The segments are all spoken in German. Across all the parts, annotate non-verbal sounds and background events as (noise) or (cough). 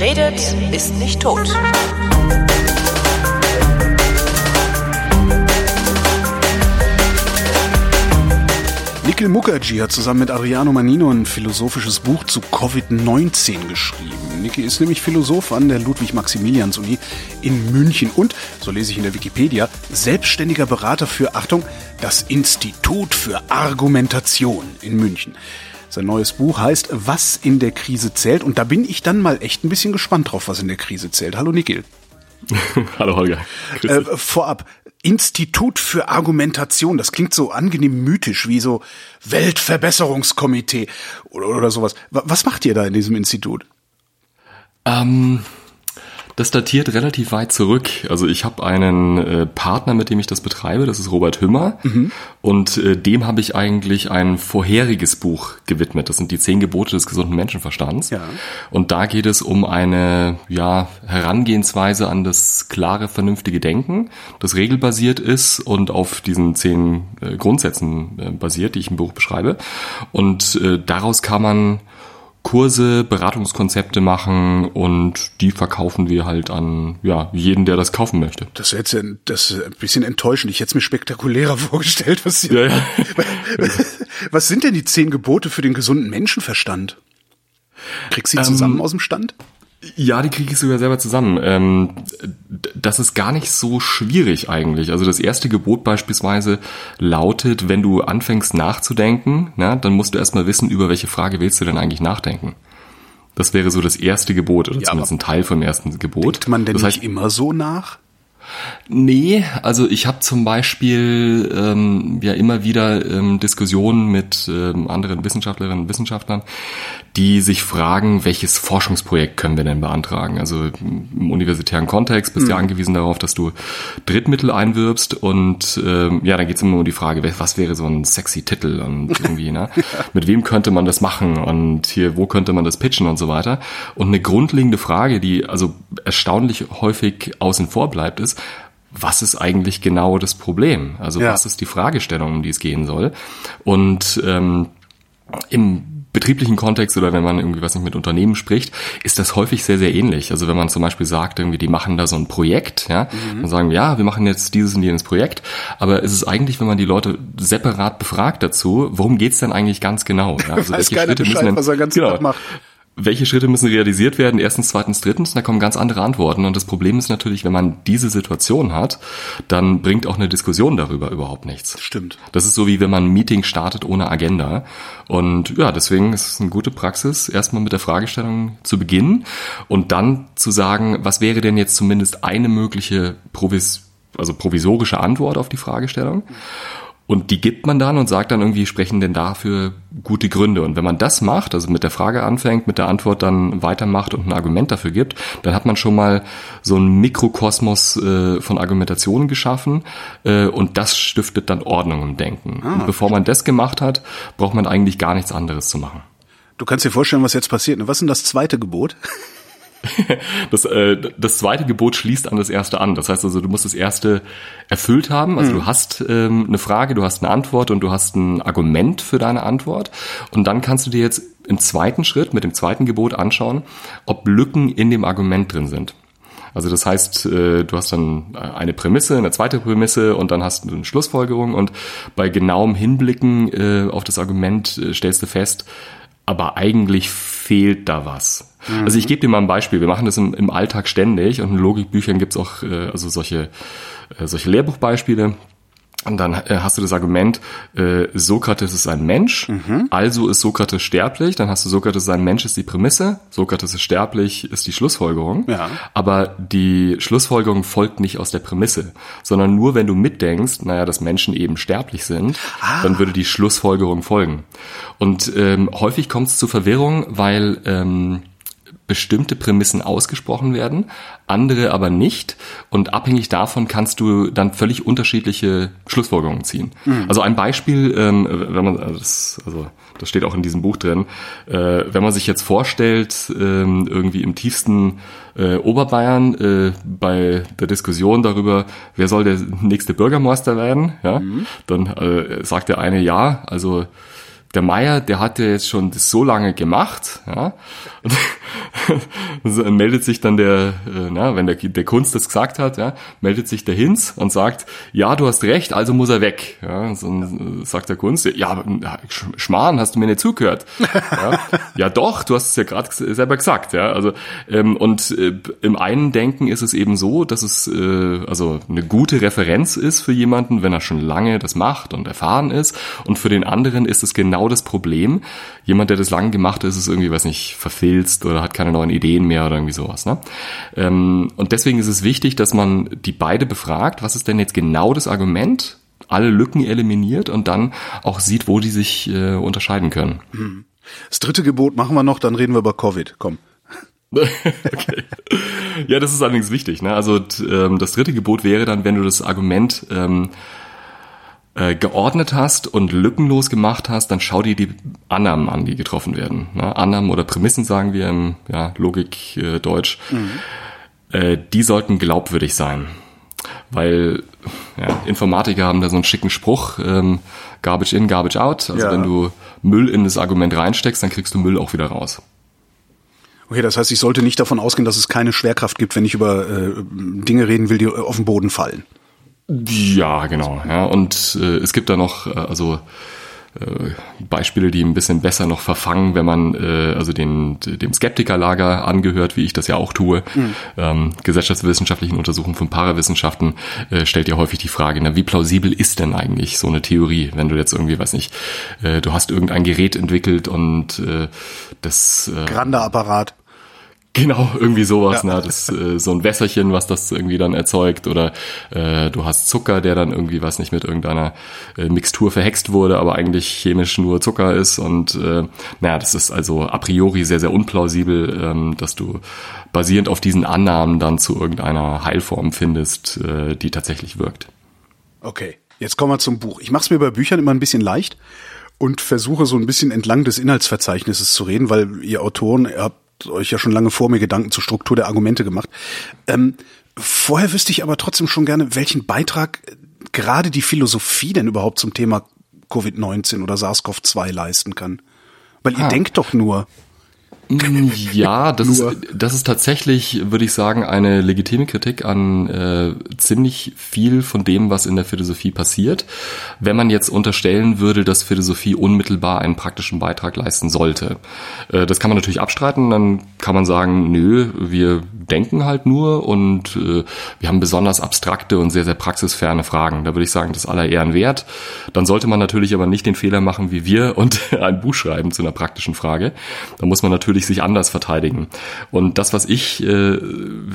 Redet, ist nicht tot. Nikhil Mukherjee hat zusammen mit Adriano Manino ein philosophisches Buch zu Covid-19 geschrieben. Niki ist nämlich Philosoph an der Ludwig-Maximilians-Uni in München und, so lese ich in der Wikipedia, selbstständiger Berater für, Achtung, das Institut für Argumentation in München. Sein neues Buch heißt Was in der Krise zählt und da bin ich dann mal echt ein bisschen gespannt drauf, was in der Krise zählt. Hallo Nikhil. (laughs) Hallo Holger. Äh, vorab, Institut für Argumentation, das klingt so angenehm mythisch, wie so Weltverbesserungskomitee oder, oder sowas. Was macht ihr da in diesem Institut? Ähm, das datiert relativ weit zurück. Also ich habe einen äh, Partner, mit dem ich das betreibe, das ist Robert Hümmer. Mhm. Und äh, dem habe ich eigentlich ein vorheriges Buch gewidmet. Das sind die zehn Gebote des gesunden Menschenverstands. Ja. Und da geht es um eine ja, Herangehensweise an das klare, vernünftige Denken, das regelbasiert ist und auf diesen zehn äh, Grundsätzen äh, basiert, die ich im Buch beschreibe. Und äh, daraus kann man Kurse, Beratungskonzepte machen und die verkaufen wir halt an ja, jeden, der das kaufen möchte. Das ist jetzt ein, das ist ein bisschen enttäuschend. Ich hätte es mir spektakulärer (laughs) vorgestellt. Was, ja, ja. (laughs) was sind denn die zehn Gebote für den gesunden Menschenverstand? Kriegst du sie zusammen ähm, aus dem Stand? Ja, die kriege ich sogar selber zusammen. Ähm, das ist gar nicht so schwierig eigentlich. Also das erste Gebot beispielsweise lautet, wenn du anfängst nachzudenken, na, dann musst du erstmal wissen, über welche Frage willst du denn eigentlich nachdenken. Das wäre so das erste Gebot oder ja, zumindest ein Teil vom ersten Gebot. Denkt man denn das heißt, nicht immer so nach? Nee, also ich habe zum Beispiel ähm, ja immer wieder ähm, Diskussionen mit ähm, anderen Wissenschaftlerinnen und Wissenschaftlern, die sich fragen, welches Forschungsprojekt können wir denn beantragen? Also im universitären Kontext bist du mhm. ja angewiesen darauf, dass du Drittmittel einwirbst und ähm, ja, dann geht es immer um die Frage, was wäre so ein sexy Titel und (laughs) irgendwie, ne? Mit wem könnte man das machen und hier, wo könnte man das pitchen und so weiter? Und eine grundlegende Frage, die also erstaunlich häufig außen vor bleibt, ist, was ist eigentlich genau das Problem? Also ja. was ist die Fragestellung, um die es gehen soll? Und ähm, im betrieblichen Kontext oder wenn man irgendwie was nicht mit Unternehmen spricht, ist das häufig sehr, sehr ähnlich. Also wenn man zum Beispiel sagt, irgendwie, die machen da so ein Projekt, ja, mhm. und sagen, ja, wir machen jetzt dieses und jenes Projekt, aber es ist eigentlich, wenn man die Leute separat befragt dazu, worum geht's denn eigentlich ganz genau? Ja? (laughs) Also welche Schritte Bescheid, müssen denn, was er ganz genau, macht welche Schritte müssen realisiert werden? Erstens, zweitens, drittens. Da kommen ganz andere Antworten. Und das Problem ist natürlich, wenn man diese Situation hat, dann bringt auch eine Diskussion darüber überhaupt nichts. Stimmt. Das ist so wie wenn man ein Meeting startet ohne Agenda. Und ja, deswegen ist es eine gute Praxis, erstmal mit der Fragestellung zu beginnen und dann zu sagen, was wäre denn jetzt zumindest eine mögliche Provis also provisorische Antwort auf die Fragestellung. Und die gibt man dann und sagt dann irgendwie, sprechen denn dafür gute Gründe. Und wenn man das macht, also mit der Frage anfängt, mit der Antwort dann weitermacht und ein Argument dafür gibt, dann hat man schon mal so einen Mikrokosmos äh, von Argumentationen geschaffen äh, und das stiftet dann Ordnung im Denken. Ah, und bevor man das gemacht hat, braucht man eigentlich gar nichts anderes zu machen. Du kannst dir vorstellen, was jetzt passiert. Was ist denn das zweite Gebot? (laughs) Das, äh, das zweite Gebot schließt an das erste an. Das heißt also, du musst das erste erfüllt haben. Also mhm. du hast ähm, eine Frage, du hast eine Antwort und du hast ein Argument für deine Antwort. Und dann kannst du dir jetzt im zweiten Schritt mit dem zweiten Gebot anschauen, ob Lücken in dem Argument drin sind. Also das heißt, äh, du hast dann eine Prämisse, eine zweite Prämisse und dann hast du eine Schlussfolgerung und bei genauem Hinblicken äh, auf das Argument äh, stellst du fest, aber eigentlich fehlt da was. Mhm. Also ich gebe dir mal ein Beispiel. Wir machen das im, im Alltag ständig und in Logikbüchern gibt's auch äh, also solche, äh, solche Lehrbuchbeispiele. Und dann äh, hast du das Argument, äh, Sokrates ist ein Mensch, mhm. also ist Sokrates sterblich. Dann hast du Sokrates ist ein Mensch ist die Prämisse, Sokrates ist sterblich ist die Schlussfolgerung. Ja. Aber die Schlussfolgerung folgt nicht aus der Prämisse, sondern nur wenn du mitdenkst, naja, dass Menschen eben sterblich sind, ah. dann würde die Schlussfolgerung folgen. Und ähm, häufig kommt es zu Verwirrung, weil ähm, bestimmte Prämissen ausgesprochen werden, andere aber nicht. Und abhängig davon kannst du dann völlig unterschiedliche Schlussfolgerungen ziehen. Mhm. Also ein Beispiel, ähm, wenn man das, also das steht auch in diesem Buch drin, äh, wenn man sich jetzt vorstellt, ähm, irgendwie im tiefsten äh, Oberbayern äh, bei der Diskussion darüber, wer soll der nächste Bürgermeister werden, ja, mhm. dann äh, sagt der eine ja, also der Meier, der hat ja jetzt schon das so lange gemacht, ja, (laughs) und meldet sich dann der, äh, na, wenn der, der Kunst das gesagt hat, ja, meldet sich der Hinz und sagt, ja, du hast recht, also muss er weg. Ja, so äh, sagt der Kunst, ja, Schmarrn, hast du mir nicht zugehört? Ja, ja doch, du hast es ja gerade selber gesagt, ja, also ähm, und äh, im einen Denken ist es eben so, dass es äh, also eine gute Referenz ist für jemanden, wenn er schon lange das macht und erfahren ist, und für den anderen ist es genau das Problem. Jemand, der das lange gemacht hat, ist es irgendwie, weiß nicht, verfilzt oder hat keine neuen Ideen mehr oder irgendwie sowas. Ne? Ähm, und deswegen ist es wichtig, dass man die beide befragt, was ist denn jetzt genau das Argument, alle Lücken eliminiert und dann auch sieht, wo die sich äh, unterscheiden können. Hm. Das dritte Gebot machen wir noch, dann reden wir über Covid. Komm. (laughs) okay. Ja, das ist allerdings wichtig. Ne? Also ähm, das dritte Gebot wäre dann, wenn du das Argument ähm, äh, geordnet hast und lückenlos gemacht hast, dann schau dir die Annahmen an, die getroffen werden. Ne? Annahmen oder Prämissen sagen wir im ja, Logik äh, Deutsch. Mhm. Äh, die sollten glaubwürdig sein. Weil ja, Informatiker haben da so einen schicken Spruch, ähm, Garbage in, Garbage out. Also ja. wenn du Müll in das Argument reinsteckst, dann kriegst du Müll auch wieder raus. Okay, das heißt, ich sollte nicht davon ausgehen, dass es keine Schwerkraft gibt, wenn ich über äh, Dinge reden will, die auf den Boden fallen. Ja, genau. Ja, und äh, es gibt da noch, äh, also äh, Beispiele, die ein bisschen besser noch verfangen, wenn man äh, also den, dem Skeptikerlager angehört, wie ich das ja auch tue. Mhm. Ähm, gesellschaftswissenschaftlichen Untersuchungen von Parawissenschaften äh, stellt ja häufig die Frage, na, wie plausibel ist denn eigentlich so eine Theorie, wenn du jetzt irgendwie, weiß nicht, äh, du hast irgendein Gerät entwickelt und äh, das äh, Grande Apparat. Genau, irgendwie sowas. Ja. Ne? Das äh, so ein Wässerchen, was das irgendwie dann erzeugt, oder äh, du hast Zucker, der dann irgendwie, was nicht, mit irgendeiner äh, Mixtur verhext wurde, aber eigentlich chemisch nur Zucker ist. Und äh, naja, das ist also a priori sehr, sehr unplausibel, ähm, dass du basierend auf diesen Annahmen dann zu irgendeiner Heilform findest, äh, die tatsächlich wirkt. Okay, jetzt kommen wir zum Buch. Ich mache es mir bei Büchern immer ein bisschen leicht und versuche so ein bisschen entlang des Inhaltsverzeichnisses zu reden, weil ihr Autoren, habt euch ja schon lange vor mir Gedanken zur Struktur der Argumente gemacht. Ähm, vorher wüsste ich aber trotzdem schon gerne, welchen Beitrag gerade die Philosophie denn überhaupt zum Thema Covid-19 oder SARS-CoV-2 leisten kann. Weil ihr ah. denkt doch nur. Mm, ja, (laughs) das ist, das ist tatsächlich, würde ich sagen, eine legitime Kritik an äh, ziemlich viel von dem, was in der Philosophie passiert. Wenn man jetzt unterstellen würde, dass Philosophie unmittelbar einen praktischen Beitrag leisten sollte. Äh, das kann man natürlich abstreiten, dann kann man sagen, nö, wir denken halt nur und äh, wir haben besonders abstrakte und sehr, sehr praxisferne Fragen. Da würde ich sagen, das aller Ehren wert. Dann sollte man natürlich aber nicht den Fehler machen wie wir und (laughs) ein Buch schreiben zu einer praktischen Frage. Da muss man natürlich sich anders verteidigen. Und das, was ich äh,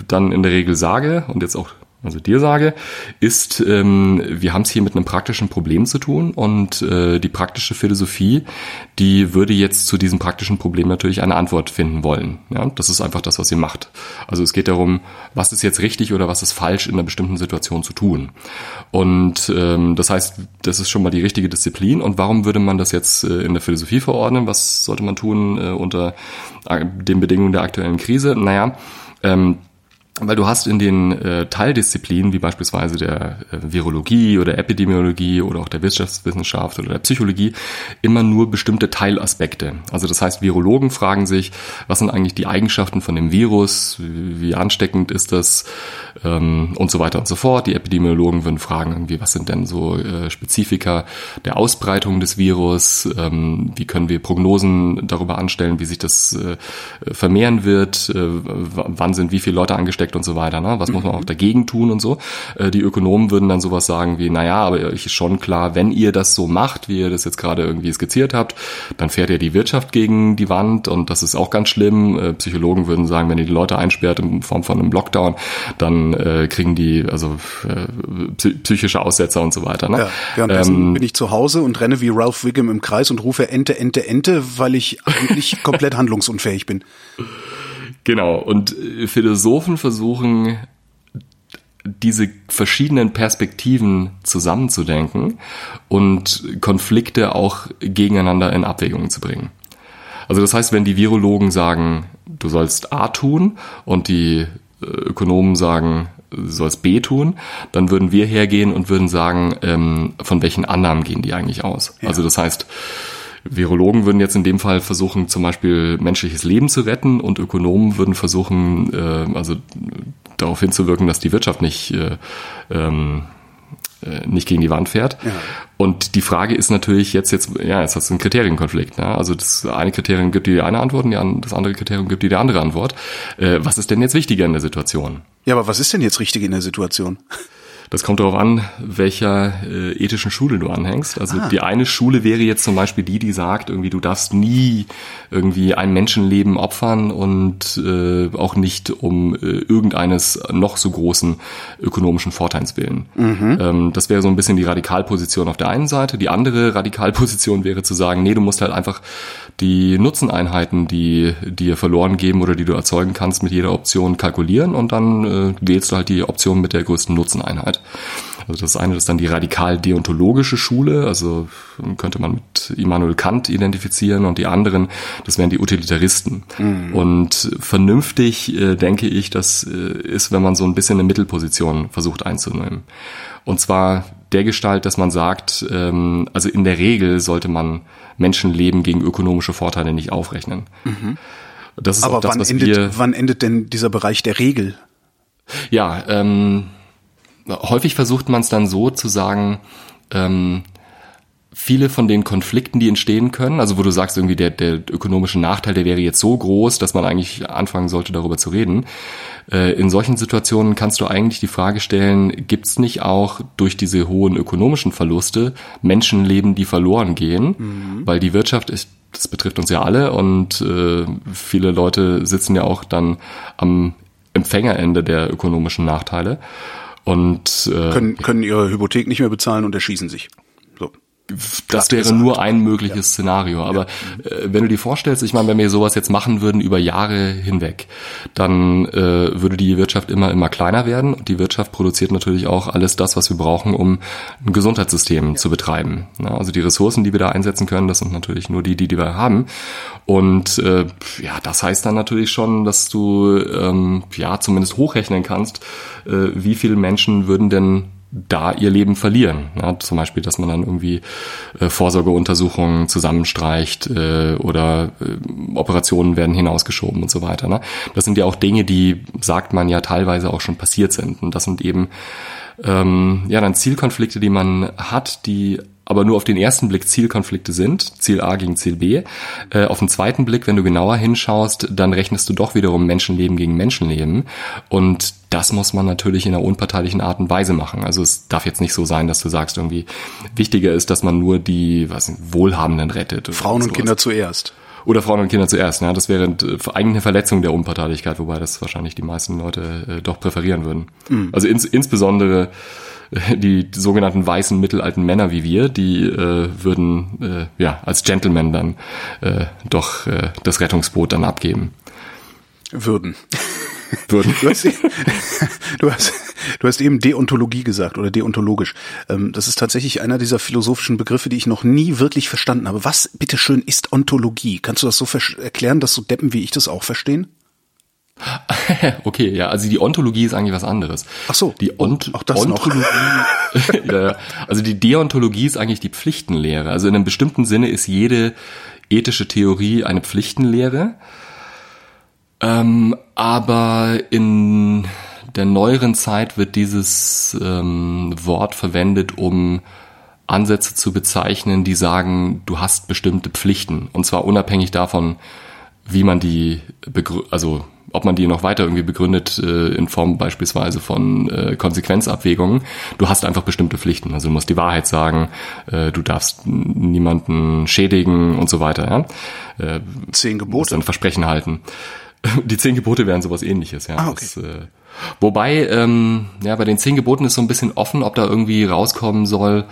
dann in der Regel sage und jetzt auch also dir sage, ist, ähm, wir haben es hier mit einem praktischen Problem zu tun und äh, die praktische Philosophie, die würde jetzt zu diesem praktischen Problem natürlich eine Antwort finden wollen. Ja, das ist einfach das, was sie macht. Also es geht darum, was ist jetzt richtig oder was ist falsch in einer bestimmten Situation zu tun. Und ähm, das heißt, das ist schon mal die richtige Disziplin. Und warum würde man das jetzt äh, in der Philosophie verordnen? Was sollte man tun äh, unter äh, den Bedingungen der aktuellen Krise? Naja, ähm, weil du hast in den äh, Teildisziplinen, wie beispielsweise der äh, Virologie oder Epidemiologie oder auch der Wirtschaftswissenschaft oder der Psychologie, immer nur bestimmte Teilaspekte. Also das heißt, Virologen fragen sich, was sind eigentlich die Eigenschaften von dem Virus, wie, wie ansteckend ist das? Ähm, und so weiter und so fort. Die Epidemiologen würden fragen, irgendwie, was sind denn so äh, Spezifika der Ausbreitung des Virus, ähm, wie können wir Prognosen darüber anstellen, wie sich das äh, vermehren wird, äh, wann sind wie viele Leute angesteckt, steckt und so weiter. Ne? Was muss man auch dagegen tun und so. Äh, die Ökonomen würden dann sowas sagen wie, naja, aber euch ist schon klar, wenn ihr das so macht, wie ihr das jetzt gerade irgendwie skizziert habt, dann fährt ja die Wirtschaft gegen die Wand und das ist auch ganz schlimm. Äh, Psychologen würden sagen, wenn ihr die Leute einsperrt in Form von einem Lockdown, dann äh, kriegen die also äh, psychische Aussetzer und so weiter. Ne? Ja, währenddessen ähm, bin ich zu Hause und renne wie Ralph Wiggum im Kreis und rufe Ente, Ente, Ente, weil ich eigentlich (laughs) komplett handlungsunfähig bin. Genau, und äh, Philosophen versuchen, diese verschiedenen Perspektiven zusammenzudenken und Konflikte auch gegeneinander in Abwägungen zu bringen. Also das heißt, wenn die Virologen sagen, du sollst A tun und die äh, Ökonomen sagen, du sollst B tun, dann würden wir hergehen und würden sagen, ähm, von welchen Annahmen gehen die eigentlich aus? Ja. Also das heißt, Virologen würden jetzt in dem Fall versuchen, zum Beispiel menschliches Leben zu retten und Ökonomen würden versuchen, äh, also darauf hinzuwirken, dass die Wirtschaft nicht äh, ähm, äh, nicht gegen die Wand fährt. Ja. Und die Frage ist natürlich jetzt, jetzt, ja, jetzt hast du einen Kriterienkonflikt. Ne? Also das eine Kriterium gibt dir die eine Antwort und das andere Kriterium gibt dir die andere Antwort. Äh, was ist denn jetzt wichtiger in der Situation? Ja, aber was ist denn jetzt richtig in der Situation? Das kommt darauf an, welcher äh, ethischen Schule du anhängst. Also ah. die eine Schule wäre jetzt zum Beispiel die, die sagt, irgendwie du darfst nie irgendwie ein Menschenleben opfern und äh, auch nicht um äh, irgendeines noch so großen ökonomischen Vorteils willen. Mhm. Ähm, das wäre so ein bisschen die Radikalposition auf der einen Seite. Die andere Radikalposition wäre zu sagen, nee, du musst halt einfach die Nutzeneinheiten, die dir verloren geben oder die du erzeugen kannst, mit jeder Option kalkulieren und dann äh, wählst du halt die Option mit der größten Nutzeneinheit. Also das eine ist dann die radikal-deontologische Schule, also könnte man mit Immanuel Kant identifizieren und die anderen, das wären die Utilitaristen. Mhm. Und vernünftig äh, denke ich, das äh, ist, wenn man so ein bisschen eine Mittelposition versucht einzunehmen. Und zwar der Gestalt, dass man sagt, ähm, also in der Regel sollte man Menschenleben gegen ökonomische Vorteile nicht aufrechnen. Mhm. Das ist Aber auch das, wann, endet, wann endet denn dieser Bereich der Regel? Ja, ähm, häufig versucht man es dann so zu sagen, ähm, viele von den Konflikten, die entstehen können, also wo du sagst, irgendwie der, der ökonomische Nachteil, der wäre jetzt so groß, dass man eigentlich anfangen sollte, darüber zu reden. Äh, in solchen Situationen kannst du eigentlich die Frage stellen, gibt es nicht auch durch diese hohen ökonomischen Verluste Menschenleben, die verloren gehen? Mhm. Weil die Wirtschaft ist, das betrifft uns ja alle und äh, viele Leute sitzen ja auch dann am Empfängerende der ökonomischen Nachteile. Und äh, können, können ihre Hypothek nicht mehr bezahlen und erschießen sich. Das wäre nur ein mögliches ja. Szenario. Aber äh, wenn du dir vorstellst, ich meine, wenn wir sowas jetzt machen würden über Jahre hinweg, dann äh, würde die Wirtschaft immer, immer kleiner werden. Und die Wirtschaft produziert natürlich auch alles das, was wir brauchen, um ein Gesundheitssystem ja. zu betreiben. Ja, also die Ressourcen, die wir da einsetzen können, das sind natürlich nur die, die, die wir haben. Und äh, ja, das heißt dann natürlich schon, dass du ähm, ja zumindest hochrechnen kannst, äh, wie viele Menschen würden denn da ihr Leben verlieren. Ja, zum Beispiel, dass man dann irgendwie äh, Vorsorgeuntersuchungen zusammenstreicht äh, oder äh, Operationen werden hinausgeschoben und so weiter. Ne? Das sind ja auch Dinge, die, sagt man ja, teilweise auch schon passiert sind. Und das sind eben ähm, ja dann Zielkonflikte, die man hat, die aber nur auf den ersten Blick Zielkonflikte sind, Ziel A gegen Ziel B. Äh, auf den zweiten Blick, wenn du genauer hinschaust, dann rechnest du doch wiederum Menschenleben gegen Menschenleben. Und das muss man natürlich in einer unparteilichen Art und Weise machen. Also es darf jetzt nicht so sein, dass du sagst, irgendwie wichtiger ist, dass man nur die was, Wohlhabenden rettet. Frauen und Kinder zuerst. Oder Frauen und Kinder zuerst. Ja, das wäre eigentlich eine Verletzung der Unparteilichkeit, wobei das wahrscheinlich die meisten Leute äh, doch präferieren würden. Mhm. Also ins, insbesondere die sogenannten weißen mittelalten Männer wie wir, die äh, würden äh, ja als Gentlemen dann äh, doch äh, das Rettungsboot dann abgeben. Würden. (laughs) Würden. Du hast, du, hast, du hast eben Deontologie gesagt oder deontologisch. Ähm, das ist tatsächlich einer dieser philosophischen Begriffe, die ich noch nie wirklich verstanden habe. Was bitteschön ist Ontologie? Kannst du das so erklären, dass so Deppen wie ich das auch verstehen? (laughs) okay, ja, also die Ontologie ist eigentlich was anderes. Ach so, die Ont auch das Ontologie, (laughs) ja, also die Deontologie ist eigentlich die Pflichtenlehre. Also in einem bestimmten Sinne ist jede ethische Theorie eine Pflichtenlehre. Ähm, aber in der neueren Zeit wird dieses ähm, Wort verwendet, um Ansätze zu bezeichnen, die sagen, du hast bestimmte Pflichten. Und zwar unabhängig davon, wie man die, also ob man die noch weiter irgendwie begründet äh, in Form beispielsweise von äh, Konsequenzabwägungen. Du hast einfach bestimmte Pflichten. Also du musst die Wahrheit sagen, äh, du darfst niemanden schädigen und so weiter. Ja? Äh, Zehn Gebote. Ein Versprechen halten. (laughs) Die zehn Gebote wären sowas ähnliches, ja. Ah, okay. Das, äh, wobei, ähm, ja, bei den zehn Geboten ist so ein bisschen offen, ob da irgendwie rauskommen soll,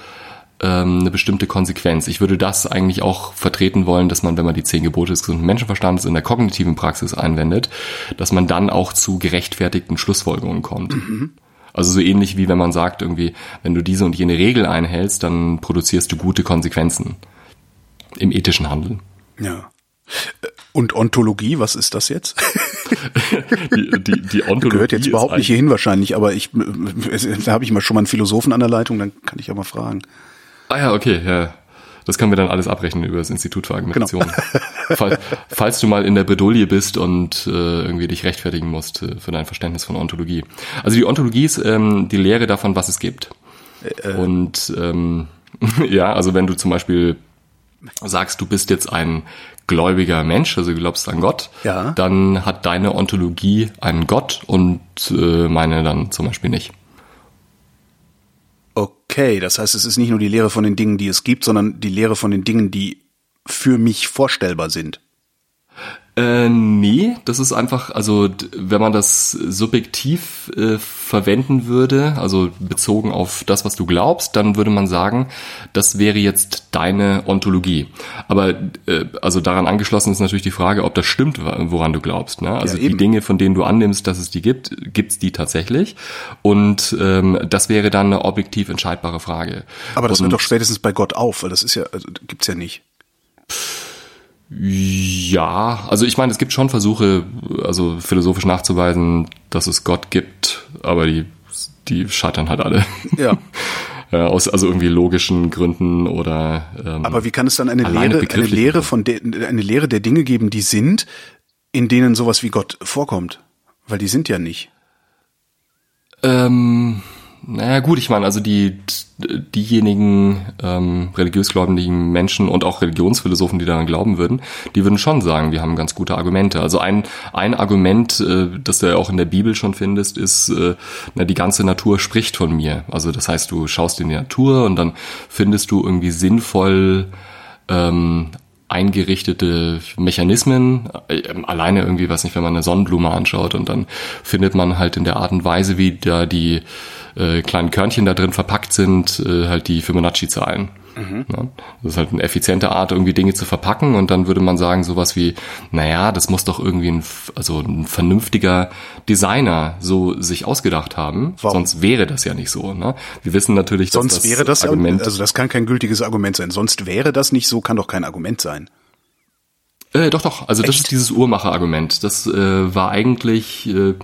ähm, eine bestimmte Konsequenz. Ich würde das eigentlich auch vertreten wollen, dass man, wenn man die zehn Gebote des gesunden Menschenverstandes in der kognitiven Praxis einwendet, dass man dann auch zu gerechtfertigten Schlussfolgerungen kommt. Mhm. Also so ähnlich wie wenn man sagt, irgendwie, wenn du diese und jene Regel einhältst, dann produzierst du gute Konsequenzen im ethischen Handeln. Ja. Und Ontologie, was ist das jetzt? (laughs) die, die, die Ontologie gehört jetzt überhaupt nicht hierhin wahrscheinlich, aber ich, da habe ich mal schon mal einen Philosophen an der Leitung, dann kann ich ja mal fragen. Ah ja, okay, ja. Das können wir dann alles abrechnen über das Institut für Argumentation. Genau. (laughs) Fall, falls du mal in der Bredouille bist und äh, irgendwie dich rechtfertigen musst äh, für dein Verständnis von Ontologie. Also die Ontologie ist ähm, die Lehre davon, was es gibt. Äh, äh. und ähm, (laughs) ja, also wenn du zum Beispiel sagst, du bist jetzt ein gläubiger Mensch, also du glaubst an Gott, ja. dann hat deine Ontologie einen Gott und äh, meine dann zum Beispiel nicht. Okay, das heißt, es ist nicht nur die Lehre von den Dingen, die es gibt, sondern die Lehre von den Dingen, die für mich vorstellbar sind. Äh, nee, das ist einfach, also wenn man das subjektiv äh, verwenden würde, also bezogen auf das, was du glaubst, dann würde man sagen, das wäre jetzt deine Ontologie. Aber äh, also daran angeschlossen ist natürlich die Frage, ob das stimmt, woran du glaubst. Ne? Also ja, die Dinge, von denen du annimmst, dass es die gibt, gibt's die tatsächlich? Und ähm, das wäre dann eine objektiv entscheidbare Frage. Aber das Und, hört doch spätestens bei Gott auf, weil das ist ja, also, gibt's ja nicht. Ja, also ich meine, es gibt schon Versuche, also philosophisch nachzuweisen, dass es Gott gibt, aber die, die scheitern halt alle. Ja. (laughs) ja aus also irgendwie logischen Gründen oder. Ähm, aber wie kann es dann eine Lehre, eine Lehre von de, eine Lehre der Dinge geben, die sind, in denen sowas wie Gott vorkommt? Weil die sind ja nicht. Ähm, naja gut, ich meine, also die diejenigen ähm, religiös glaubenden Menschen und auch Religionsphilosophen, die daran glauben würden, die würden schon sagen, wir haben ganz gute Argumente. Also ein, ein Argument, äh, das du ja auch in der Bibel schon findest, ist, äh, na, die ganze Natur spricht von mir. Also das heißt, du schaust in die Natur und dann findest du irgendwie sinnvoll ähm, eingerichtete Mechanismen, äh, alleine irgendwie, weiß nicht, wenn man eine Sonnenblume anschaut und dann findet man halt in der Art und Weise, wie da die äh, kleinen Körnchen da drin verpackt sind, äh, halt die Fibonacci-Zahlen. Mhm. Ja, das ist halt eine effiziente Art, irgendwie Dinge zu verpacken und dann würde man sagen sowas wie, naja, das muss doch irgendwie ein, also ein vernünftiger Designer so sich ausgedacht haben, Warum? sonst wäre das ja nicht so. Ne? Wir wissen natürlich, sonst dass das wäre das Argument, also das kann kein gültiges Argument sein. Sonst wäre das nicht so, kann doch kein Argument sein. Äh, doch, doch. Also Echt? das ist dieses Uhrmacher-Argument. Das äh, war eigentlich äh,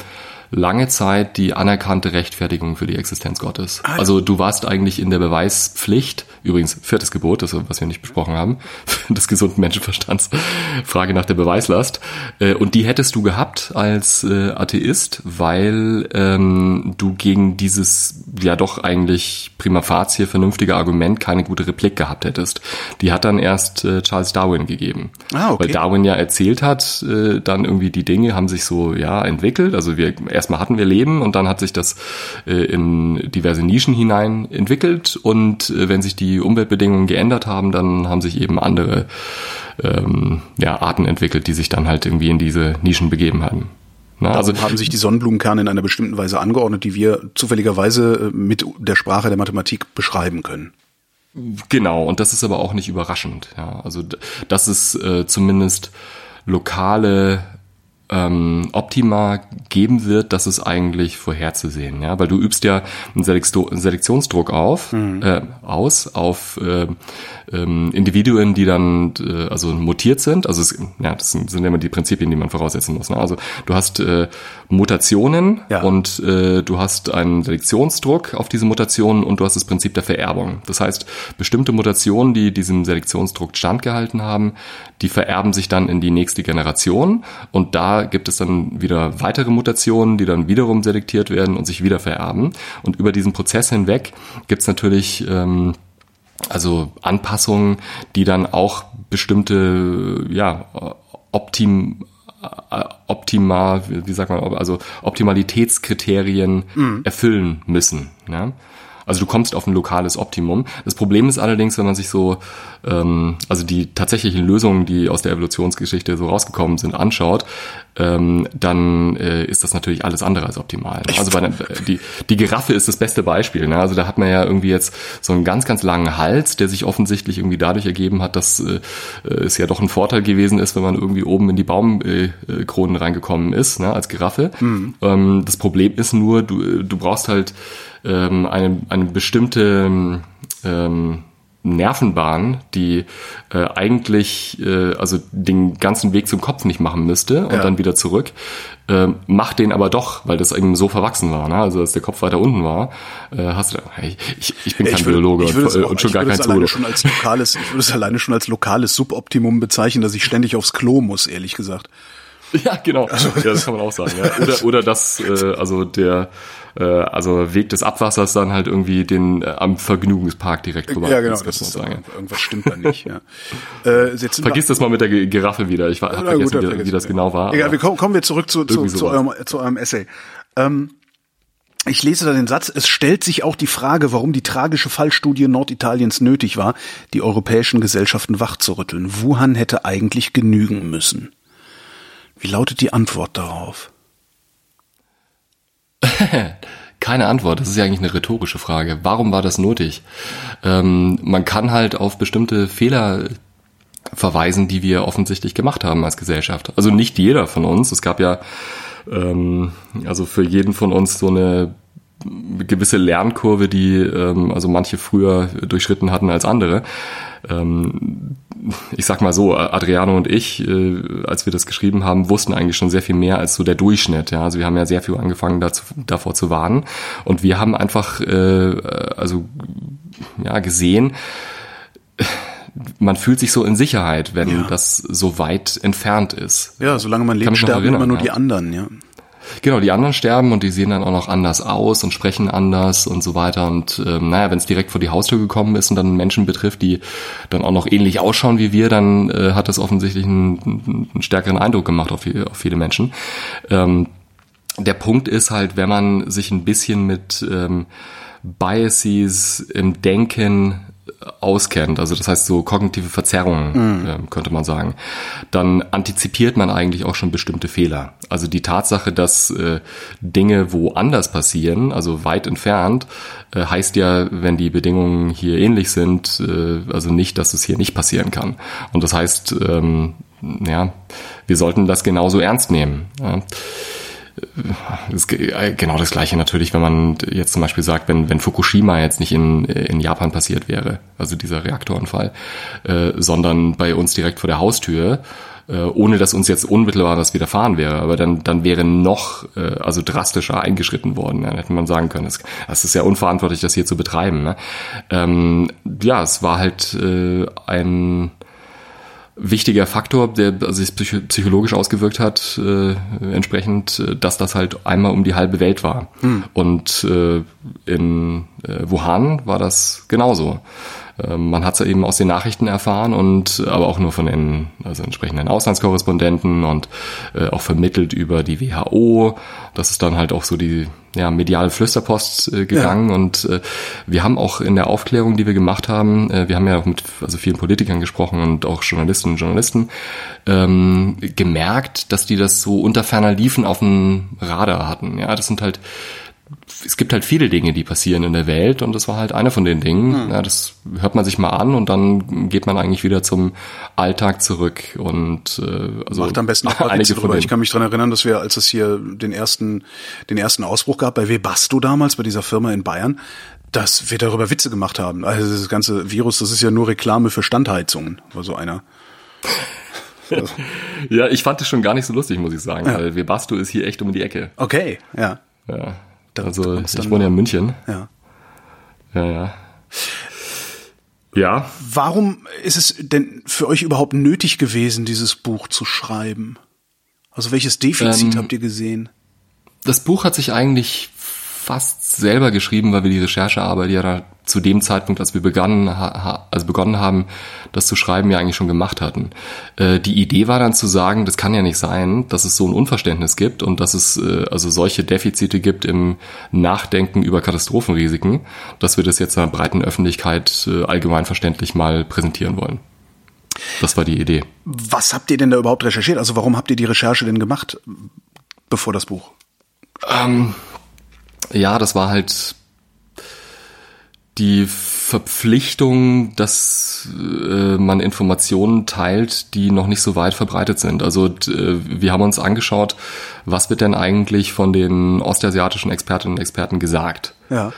lange Zeit die anerkannte Rechtfertigung für die Existenz Gottes. Ah, also du warst eigentlich in der Beweispflicht, übrigens viertes Gebot, das was wir nicht besprochen haben, (laughs) des gesunden Menschenverstands, Frage nach der Beweislast. Äh, und die hättest du gehabt als äh, Atheist, weil ähm, du gegen dieses ja doch eigentlich prima facie vernünftige Argument keine gute Replik gehabt hättest. Die hat dann erst äh, Charles Darwin gegeben. Ah, okay. Weil Darwin ja erzählt hat, äh, dann irgendwie die Dinge haben sich so ja entwickelt. Also wir erstmal hatten wir Leben und dann hat sich das äh, in diverse Nischen hinein entwickelt und äh, wenn sich die Umweltbedingungen geändert haben, dann haben sich eben andere ähm, ja, Arten entwickelt, die sich dann halt irgendwie in diese Nischen begeben haben. Na, also haben sich die Sonnenblumenkerne in einer bestimmten Weise angeordnet, die wir zufälligerweise äh, mit der Sprache der Mathematik beschreiben können. Genau, und das ist aber auch nicht überraschend. Ja, also das ist äh, zumindest lokale ähm, Optima geben wird, das ist eigentlich vorherzusehen, ja, weil du übst ja einen Selektionsdruck auf, mhm. äh, aus auf äh, ähm, Individuen, die dann äh, also mutiert sind. Also es, ja, das sind, sind immer die Prinzipien, die man voraussetzen muss. Ne? Also du hast äh, Mutationen ja. und äh, du hast einen Selektionsdruck auf diese Mutationen und du hast das Prinzip der Vererbung. Das heißt, bestimmte Mutationen, die diesem Selektionsdruck standgehalten haben, die vererben sich dann in die nächste Generation und da gibt es dann wieder weitere Mutationen, die dann wiederum selektiert werden und sich wieder vererben. Und über diesen Prozess hinweg gibt es natürlich ähm, also Anpassungen, die dann auch bestimmte, ja, optim, äh, optimal, wie sagt man, also Optimalitätskriterien mhm. erfüllen müssen. Ja? Also du kommst auf ein lokales Optimum. Das Problem ist allerdings, wenn man sich so, ähm, also die tatsächlichen Lösungen, die aus der Evolutionsgeschichte so rausgekommen sind, anschaut, ähm, dann äh, ist das natürlich alles andere als optimal. Ne? Also bei der, die, die Giraffe ist das beste Beispiel. Ne? Also da hat man ja irgendwie jetzt so einen ganz, ganz langen Hals, der sich offensichtlich irgendwie dadurch ergeben hat, dass äh, es ja doch ein Vorteil gewesen ist, wenn man irgendwie oben in die Baumkronen äh, reingekommen ist, ne, als Giraffe. Mhm. Ähm, das Problem ist nur, du, du brauchst halt ähm, eine, eine bestimmte ähm, Nervenbahn, die äh, eigentlich äh, also den ganzen Weg zum Kopf nicht machen müsste und Ja. dann wieder zurück, äh, macht den aber doch, weil das eben so verwachsen war, ne? also dass der Kopf weiter unten war. Äh, hast du, ich, ich, ich bin kein Ich würde- Biologe ich und, auch- und schon gar kein Zoologe. schon als lokales, ich würde es alleine schon als lokales Suboptimum bezeichnen, dass ich ständig aufs Klo muss, ehrlich gesagt. Ja, genau. Ja, das kann man auch sagen. Ja. (laughs) Oder, oder dass äh, also der äh, also Weg des Abwassers dann halt irgendwie den äh, am Vergnügungspark direkt vorbei. ja, genau, das das ist sagen. irgendwas stimmt da nicht. Ja. (laughs) Äh, jetzt Vergiss das mal mit der Giraffe wieder. Ich habe Na vergessen, gut, wie, vergessen wie das genau war. Egal, wir kommen, kommen wir zurück zu, zu, zu, eurem, zu eurem Essay. Ähm, ich lese da den Satz, es stellt sich auch die Frage, warum die tragische Fallstudie Norditaliens nötig war, die europäischen Gesellschaften wachzurütteln. Wuhan hätte eigentlich genügen müssen. Wie lautet die Antwort darauf? (laughs) Keine Antwort. Das ist ja eigentlich eine rhetorische Frage. Warum war das nötig? Ähm, man kann halt auf bestimmte Fehler verweisen, die wir offensichtlich gemacht haben als Gesellschaft. Also nicht jeder von uns. Es gab ja ähm, also für jeden von uns so eine gewisse Lernkurve, die ähm, also manche früher durchschritten hatten als andere. Ähm, ich sag mal so, Adriano und ich, äh, als wir das geschrieben haben, wussten eigentlich schon sehr viel mehr als so der Durchschnitt. Ja? Also wir haben ja sehr viel angefangen dazu, davor zu warnen und wir haben einfach äh, also ja gesehen, man fühlt sich so in Sicherheit, wenn Ja. das so weit entfernt ist. Ja, solange man lebt, sterben immer nur die anderen, ja. Genau, die anderen sterben und die sehen dann auch noch anders aus und sprechen anders und so weiter. Und ähm, naja, wenn es direkt vor die Haustür gekommen ist und dann Menschen betrifft, die dann auch noch ähnlich ausschauen wie wir, dann äh, hat das offensichtlich einen, einen stärkeren Eindruck gemacht auf, auf viele Menschen. Ähm, der Punkt ist halt, wenn man sich ein bisschen mit ähm, Biases im Denken auskennt, also das heißt so kognitive Verzerrungen, ähm, könnte man sagen, dann antizipiert man eigentlich auch schon bestimmte Fehler. Also die Tatsache, dass äh, Dinge woanders passieren, also weit entfernt, äh, heißt ja, wenn die Bedingungen hier ähnlich sind, äh, also nicht, dass es hier nicht passieren kann. Und das heißt, ähm, ja, wir sollten das genauso ernst nehmen. Ja. Das äh, genau das Gleiche natürlich, wenn man jetzt zum Beispiel sagt, wenn, wenn Fukushima jetzt nicht in, in Japan passiert wäre, also dieser Reaktorenfall, äh, sondern bei uns direkt vor der Haustür, äh, ohne dass uns jetzt unmittelbar was widerfahren wäre, aber dann, dann wäre noch äh, also drastischer eingeschritten worden. Dann hätte man sagen können, das, das ist ja unverantwortlich, das hier zu betreiben. Ne? Ähm, ja, es war halt äh, ein wichtiger Faktor, der also sich psycho- psychologisch ausgewirkt hat, äh, entsprechend, äh, dass das halt einmal um die halbe Welt war. Und äh, in äh, Wuhan war das genauso. Ähm, man hat es ja eben aus den Nachrichten erfahren und aber auch nur von den also entsprechenden Auslandskorrespondenten und äh, auch vermittelt über die WHO. Das ist dann halt auch so die ja, mediale Flüsterpost äh, gegangen und äh, wir haben auch in der Aufklärung, die wir gemacht haben, äh, wir haben ja auch mit also vielen Politikern gesprochen und auch Journalistinnen und Journalisten, ähm, gemerkt, dass die das so unter ferner Liefen auf dem Radar hatten. Ja, das sind halt es gibt halt viele Dinge, die passieren in der Welt und das war halt eine von den Dingen. Ja, das hört man sich mal an und dann geht man eigentlich wieder zum Alltag zurück und äh, also Macht am besten auch einige von drüber. Ich kann mich dran erinnern, dass wir, als es hier den ersten, den ersten Ausbruch gab bei Webasto damals, bei dieser Firma in Bayern, dass wir darüber Witze gemacht haben. Also das ganze Virus, das ist ja nur Reklame für Standheizungen, war so einer. (laughs) Ja, ich fand das schon gar nicht so lustig, muss ich sagen, weil Webasto ist hier echt um die Ecke. Okay, ja, Ja. Also ich wohne ja in München. ja. Ja, ja. Ja, Warum ist es denn für euch überhaupt nötig gewesen, dieses Buch zu schreiben? Also welches Defizit Ähm, habt ihr gesehen? das Buch hat sich eigentlich fast selber geschrieben, weil wir die Recherchearbeit ja zu dem Zeitpunkt, als wir begannen, also begonnen haben, das zu schreiben, ja eigentlich schon gemacht hatten. Äh, die Idee war dann zu sagen, das kann ja nicht sein, dass es so ein Unverständnis gibt und dass es äh, also solche Defizite gibt im Nachdenken über Katastrophenrisiken, dass wir das jetzt einer breiten Öffentlichkeit äh, allgemein verständlich mal präsentieren wollen. Das war die Idee. Was habt ihr denn da überhaupt recherchiert? Also warum habt ihr die Recherche denn gemacht, bevor das Buch? Ja, das war halt die Verpflichtung, dass äh, man Informationen teilt, die noch nicht so weit verbreitet sind. Also äh, wir haben uns angeschaut, was wird denn eigentlich von den ostasiatischen Expertinnen und Experten gesagt? Ja.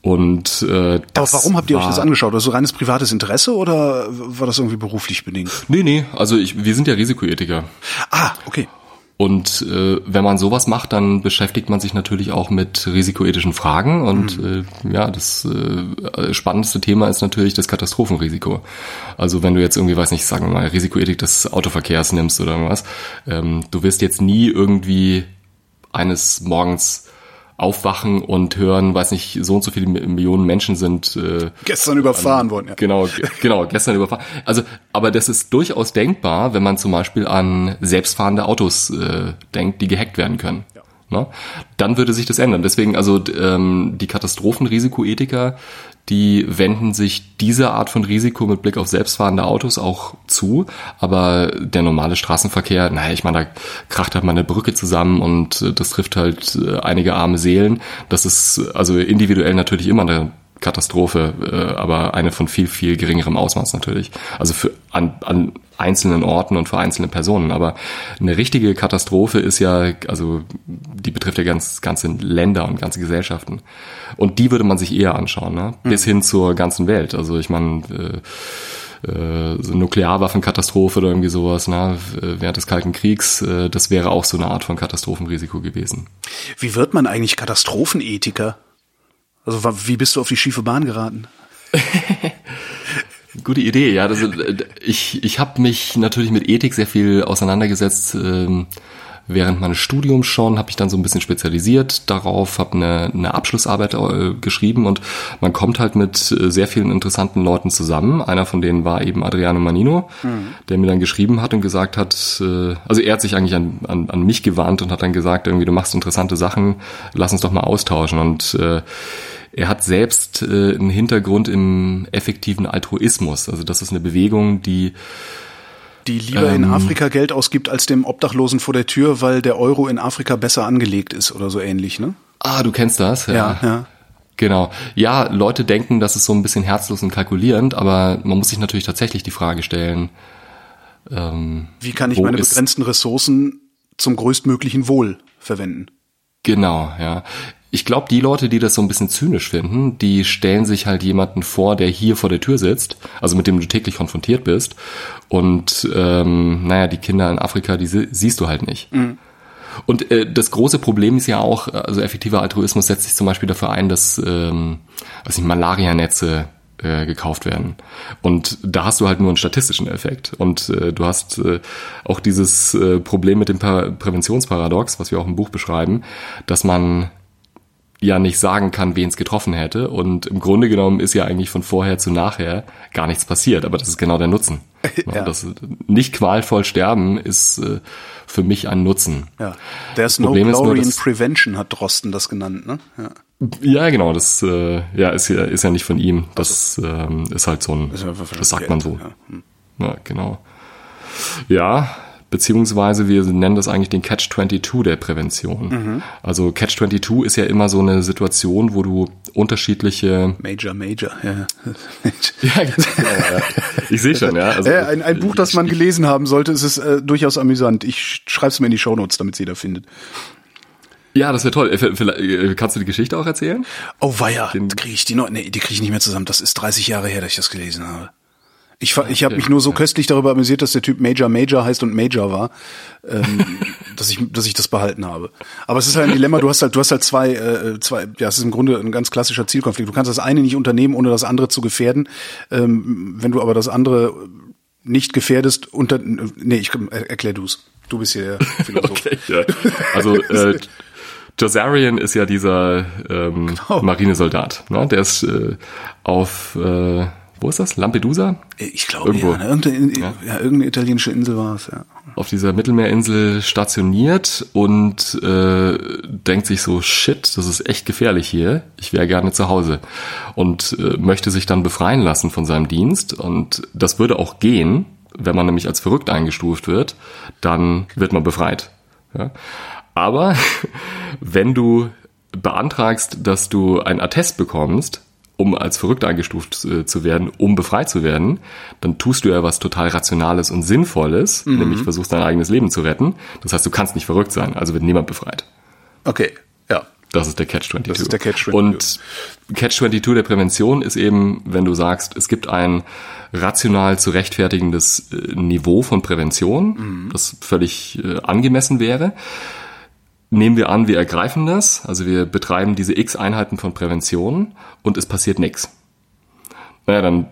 Und äh, das Aber warum habt ihr euch das angeschaut? Also reines privates Interesse oder war das irgendwie beruflich bedingt? Nee, nee, also ich, wir sind ja Risikoethiker. Ah, okay. Und äh, wenn man sowas macht, dann beschäftigt man sich natürlich auch mit risikoethischen Fragen. Und mhm. äh, ja, das äh, spannendste Thema ist natürlich das Katastrophenrisiko. Also wenn du jetzt irgendwie, weiß nicht, sagen wir mal, Risikoethik des Autoverkehrs nimmst oder irgendwas, ähm, du wirst jetzt nie irgendwie eines Morgens aufwachen und hören, weiß nicht, so und so viele Millionen Menschen sind äh, gestern überfahren an, worden. Ja. Genau, genau, gestern überfahren. Also, aber das ist durchaus denkbar, wenn man zum Beispiel an selbstfahrende Autos äh, denkt, die gehackt werden können. Ja. Ne? Dann würde sich das ändern. Deswegen also ähm, die Katastrophenrisikoethiker, die wenden sich dieser Art von Risiko mit Blick auf selbstfahrende Autos auch zu. Aber der normale Straßenverkehr, naja, ich meine, da kracht halt mal eine Brücke zusammen und äh, das trifft halt äh, einige arme Seelen. Das ist also individuell natürlich immer eine Katastrophe, äh, aber eine von viel, viel geringerem Ausmaß natürlich. Also für an, an einzelnen Orten und für einzelne Personen. Aber eine richtige Katastrophe ist ja, also die betrifft ja ganz ganze Länder und ganze Gesellschaften. Und die würde man sich eher anschauen, ne? Mhm. bis hin zur ganzen Welt. Also ich meine, äh, äh, so Nuklearwaffenkatastrophe oder irgendwie sowas, ne, während des Kalten Kriegs, äh, das wäre auch so eine Art von Katastrophenrisiko gewesen. Wie wird man eigentlich Katastrophenethiker? Also wie bist du auf die schiefe Bahn geraten? (laughs) Gute Idee, ja. Äh, ich ich habe mich natürlich mit Ethik sehr viel auseinandergesetzt. Ähm, während meines Studiums schon habe ich dann so ein bisschen spezialisiert darauf, habe eine, eine Abschlussarbeit äh, geschrieben und man kommt halt mit äh, sehr vielen interessanten Leuten zusammen. Einer von denen war eben Adriano Manino, mhm. der mir dann geschrieben hat und gesagt hat, also er hat sich eigentlich an, an, an mich gewarnt und hat dann gesagt, irgendwie du machst interessante Sachen, lass uns doch mal austauschen und äh, er hat selbst äh, einen Hintergrund im effektiven Altruismus. Also das ist eine Bewegung, die die lieber ähm, in Afrika Geld ausgibt als dem Obdachlosen vor der Tür, weil der Euro in Afrika besser angelegt ist oder so ähnlich, ne? Ah, du kennst das? Ja, ja. ja. Genau. Ja, Leute denken, das ist so ein bisschen herzlos und kalkulierend, aber man muss sich natürlich tatsächlich die Frage stellen, ähm, wie kann ich meine begrenzten Ressourcen zum größtmöglichen Wohl verwenden? Genau, ja ich glaube, die Leute, die das so ein bisschen zynisch finden, die stellen sich halt jemanden vor, der hier vor der Tür sitzt, also mit dem du täglich konfrontiert bist. Und ähm, naja, die Kinder in Afrika, die siehst du halt nicht. Mhm. Und äh, das große Problem ist ja auch, also effektiver Altruismus setzt sich zum Beispiel dafür ein, dass ähm, also Malaria-Netze äh, gekauft werden. Und da hast du halt nur einen statistischen Effekt. Und äh, du hast äh, auch dieses äh, Problem mit dem Prä Präventionsparadox, was wir auch im Buch beschreiben, dass man ja nicht sagen kann, wen es getroffen hätte. Und im Grunde genommen ist ja eigentlich von vorher zu nachher gar nichts passiert. Aber das ist genau der Nutzen. (laughs) ja. Das nicht qualvoll sterben ist äh, für mich ein Nutzen. Ja. There's no Problem glory in prevention, hat Drosten das genannt, ne? Ja. Ja, genau, das äh, ja, ist, ja, ist ja nicht von ihm. Das ähm, ist halt so ein, das sagt man so. Hm. ja genau. Ja, beziehungsweise wir nennen das eigentlich den Catch-22 der Prävention. Mhm. Also Catch-22 ist ja immer so eine Situation, wo du unterschiedliche... Major, Major, ja. (laughs) ja, genau, ja. Ich sehe schon, ja. Also, ein, ein Buch, das man gelesen haben sollte, ist es äh, durchaus amüsant. Ich schreibe es mir in die Shownotes, damit es jeder findet. Ja, das wäre toll. Äh, kannst du die Geschichte auch erzählen? Oh weia, kriege ich die noch? Nee, die kriege ich nicht mehr zusammen. Das ist 30 Jahre her, dass ich das gelesen habe. Ich, ich habe mich nur so köstlich darüber amüsiert, dass der Typ Major Major heißt und Major war, ähm, (laughs) dass ich dass ich das behalten habe. Aber es ist halt ein Dilemma. Du hast halt du hast halt zwei äh, zwei. Ja, es ist im Grunde ein ganz klassischer Zielkonflikt. Du kannst das eine nicht unternehmen, ohne das andere zu gefährden. Ähm, wenn du aber das andere nicht gefährdest, unter nee, ich erklär du's. Du bist hier der (laughs) Philosoph. okay, ja. Also äh, Josarian ist ja dieser ähm, genau. Marinesoldat. Ne? Der ist äh, auf äh, wo ist das? Lampedusa? Ich glaube, Irgendwo. ja, ne? irgendeine, ja. ja, irgendeine italienische Insel war es, ja. Auf dieser Mittelmeerinsel stationiert und äh, denkt sich so, shit, das ist echt gefährlich hier. Ich wäre gerne zu Hause. Und äh, möchte sich dann befreien lassen von seinem Dienst. Und das würde auch gehen, wenn man nämlich als verrückt eingestuft wird, dann wird man befreit. Ja? Aber (laughs) wenn du beantragst, dass du ein Attest bekommst, um als verrückt eingestuft äh, zu werden, um befreit zu werden, dann tust du ja was total Rationales und Sinnvolles, mhm. nämlich versuchst dein eigenes Leben zu retten. Das heißt, du kannst nicht verrückt sein, also wird niemand befreit. Okay, ja. Das ist der Catch-22. Das ist der Catch-22. Und Catch-22 der Prävention ist eben, wenn du sagst, es gibt ein rational zu rechtfertigendes äh, Niveau von Prävention, mhm. das völlig äh, angemessen wäre. Nehmen wir an, wir ergreifen das, also wir betreiben diese x Einheiten von Prävention und es passiert nichts. Naja, dann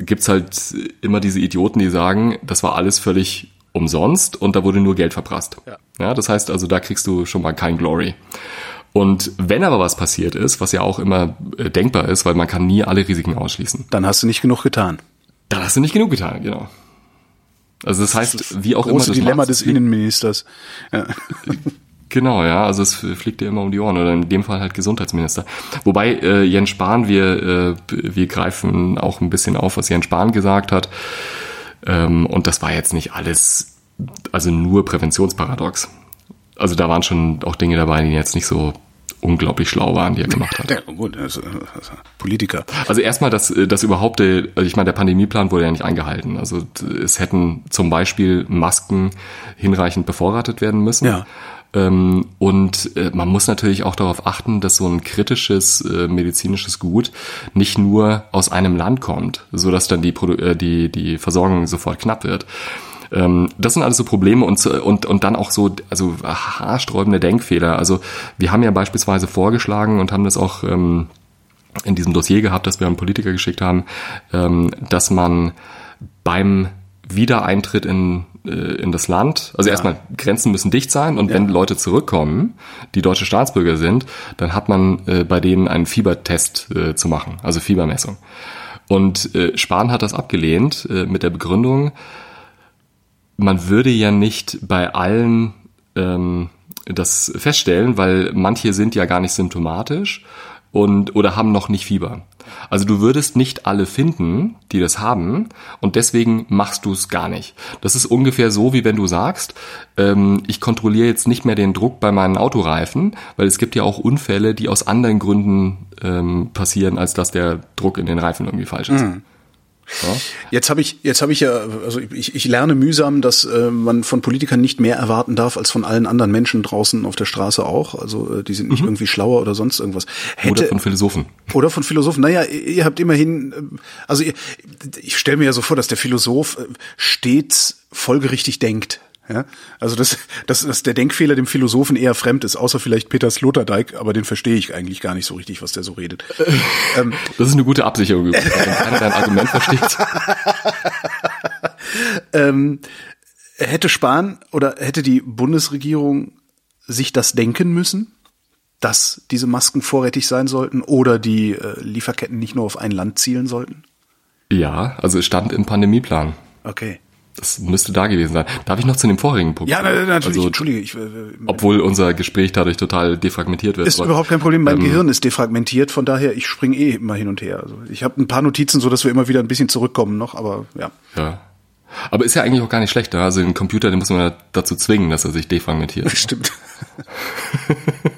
gibt's halt immer diese Idioten, die sagen, das war alles völlig umsonst und da wurde nur Geld verprasst. Ja. ja, das heißt also, da kriegst du schon mal kein Glory. Und wenn aber was passiert ist, was ja auch immer äh, denkbar ist, weil man kann nie alle Risiken ausschließen. Dann hast du nicht genug getan. Dann hast du nicht genug getan, genau. Also das heißt, das wie auch immer das Dilemma machst, des Innenministers. Ja. (laughs) Genau, ja, also es fliegt dir immer um die Ohren oder in dem Fall halt Gesundheitsminister. Wobei äh, Jens Spahn, wir, äh, wir greifen auch ein bisschen auf, was Jens Spahn gesagt hat. Ähm, und das war jetzt nicht alles, also nur Präventionsparadox. Also da waren schon auch Dinge dabei, die jetzt nicht so unglaublich schlau waren, die er gemacht hat. (laughs) Ja, gut, also, also Politiker. Also erstmal, dass das überhaupt, also ich meine, der Pandemieplan wurde ja nicht eingehalten. Also es hätten zum Beispiel Masken hinreichend bevorratet werden müssen. Ja. Ähm, und äh, man muss natürlich auch darauf achten, dass so ein kritisches äh, medizinisches Gut nicht nur aus einem Land kommt, so dass dann die, äh, die, die Versorgung sofort knapp wird ähm, das sind alles so Probleme und, und, und dann auch so also haarsträubende Denkfehler. Also wir haben ja beispielsweise vorgeschlagen und haben das auch ähm, in diesem Dossier gehabt, das wir an Politiker geschickt haben, ähm, dass man beim Wiedereintritt in, äh, in das Land. Also ja. erstmal, Grenzen müssen dicht sein und ja. wenn Leute zurückkommen, die deutsche Staatsbürger sind, dann hat man äh, bei denen einen Fiebertest äh, zu machen, also Fiebermessung. Und äh, Spahn hat das abgelehnt äh, mit der Begründung, man würde ja nicht bei allen ähm, das feststellen, weil manche sind ja gar nicht symptomatisch und oder haben noch nicht Fieber. Also du würdest nicht alle finden, die das haben, und deswegen machst du es gar nicht. Das ist ungefähr so, wie wenn du sagst, ähm, ich kontrolliere jetzt nicht mehr den Druck bei meinen Autoreifen, weil es gibt ja auch Unfälle, die aus anderen Gründen ähm, passieren, als dass der Druck in den Reifen irgendwie falsch ist. Mhm. Ja. Jetzt habe ich, jetzt habe ich ja, also ich, ich lerne mühsam, dass äh, man von Politikern nicht mehr erwarten darf als von allen anderen Menschen draußen auf der Straße auch. Also äh, die sind nicht mhm. irgendwie schlauer oder sonst irgendwas. Hätte, oder von Philosophen. Oder von Philosophen. Naja, ihr habt immerhin, äh, also ihr, ich stelle mir ja so vor, dass der Philosoph äh, stets folgerichtig denkt. Ja, also dass, dass, dass der Denkfehler dem Philosophen eher fremd ist, außer vielleicht Peter Sloterdijk, aber den verstehe ich eigentlich gar nicht so richtig, was der so redet. (laughs) ähm, das ist eine gute Absicherung, wenn keiner dein Argument versteht. (laughs) ähm, hätte Spahn oder hätte die Bundesregierung sich das denken müssen, dass diese Masken vorrätig sein sollten oder die äh, Lieferketten nicht nur auf ein Land zielen sollten? Ja, also es stand im Pandemieplan. Okay. Das müsste da gewesen sein. Darf ich noch zu dem vorigen Punkt? Ja, natürlich, also, entschuldige. Ich, äh, obwohl unser Gespräch dadurch total defragmentiert wird. Ist aber, überhaupt kein Problem. Mein ähm, Gehirn ist defragmentiert, von daher, ich springe eh immer hin und her. Also ich habe ein paar Notizen, so dass wir immer wieder ein bisschen zurückkommen noch, aber ja. Ja. Aber ist ja eigentlich auch gar nicht schlecht. Ne? Also den Computer, den muss man ja dazu zwingen, dass er sich defragmentiert. (laughs) Stimmt. (laughs)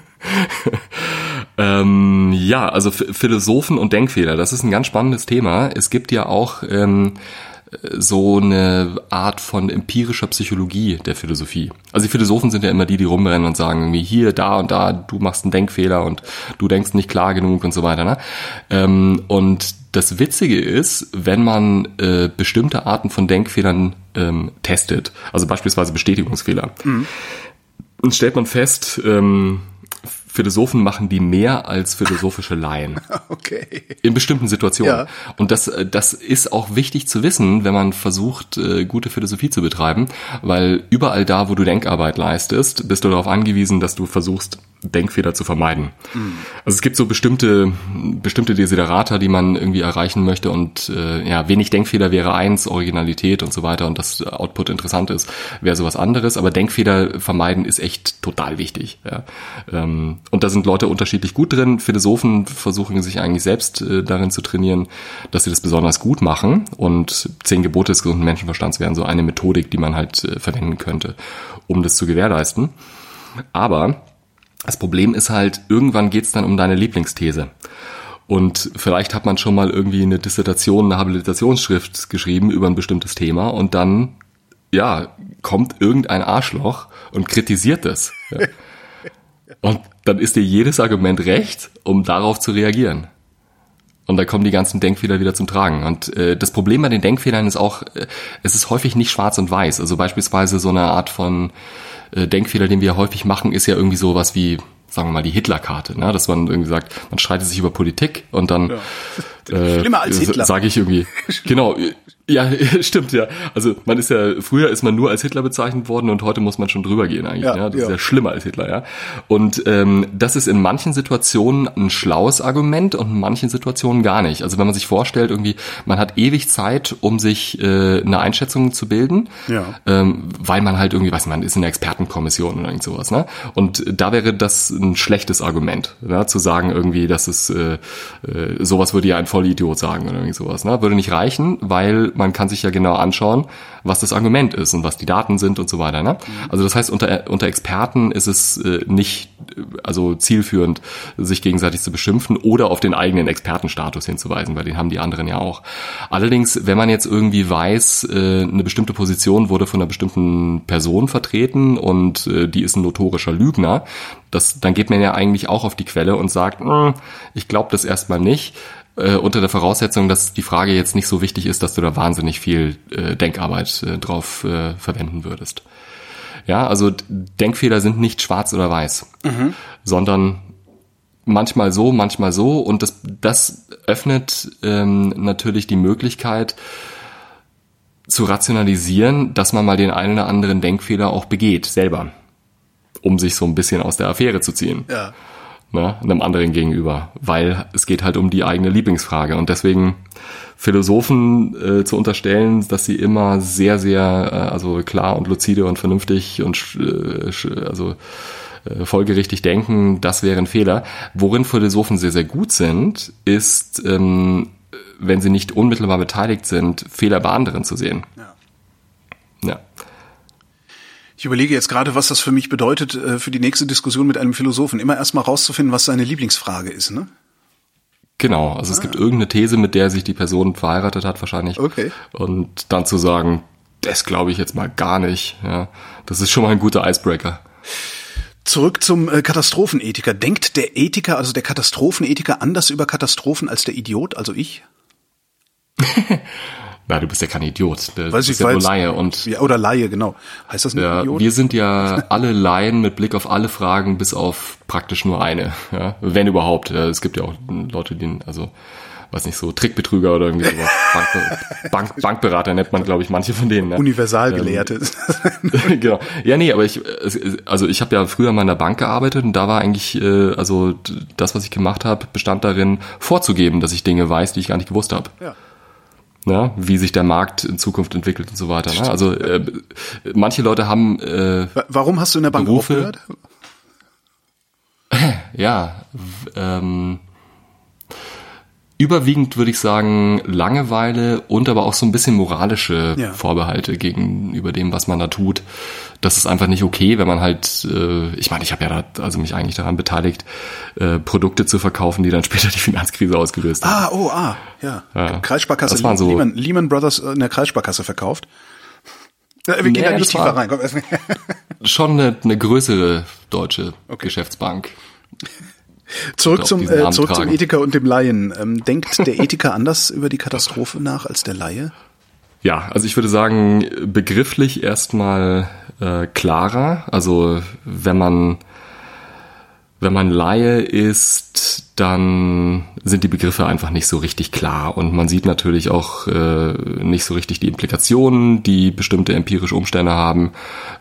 ähm, ja, also Philosophen und Denkfehler, das ist ein ganz spannendes Thema. Es gibt ja auch ähm, so eine Art von empirischer Psychologie der Philosophie. Also die Philosophen sind ja immer die, die rumrennen und sagen irgendwie hier, da und da, du machst einen Denkfehler und du denkst nicht klar genug und so weiter. Ne? Ähm, und das Witzige ist, wenn man äh, bestimmte Arten von Denkfehlern ähm, testet, also beispielsweise Bestätigungsfehler, mhm. dann stellt man fest, ähm, Philosophen machen die mehr als philosophische Laien. (laughs) Okay. In bestimmten Situationen. Ja. Und das, äh, das ist auch wichtig zu wissen, wenn man versucht, äh, gute Philosophie zu betreiben, weil überall da, wo du Denkarbeit leistest, bist du darauf angewiesen, dass du versuchst, Denkfehler zu vermeiden. Mhm. Also es gibt so bestimmte, bestimmte Desiderata, die man irgendwie erreichen möchte und äh, ja, wenig Denkfehler wäre eins, Originalität und so weiter und das Output interessant ist, wäre sowas anderes, aber Denkfehler vermeiden ist echt total wichtig. Ja. Ähm, und da sind Leute unterschiedlich gut drin. Philosophen versuchen sich eigentlich selbst äh, darin zu trainieren, dass sie das besonders gut machen und zehn Gebote des gesunden Menschenverstands wären so eine Methodik, die man halt äh, verwenden könnte, um das zu gewährleisten. Aber das Problem ist halt, irgendwann geht's dann um deine Lieblingsthese. Und vielleicht hat man schon mal irgendwie eine Dissertation, eine Habilitationsschrift geschrieben über ein bestimmtes Thema und dann, ja, kommt irgendein Arschloch und kritisiert das. Ja. Und dann ist dir jedes Argument recht, um darauf zu reagieren. Und da kommen die ganzen Denkfehler wieder zum Tragen. Und äh, das Problem bei den Denkfehlern ist auch, äh, es ist häufig nicht schwarz und weiß. Also beispielsweise so eine Art von äh, Denkfehler, den wir häufig machen, ist ja irgendwie sowas wie, sagen wir mal, die Hitlerkarte. Ne? Dass man irgendwie sagt, man streitet sich über Politik und dann ja. äh, (laughs) Schlimmer als Hitler. sage ich irgendwie, (laughs) genau, ja, (laughs) stimmt, ja. Also man ist ja, früher ist man nur als Hitler bezeichnet worden und heute muss man schon drüber gehen eigentlich. Ja, ja. Das ja. ist ja schlimmer als Hitler, ja. Und ähm, das ist in manchen Situationen ein schlaues Argument und in manchen Situationen gar nicht. Also wenn man sich vorstellt, irgendwie, man hat ewig Zeit, um sich äh, eine Einschätzung zu bilden, ja. ähm, weil man halt irgendwie, weiß man, ist in der Expertenkommission oder irgend sowas, ne? Und da wäre das ein schlechtes Argument, ne? zu sagen irgendwie, dass es äh, äh, sowas würde ja ein Vollidiot sagen oder irgend sowas, ne? Würde nicht reichen, weil man kann sich ja genau anschauen, was das Argument ist und was die Daten sind und so weiter. Ne? Mhm. Also das heißt, unter, unter Experten ist es äh, nicht also zielführend, sich gegenseitig zu beschimpfen oder auf den eigenen Expertenstatus hinzuweisen, weil den haben die anderen ja auch. Allerdings, wenn man jetzt irgendwie weiß, äh, eine bestimmte Position wurde von einer bestimmten Person vertreten und äh, die ist ein notorischer Lügner, das, dann geht man ja eigentlich auch auf die Quelle und sagt, hm, ich glaube das erstmal nicht äh, unter der Voraussetzung, dass die Frage jetzt nicht so wichtig ist, dass du da wahnsinnig viel äh, Denkarbeit äh, drauf äh, verwenden würdest. Ja, also Denkfehler sind nicht schwarz oder weiß, mhm. sondern manchmal so, manchmal so und das, das öffnet ähm, natürlich die Möglichkeit zu rationalisieren, dass man mal den einen oder anderen Denkfehler auch begeht, selber, um sich so ein bisschen aus der Affäre zu ziehen. Ja ne, einem anderen gegenüber, weil es geht halt um die eigene Lieblingsfrage und deswegen Philosophen äh, zu unterstellen, dass sie immer sehr, sehr, äh, also klar und lucide und vernünftig und äh, also äh, folgerichtig denken, das wäre ein Fehler. Worin Philosophen sehr, sehr gut sind, ist, ähm, wenn sie nicht unmittelbar beteiligt sind, Fehler bei anderen zu sehen. Ja. Ich überlege jetzt gerade, was das für mich bedeutet, äh, für die nächste Diskussion mit einem Philosophen. Immer erstmal rauszufinden, was seine Lieblingsfrage ist, ne? Genau, also ah. es gibt irgendeine These, mit der sich die Person verheiratet hat wahrscheinlich. Okay. Und dann zu sagen, das glaube ich jetzt mal gar nicht. Ja, das ist schon mal ein guter Icebreaker. Zurück zum äh, Katastrophenethiker. Denkt der Ethiker, also der Katastrophenethiker, anders über Katastrophen als der Idiot, also ich? (laughs) Na, du bist ja kein Idiot. Du weiß bist ich, ja nur Laie und ja, oder Laie, genau. Heißt das nicht ja, Idiot? Wir sind ja (laughs) alle Laien mit Blick auf alle Fragen, bis auf praktisch nur eine. Ja, wenn überhaupt. Es gibt ja auch Leute, die also weiß nicht so Trickbetrüger oder irgendwie sowas. (laughs) Bank, Bank, Bankberater nennt man, glaube ich, manche von denen. Ne? Universalgelehrte. Ähm, (laughs) genau. Ja, nee, aber ich, also ich habe ja früher mal in der Bank gearbeitet und da war eigentlich, äh, also das, was ich gemacht habe, bestand darin, vorzugeben, dass ich Dinge weiß, die ich gar nicht gewusst habe. Ja ne? wie sich der Markt in Zukunft entwickelt und so weiter. Ne? Also äh, manche Leute haben. Äh, Warum hast du in der Bank Berufe, aufgehört? (laughs) Ja, ähm, überwiegend würde ich sagen Langeweile und aber auch so ein bisschen moralische ja. Vorbehalte gegenüber dem, was man da tut. Das ist einfach nicht okay, wenn man halt, äh, ich meine, ich habe ja da, also mich eigentlich daran beteiligt, äh, Produkte zu verkaufen, die dann später die Finanzkrise ausgelöst haben. Ah, oh, ah, ja. ja. Kreissparkasse, das waren so, Lehman, Lehman Brothers in der Kreissparkasse verkauft. Wir gehen nee, da nicht tiefer rein. Komm, (laughs) schon eine, eine größere deutsche okay. Geschäftsbank. Zurück zum, äh, zurück zum Ethiker und dem Laien. Ähm, (laughs) denkt der Ethiker anders über die Katastrophe nach als der Laie? Ja, also ich würde sagen, begrifflich erstmal äh, klarer. Also wenn man wenn man Laie ist, dann sind die Begriffe einfach nicht so richtig klar. Und man sieht natürlich auch äh, nicht so richtig die Implikationen, die bestimmte empirische Umstände haben.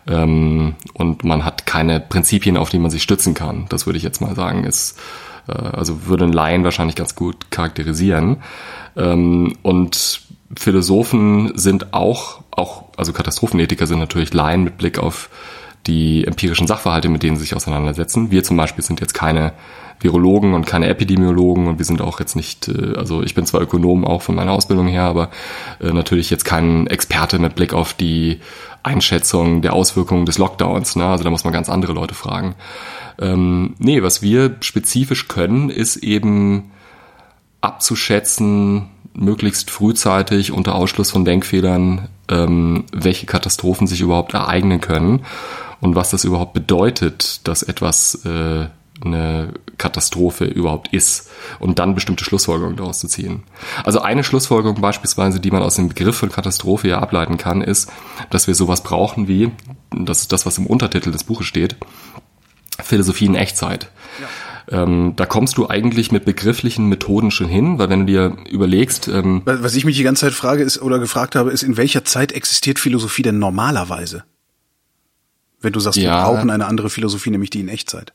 Ähm, und man hat keine Prinzipien, auf die man sich stützen kann. Das würde ich jetzt mal sagen, ist äh, also würde ein Laien wahrscheinlich ganz gut charakterisieren. Ähm, und Philosophen sind auch auch also Katastrophenethiker sind natürlich Laien mit Blick auf die empirischen Sachverhalte, mit denen sie sich auseinandersetzen. Wir zum Beispiel sind jetzt keine Virologen und keine Epidemiologen und wir sind auch jetzt nicht, äh, also ich bin zwar Ökonom auch von meiner Ausbildung her, aber äh, natürlich jetzt kein Experte mit Blick auf die Einschätzung der Auswirkungen des Lockdowns. Ne? Also da muss man ganz andere Leute fragen. Ähm, nee, was wir spezifisch können, ist eben abzuschätzen, möglichst frühzeitig unter Ausschluss von Denkfehlern, ähm, welche Katastrophen sich überhaupt ereignen können und was das überhaupt bedeutet, dass etwas äh, eine Katastrophe überhaupt ist und dann bestimmte Schlussfolgerungen daraus zu ziehen. Also eine Schlussfolgerung beispielsweise, die man aus dem Begriff von Katastrophe ja ableiten kann, ist, dass wir sowas brauchen wie, das ist das, was im Untertitel des Buches steht, Philosophie in Echtzeit. Ja. Ähm, da kommst du eigentlich mit begrifflichen Methoden schon hin, weil wenn du dir überlegst. Ähm, Was ich mich die ganze Zeit frage ist oder gefragt habe, ist, in welcher Zeit existiert Philosophie denn normalerweise? Wenn du sagst, ja, wir brauchen eine andere Philosophie, nämlich die in Echtzeit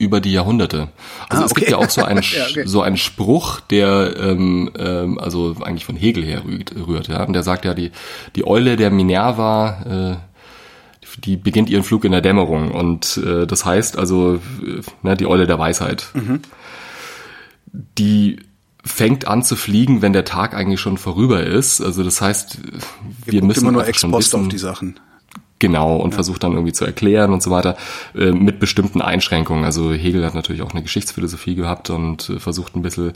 über die Jahrhunderte. Also ah, es gibt ja auch so (laughs) einen ja, okay. so einen Spruch, der ähm, ähm, also eigentlich von Hegel her rührt, ja, und der sagt ja die die Eule der Minerva, äh, die beginnt ihren Flug in der Dämmerung und äh, das heißt also äh, ne, die Eule der Weisheit. Mhm. Die fängt an zu fliegen, wenn der Tag eigentlich schon vorüber ist. Also das heißt, wir, wir müssen immer nur ex post auf die Sachen. Genau, und ja. versucht dann irgendwie zu erklären und so weiter, äh, mit bestimmten Einschränkungen. Also Hegel hat natürlich auch eine Geschichtsphilosophie gehabt und äh, versucht ein bisschen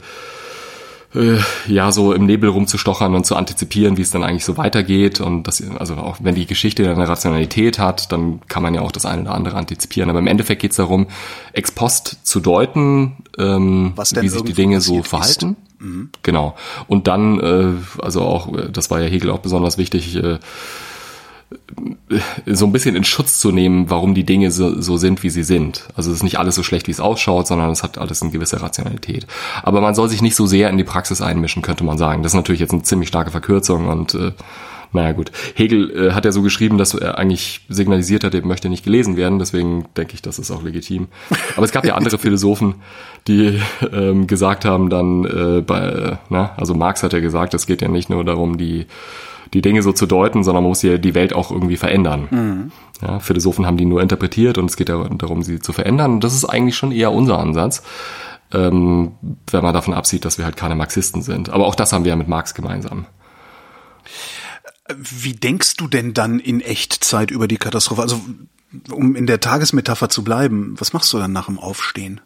äh, ja so im Nebel rumzustochern und zu antizipieren, wie es dann eigentlich so weitergeht und das also auch wenn die Geschichte eine Rationalität hat, dann kann man ja auch das eine oder andere antizipieren. Aber im Endeffekt geht es darum, ex post zu deuten, ähm, wie sich die Dinge so verhalten. Mhm. Genau. Und dann, äh, also auch, äh, das war ja Hegel auch besonders wichtig, äh, so ein bisschen in Schutz zu nehmen, warum die Dinge so, so sind, wie sie sind. Also es ist nicht alles so schlecht, wie es ausschaut, sondern es hat alles eine gewisse Rationalität. Aber man soll sich nicht so sehr in die Praxis einmischen, könnte man sagen. Das ist natürlich jetzt eine ziemlich starke Verkürzung und äh, naja gut. Hegel äh, hat ja so geschrieben, dass er eigentlich signalisiert hat, er möchte nicht gelesen werden, deswegen denke ich, das ist auch legitim. Aber es gab ja andere (laughs) Philosophen, die ähm, gesagt haben dann, äh, bei, na, also Marx hat ja gesagt, es geht ja nicht nur darum, die die Dinge so zu deuten, sondern man muss ja die Welt auch irgendwie verändern. Mhm. Ja, Philosophen haben die nur interpretiert und es geht darum, sie zu verändern. Und das ist eigentlich schon eher unser Ansatz, ähm, wenn man davon absieht, dass wir halt keine Marxisten sind. Aber auch das haben wir ja mit Marx gemeinsam. Wie denkst du denn dann in Echtzeit über die Katastrophe? Also, um in der Tagesmetapher zu bleiben, was machst du dann nach dem Aufstehen?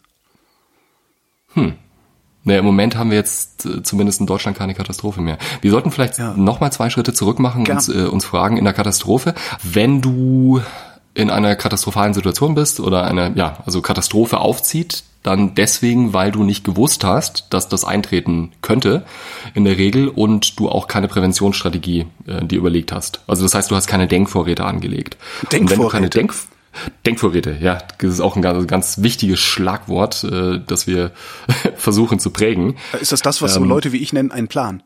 Hm. Naja, im Moment haben wir jetzt äh, zumindest in Deutschland keine Katastrophe mehr. Wir sollten vielleicht ja. nochmal zwei Schritte zurück machen und uns, äh, uns fragen in der Katastrophe, wenn du in einer katastrophalen Situation bist oder eine, ja, also Katastrophe aufzieht, dann deswegen, weil du nicht gewusst hast, dass das eintreten könnte in der Regel und du auch keine Präventionsstrategie äh, dir überlegt hast. Also das heißt, du hast keine Denkvorräte angelegt. Denkvorräte. Und wenn du keine Denk Denkvorräte, ja, das ist auch ein ganz, ganz wichtiges Schlagwort, äh, das wir (laughs) versuchen zu prägen. Ist das das, was ähm, so Leute wie ich nennen, ein Plan?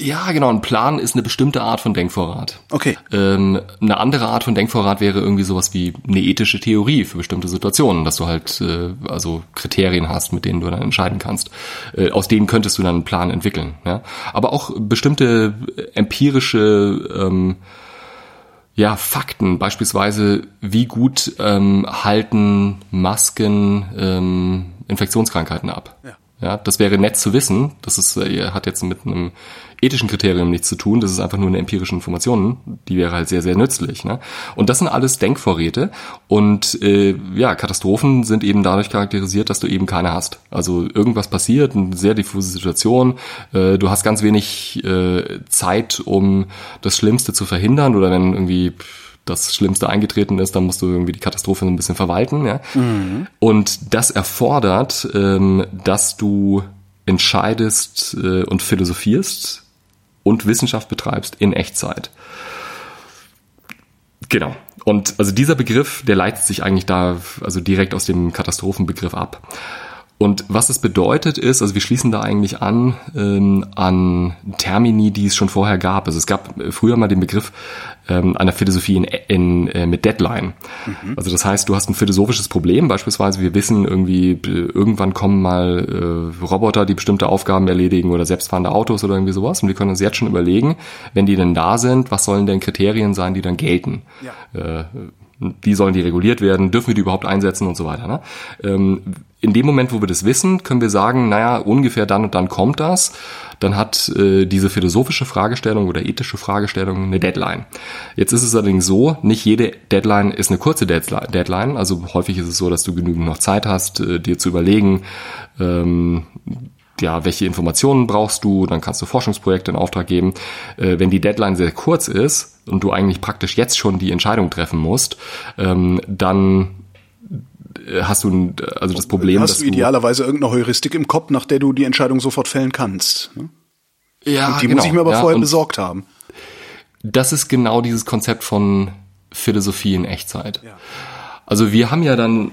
Ja, genau. Ein Plan ist eine bestimmte Art von Denkvorrat. Okay. Ähm, eine andere Art von Denkvorrat wäre irgendwie sowas wie eine ethische Theorie für bestimmte Situationen, dass du halt äh, also Kriterien hast, mit denen du dann entscheiden kannst. Äh, aus denen könntest du dann einen Plan entwickeln. Ja? Aber auch bestimmte empirische ähm, ja, Fakten, beispielsweise wie gut ähm, halten Masken ähm, Infektionskrankheiten ab. Ja. Ja, das wäre nett zu wissen. Das ist, äh, hat jetzt mit einem ethischen Kriterium nichts zu tun. Das ist einfach nur eine empirische Information. Die wäre halt sehr, sehr nützlich. Ne? Und das sind alles Denkvorräte. Und äh, ja, Katastrophen sind eben dadurch charakterisiert, dass du eben keine hast. Also irgendwas passiert, eine sehr diffuse Situation. Äh, du hast ganz wenig äh, Zeit, um das Schlimmste zu verhindern. Oder wenn irgendwie das Schlimmste eingetreten ist, dann musst du irgendwie die Katastrophe ein bisschen verwalten. Ja? Mhm. Und das erfordert, ähm, dass du entscheidest äh, und philosophierst und Wissenschaft betreibst in Echtzeit. Genau. Und also dieser Begriff, der leitet sich eigentlich da also direkt aus dem Katastrophenbegriff ab. Und was es bedeutet ist, also wir schließen da eigentlich an ähm, an Termini, die es schon vorher gab. Also es gab äh, früher mal den Begriff ähm, einer Philosophie in, in, äh, mit Deadline. Mhm. Also das heißt, du hast ein philosophisches Problem, beispielsweise wir wissen irgendwie, äh, irgendwann kommen mal äh, Roboter, die bestimmte Aufgaben erledigen oder selbstfahrende Autos oder irgendwie sowas. Und wir können uns jetzt schon überlegen, wenn die denn da sind, was sollen denn Kriterien sein, die dann gelten? Ja. Äh, wie sollen die reguliert werden? Dürfen wir die überhaupt einsetzen und so weiter? Ne? Ähm, in dem Moment, wo wir das wissen, können wir sagen, naja, ungefähr dann und dann kommt das. Dann hat äh, diese philosophische Fragestellung oder ethische Fragestellung eine Deadline. Jetzt ist es allerdings so, nicht jede Deadline ist eine kurze Deadline. Also häufig ist es so, dass du genügend noch Zeit hast, äh, dir zu überlegen, ähm, ja, welche Informationen brauchst du, dann kannst du Forschungsprojekte in Auftrag geben. Äh, wenn die Deadline sehr kurz ist und du eigentlich praktisch jetzt schon die Entscheidung treffen musst, ähm, dann äh, hast du also das Problem, hast du idealerweise irgendeine Heuristik im Kopf, nach der du die Entscheidung sofort fällen kannst. Ne? Ja, und die genau, muss ich mir aber ja, vorher besorgt haben. Das ist genau dieses Konzept von Philosophie in Echtzeit. Ja. Also wir haben ja dann äh,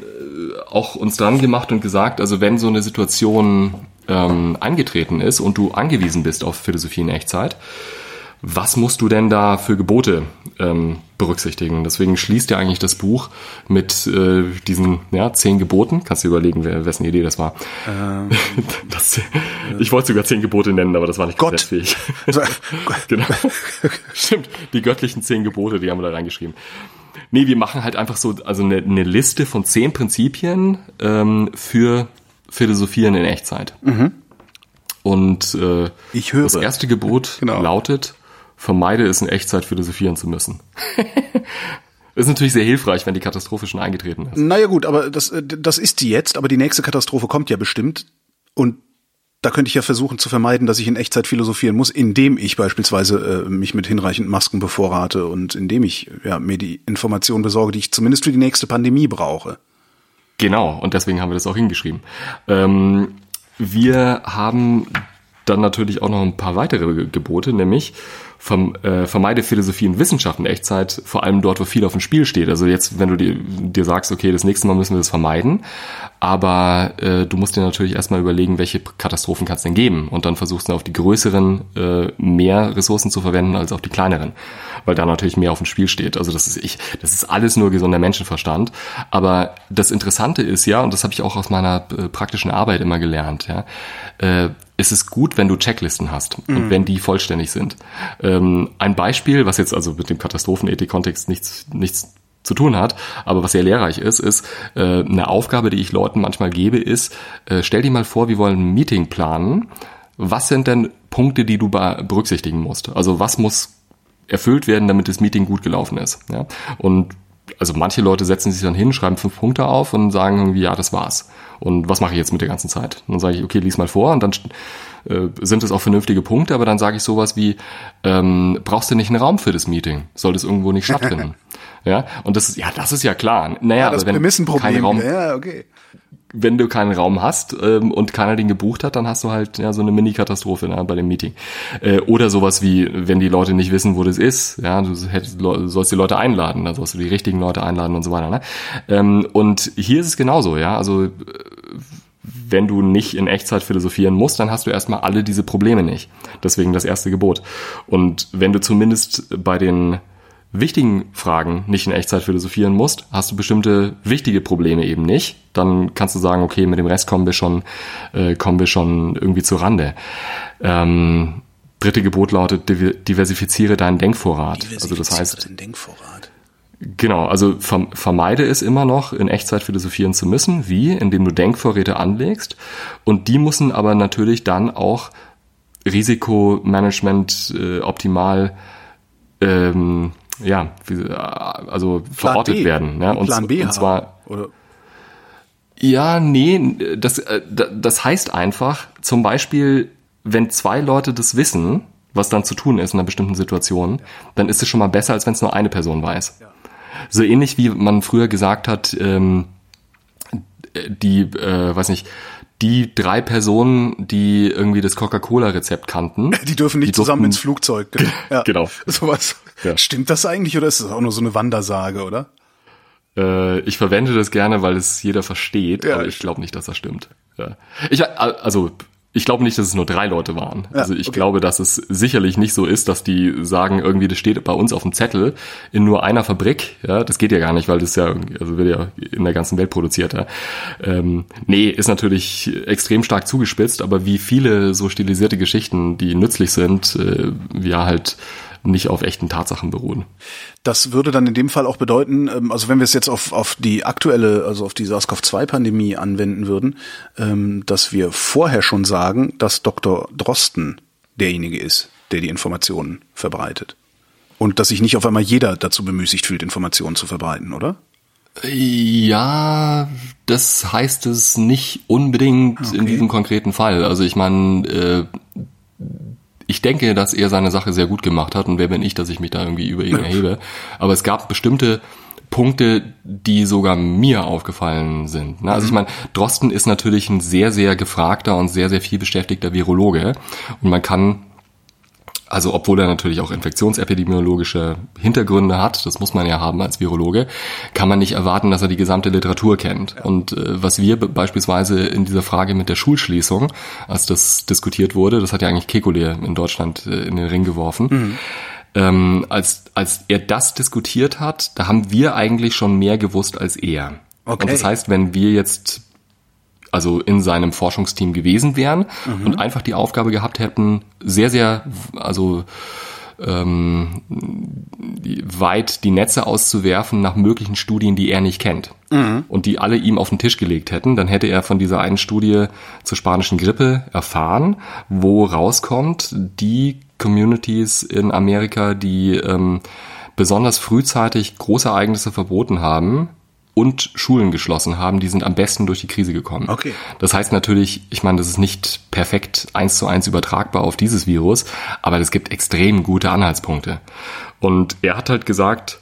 auch uns dran gemacht und gesagt, also wenn so eine Situation ähm, eingetreten ist und du angewiesen bist auf Philosophie in Echtzeit, was musst du denn da für Gebote ähm, berücksichtigen? Deswegen schließt ja eigentlich das Buch mit äh, diesen ja, zehn Geboten. Kannst du überlegen, wer, wessen Idee das war. Ähm, (laughs) das, ich wollte sogar zehn Gebote nennen, aber das war nicht Gott. gesetzfähig. (laughs) (laughs) genau. Stimmt, die göttlichen zehn Gebote, die haben wir da reingeschrieben. Nee, wir machen halt einfach so also eine, eine Liste von zehn Prinzipien ähm, für Philosophieren in Echtzeit. Mhm. Und äh, ich höre. das erste Gebot (laughs) Genau. lautet, vermeide es in Echtzeit philosophieren zu müssen. (laughs) ist natürlich sehr hilfreich, wenn die Katastrophe schon eingetreten ist. Naja gut, aber das, äh, das ist die jetzt, aber die nächste Katastrophe kommt ja bestimmt. Und da könnte ich ja versuchen zu vermeiden, dass ich in Echtzeit philosophieren muss, indem ich beispielsweise äh, mich mit hinreichend Masken bevorrate und indem ich ja, mir die Informationen besorge, die ich zumindest für die nächste Pandemie brauche. Genau, und deswegen haben wir das auch hingeschrieben. Ähm, wir haben dann natürlich auch noch ein paar weitere Gebote, nämlich vom, äh, vermeide Philosophie und Wissenschaft in Echtzeit, vor allem dort, wo viel auf dem Spiel steht. Also jetzt, wenn du dir, dir sagst, okay, das nächste Mal müssen wir das vermeiden, aber äh, du musst dir natürlich erstmal überlegen, welche Katastrophen kann es denn geben und dann versuchst du auf die größeren äh, mehr Ressourcen zu verwenden als auf die kleineren, weil da natürlich mehr auf dem Spiel steht. Also das ist ich, das ist alles nur gesunder Menschenverstand. Aber das Interessante ist ja, und das habe ich auch aus meiner äh, praktischen Arbeit immer gelernt, ja, äh, es ist gut, wenn du Checklisten hast und wenn die vollständig sind. Ähm, ein Beispiel, was jetzt also mit dem Katastrophenethik-Kontext nichts, nichts zu tun hat, aber was sehr lehrreich ist, ist äh, eine Aufgabe, die ich Leuten manchmal gebe, ist, äh, stell dir mal vor, wir wollen ein Meeting planen. Was sind denn Punkte, die du berücksichtigen musst? Also was muss erfüllt werden, damit das Meeting gut gelaufen ist? Ja? Und also manche Leute setzen sich dann hin, schreiben fünf Punkte auf und sagen irgendwie, ja, das war's. Und was mache ich jetzt mit der ganzen Zeit? Und dann sage ich, okay, lies mal vor und dann äh, sind es auch vernünftige Punkte, aber dann sage ich sowas wie, ähm, brauchst du nicht einen Raum für das Meeting? Soll das irgendwo nicht stattfinden? (laughs) ja, und das ist, ja, das ist ja klar. Naja, Ja, das aber wenn kein. Raum, Ja, okay. wenn du keinen Raum hast ähm, und keiner den gebucht hat, dann hast du halt ja so eine Mini-Katastrophe ne, bei dem Meeting. Äh, oder sowas wie, wenn die Leute nicht wissen, wo das ist, ja, du hättest, sollst die Leute einladen, dann sollst du die richtigen Leute einladen und so weiter. Ne? Ähm, und hier ist es genauso, ja, also äh, wenn du nicht in Echtzeit philosophieren musst, dann hast du erstmal alle diese Probleme nicht. Deswegen das erste Gebot. Und wenn du zumindest bei den wichtigen Fragen nicht in Echtzeit philosophieren musst, hast du bestimmte wichtige Probleme eben nicht. Dann kannst du sagen, okay, mit dem Rest kommen wir schon, äh, kommen wir schon irgendwie zu Rande. Ähm, dritte Gebot lautet, diversifiziere deinen Denkvorrat. Also das heißt. Genau, also vermeide es immer noch, in Echtzeit philosophieren zu müssen. Wie? Indem du Denkvorräte anlegst. Und die müssen aber natürlich dann auch Risikomanagement äh, optimal ähm, ja, also verortet B. werden. Ja, und, Plan B und zwar oder? ja, nee, das, äh, das heißt einfach, zum Beispiel, wenn zwei Leute das wissen, was dann zu tun ist in einer bestimmten Situation, dann ist es schon mal besser, als wenn es nur eine Person weiß. Ja. So ähnlich wie man früher gesagt hat, ähm, die, äh, weiß nicht, die drei Personen, die irgendwie das Coca-Cola-Rezept kannten. (laughs) Die dürfen nicht die zusammen durften, ins Flugzeug. (laughs) Ja. Genau. (laughs) Sowas. Ja. Stimmt das eigentlich oder ist das auch nur so eine Wandersage, oder? Äh, ich verwende das gerne, weil es jeder versteht, Ja, aber ich glaube nicht, dass das stimmt. Ja. Ich, also, ich glaube nicht, dass es nur drei Leute waren. Ja, also ich okay. glaube, dass es sicherlich nicht so ist, dass die sagen, irgendwie, das steht bei uns auf dem Zettel in nur einer Fabrik. Ja, das geht ja gar nicht, weil das ja, also wird ja in der ganzen Welt produziert. Ja. Ähm, nee, ist natürlich extrem stark zugespitzt, aber wie viele so stilisierte Geschichten, die nützlich sind, äh, ja halt nicht auf echten Tatsachen beruhen. Das würde dann in dem Fall auch bedeuten, ähm, also wenn wir es jetzt auf, auf die aktuelle, also auf die SARS-CoV-2-Pandemie anwenden würden, ähm, dass wir vorher schon sagen, dass Dr. Drosten derjenige ist, der die Informationen verbreitet. Und dass sich nicht auf einmal jeder dazu bemüßigt fühlt, Informationen zu verbreiten, oder? Ja, das heißt es nicht unbedingt okay. in diesem konkreten Fall. Also ich meine, äh, ich denke, dass er seine Sache sehr gut gemacht hat und wer bin ich, dass ich mich da irgendwie über ihn (laughs) erhebe. Aber es gab bestimmte Punkte, die sogar mir aufgefallen sind. Also ich mhm. meine, Drosten ist natürlich ein sehr, sehr gefragter und sehr, sehr viel beschäftigter Virologe und man kann also obwohl er natürlich auch infektionsepidemiologische Hintergründe hat, das muss man ja haben als Virologe, kann man nicht erwarten, dass er die gesamte Literatur kennt. Und äh, was wir beispielsweise in dieser Frage mit der Schulschließung, als das diskutiert wurde, das hat ja eigentlich Kekulé in Deutschland äh, in den Ring geworfen. Mhm. Ähm, als, als er das diskutiert hat, da haben wir eigentlich schon mehr gewusst als er. Okay. Und das heißt, wenn wir jetzt also in seinem Forschungsteam gewesen wären mhm. und einfach die Aufgabe gehabt hätten, sehr, sehr, also ähm, weit die Netze auszuwerfen nach möglichen Studien, die er nicht kennt mhm. und die alle ihm auf den Tisch gelegt hätten, dann hätte er von dieser einen Studie zur spanischen Grippe erfahren, wo rauskommt, die Communities in Amerika, die ähm, besonders frühzeitig große Ereignisse verboten haben, und Schulen geschlossen haben, die sind am besten durch die Krise gekommen. Okay. Das heißt natürlich, ich meine, das ist nicht perfekt eins zu eins übertragbar auf dieses Virus, aber es gibt extrem gute Anhaltspunkte. Und er hat halt gesagt,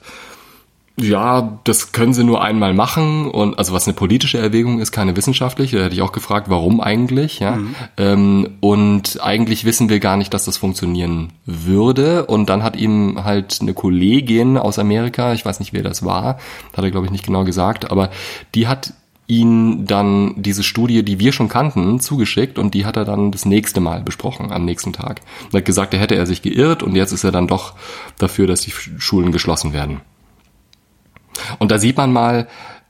ja, das können sie nur einmal machen und also was eine politische Erwägung ist, keine wissenschaftliche. Da hätte ich auch gefragt, warum eigentlich, ja. Mhm. Ähm, und eigentlich wissen wir gar nicht, dass das funktionieren würde. Und dann hat ihm halt eine Kollegin aus Amerika, ich weiß nicht, wer das war, hat er glaube ich nicht genau gesagt, aber die hat ihn dann diese Studie, die wir schon kannten, zugeschickt und die hat er dann das nächste Mal besprochen am nächsten Tag. Er hat gesagt, er hätte er sich geirrt und jetzt ist er dann doch dafür, dass die Schulen geschlossen werden. Und da sieht man mal,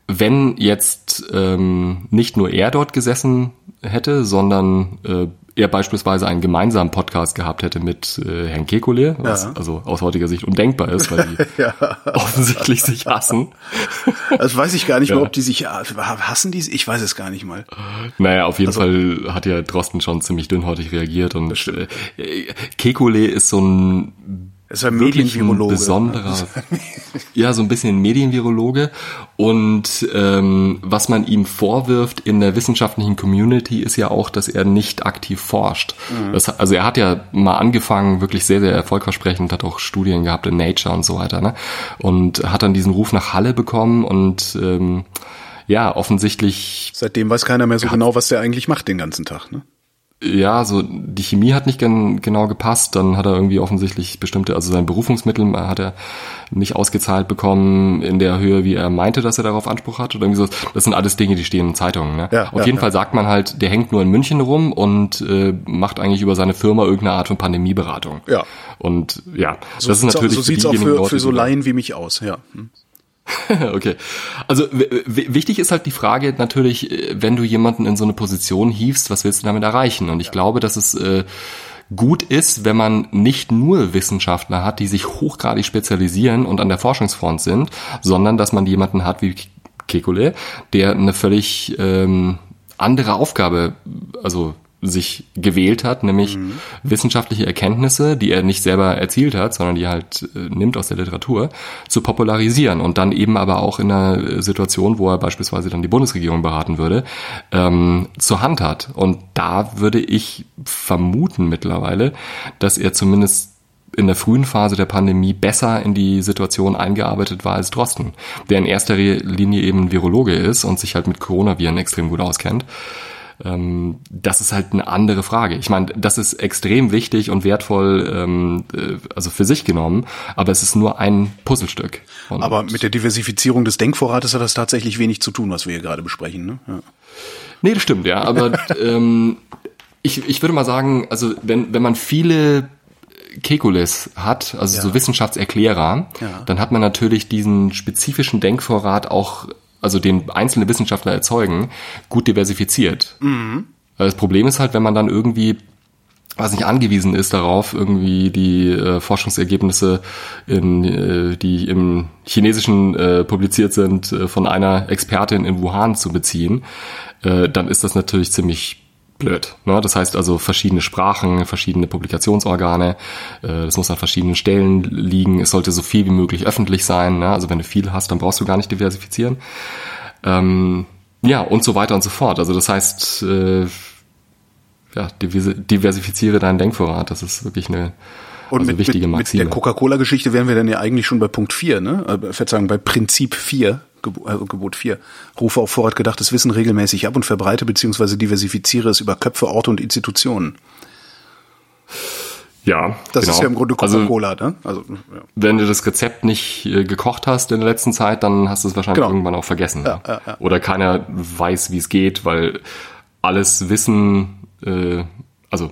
wenn jetzt ähm, nicht nur er dort gesessen hätte, sondern äh, er beispielsweise einen gemeinsamen Podcast gehabt hätte mit äh, Herrn Kekulé, was ja. also aus heutiger Sicht undenkbar ist, weil die (laughs) ja. offensichtlich sich hassen. (laughs) Das weiß ich gar nicht ja. mal, ob die sich hassen die ich weiß es gar nicht mal. Naja, auf jeden also, Fall hat ja Drosten schon ziemlich dünnhäutig reagiert und äh, Kekulé ist so ein ist ein Medienvirologe. besonderer, ja, so ein bisschen Medienvirologe. Und ähm, was man ihm vorwirft in der wissenschaftlichen Community ist ja auch, dass er nicht aktiv forscht. Mhm. Das, also er hat ja mal angefangen, wirklich sehr, sehr erfolgversprechend, hat auch Studien gehabt in Nature und so weiter, ne? Und hat dann diesen Ruf nach Halle bekommen und ähm, ja, offensichtlich. Seitdem weiß keiner mehr so genau, was der eigentlich macht den ganzen Tag, ne? Ja, so die Chemie hat nicht gen, genau gepasst. Dann hat er irgendwie offensichtlich bestimmte, also sein Berufungsmittel hat er nicht ausgezahlt bekommen in der Höhe, wie er meinte, dass er darauf Anspruch hat oder irgendwie so. Das sind alles Dinge, die stehen in Zeitungen. Ne? Ja, Auf ja, jeden ja. Fall sagt man halt, der hängt nur in München rum und äh, macht eigentlich über seine Firma irgendeine Art von Pandemieberatung. Ja. Und ja, so das ist natürlich auch, so sieht's auch für, für so Laien wie mich aus. Ja. Hm. (laughs) okay. Also wichtig ist halt die Frage natürlich, äh, wenn du jemanden in so eine Position hiefst, was willst du damit erreichen? Und ich glaube, dass es äh, gut ist, wenn man nicht nur Wissenschaftler hat, die sich hochgradig spezialisieren und an der Forschungsfront sind, sondern dass man jemanden hat wie Kekule, der eine völlig ähm, andere Aufgabe, also sich gewählt hat, nämlich mhm. wissenschaftliche Erkenntnisse, die er nicht selber erzielt hat, sondern die er halt äh, nimmt aus der Literatur, zu popularisieren und dann eben aber auch in einer Situation, wo er beispielsweise dann die Bundesregierung beraten würde, ähm, zur Hand hat. Und da würde ich vermuten mittlerweile, dass er zumindest in der frühen Phase der Pandemie besser in die Situation eingearbeitet war als Drosten, der in erster Linie eben Virologe ist und sich halt mit Coronaviren extrem gut auskennt ähm, das ist halt eine andere Frage. Ich meine, das ist extrem wichtig und wertvoll, ähm, äh, also für sich genommen, aber es ist nur ein Puzzlestück. Aber mit der Diversifizierung des Denkvorrates hat das tatsächlich wenig zu tun, was wir hier gerade besprechen. Ne? Ja. Nee, das stimmt, ja. Aber (laughs) ähm, ich, ich würde mal sagen, also wenn, wenn man viele Kekules hat, also ja. so Wissenschaftserklärer, ja. dann hat man natürlich diesen spezifischen Denkvorrat auch also den einzelne Wissenschaftler erzeugen, gut diversifiziert. Mhm. Das Problem ist halt, wenn man dann irgendwie was nicht angewiesen ist darauf, irgendwie die äh, Forschungsergebnisse, in, äh, die im Chinesischen äh, publiziert sind, äh, von einer Expertin in Wuhan zu beziehen, äh, dann ist das natürlich ziemlich blöd. Ne? Das heißt also verschiedene Sprachen, verschiedene Publikationsorgane, äh, das muss an verschiedenen Stellen liegen, es sollte so viel wie möglich öffentlich sein. Ne? Also wenn du viel hast, dann brauchst du gar nicht diversifizieren. Ähm, ja, und so weiter und so fort. Also das heißt, äh, ja, diversifiziere deinen Denkvorrat. Das ist wirklich eine und also mit, wichtige Maxime. Mit der Coca-Cola-Geschichte wären wir dann ja eigentlich schon bei Punkt 4, ne? Äh, Verzeihung, bei Prinzip 4, Gebot 4. Rufe auf Vorrat gedachtes Wissen regelmäßig ab und verbreite bzw. diversifiziere es über Köpfe, Orte und Institutionen. Ja, das genau. ist ja im Grunde also Coca-Cola, also, ne? Also, ja. Wenn du das Rezept nicht äh, gekocht hast in der letzten Zeit, dann hast du es wahrscheinlich genau. irgendwann auch vergessen. Ja, ja. Ja, Oder keiner weiß, wie es geht, weil alles Wissen, äh, also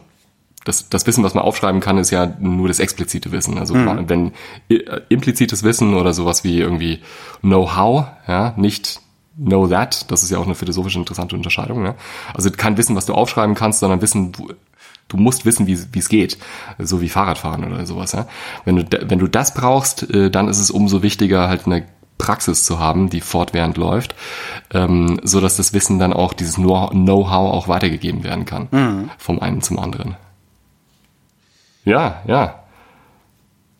das, das Wissen, was man aufschreiben kann, ist ja nur das explizite Wissen. Also mhm. wenn äh, implizites Wissen oder sowas wie irgendwie Know-how, ja, nicht Know that, das ist ja auch eine philosophische interessante Unterscheidung. Ne? Also kein Wissen, was du aufschreiben kannst, sondern Wissen, du musst wissen, wie es geht, so wie Fahrradfahren oder sowas. Ja? Wenn, du, wenn du das brauchst, äh, dann ist es umso wichtiger, halt eine Praxis zu haben, die fortwährend läuft, ähm, so dass das Wissen dann auch, dieses Know-how auch weitergegeben werden kann, mhm. vom einen zum anderen. Ja, ja.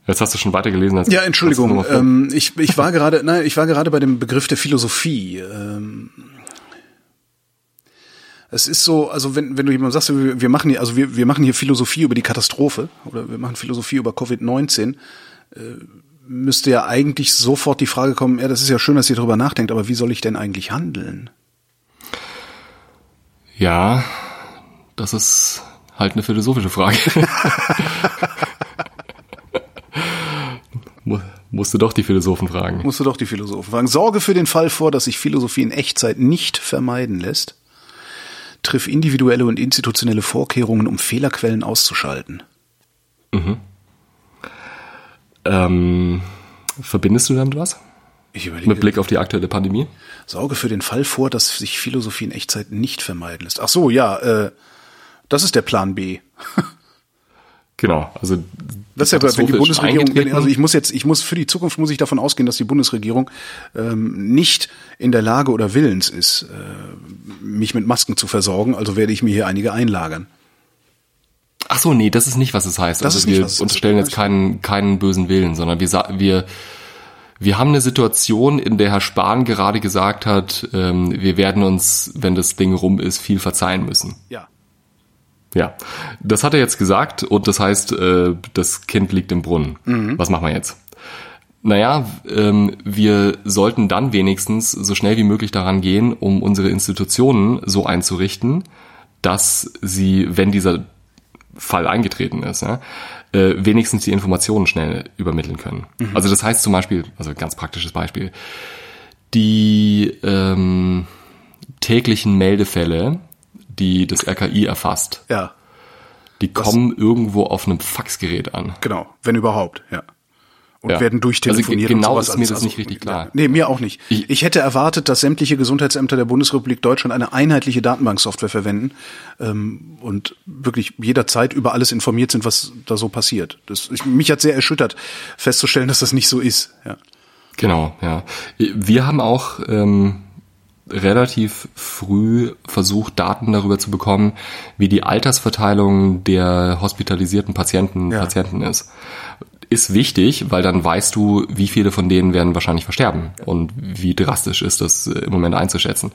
Jetzt hast du schon weitergelesen. Als ja, Entschuldigung. Ähm, ich, ich war gerade, (laughs) nein, ich war gerade bei dem Begriff der Philosophie. Ähm, es ist so, also wenn, wenn du jemandem sagst, wir, wir machen hier, also wir, wir machen hier Philosophie über die Katastrophe oder wir machen Philosophie über Covid-19, äh, müsste ja eigentlich sofort die Frage kommen, ja, das ist ja schön, dass ihr darüber nachdenkt, aber wie soll ich denn eigentlich handeln? Ja, das ist halt eine philosophische Frage. (laughs) Musst du doch die Philosophen fragen. Musst du doch die Philosophen fragen. Sorge für den Fall vor, dass sich Philosophie in Echtzeit nicht vermeiden lässt triff individuelle und institutionelle Vorkehrungen, um Fehlerquellen auszuschalten. Mhm. Ähm, verbindest du damit was? Ich überlege, Mit Blick auf die aktuelle Pandemie? Sorge für den Fall vor, dass sich Philosophie in Echtzeit nicht vermeiden lässt. Ach so, ja, äh, das ist der Plan B. Genau, also das ist ja, wenn die Bundesregierung, also ich muss jetzt, ich muss für die Zukunft muss ich davon ausgehen, dass die Bundesregierung ähm, nicht in der Lage oder willens ist, äh, mich mit Masken zu versorgen. Also werde ich mir hier einige einlagern. Ach so, nee, das ist nicht, was es heißt. Das also ist wir nicht, unterstellen jetzt keinen keinen bösen Willen, sondern wir wir wir haben eine Situation, in der Herr Spahn gerade gesagt hat, ähm, wir werden uns, wenn das Ding rum ist, viel verzeihen müssen. Ja. Ja, das hat er jetzt gesagt und das heißt, äh, das Kind liegt im Brunnen. Mhm. Was machen wir jetzt? Naja, ähm, wir sollten dann wenigstens so schnell wie möglich daran gehen, um unsere Institutionen so einzurichten, dass sie, wenn dieser Fall eingetreten ist, ja, äh, wenigstens die Informationen schnell übermitteln können. Mhm. Also das heißt zum Beispiel, also ganz praktisches Beispiel, die ähm, täglichen Meldefälle, die das RKI erfasst. Ja. Die kommen das, irgendwo auf einem Faxgerät an. Genau, wenn überhaupt, ja. Und ja. werden durchtelefoniert. Also genau und sowas ist mir das also, nicht richtig klar. Nee, mir auch nicht. Ich, ich, hätte erwartet, dass sämtliche Gesundheitsämter der Bundesrepublik Deutschland eine einheitliche Datenbanksoftware verwenden ähm, und wirklich jederzeit über alles informiert sind, was da so passiert. Das, ich, mich hat sehr erschüttert, festzustellen, dass das nicht so ist. Ja. Genau, ja. Wir haben auch ähm, relativ früh versucht, Daten darüber zu bekommen, wie die Altersverteilung der hospitalisierten Patienten, ja. Patienten ist. Ist wichtig, weil dann weißt du, wie viele von denen werden wahrscheinlich versterben und wie drastisch ist das im Moment einzuschätzen.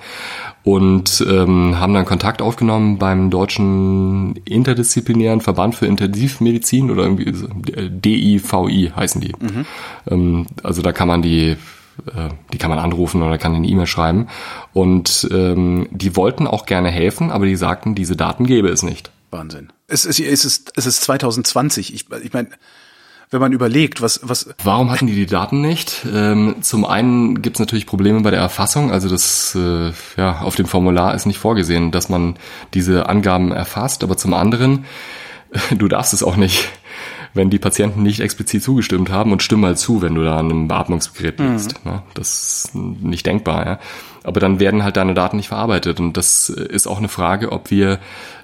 Und ähm, haben dann Kontakt aufgenommen beim deutschen interdisziplinären Verband für Intensivmedizin oder irgendwie DIVI heißen die. Mhm. Ähm, also da kann man die äh, die kann man anrufen oder kann eine E-Mail schreiben. Und ähm, die wollten auch gerne helfen, aber die sagten, diese Daten gäbe es nicht. Wahnsinn. Es ist, es ist, es ist 2020. Ich, ich meine, wenn man überlegt, was, was. Warum hatten die die Daten nicht? Ähm, zum einen gibt es natürlich Probleme bei der Erfassung. Also das, äh, ja, auf dem Formular ist nicht vorgesehen, dass man diese Angaben erfasst. Aber zum anderen, (laughs) du darfst es auch nicht wenn die Patienten nicht explizit zugestimmt haben und stimm mal zu, wenn du da an einem Beatmungsgerät mhm. liegst. Mhm. Das ist nicht denkbar. Ja? Aber dann werden halt deine Daten nicht verarbeitet. Und das ist auch eine Frage, ob wir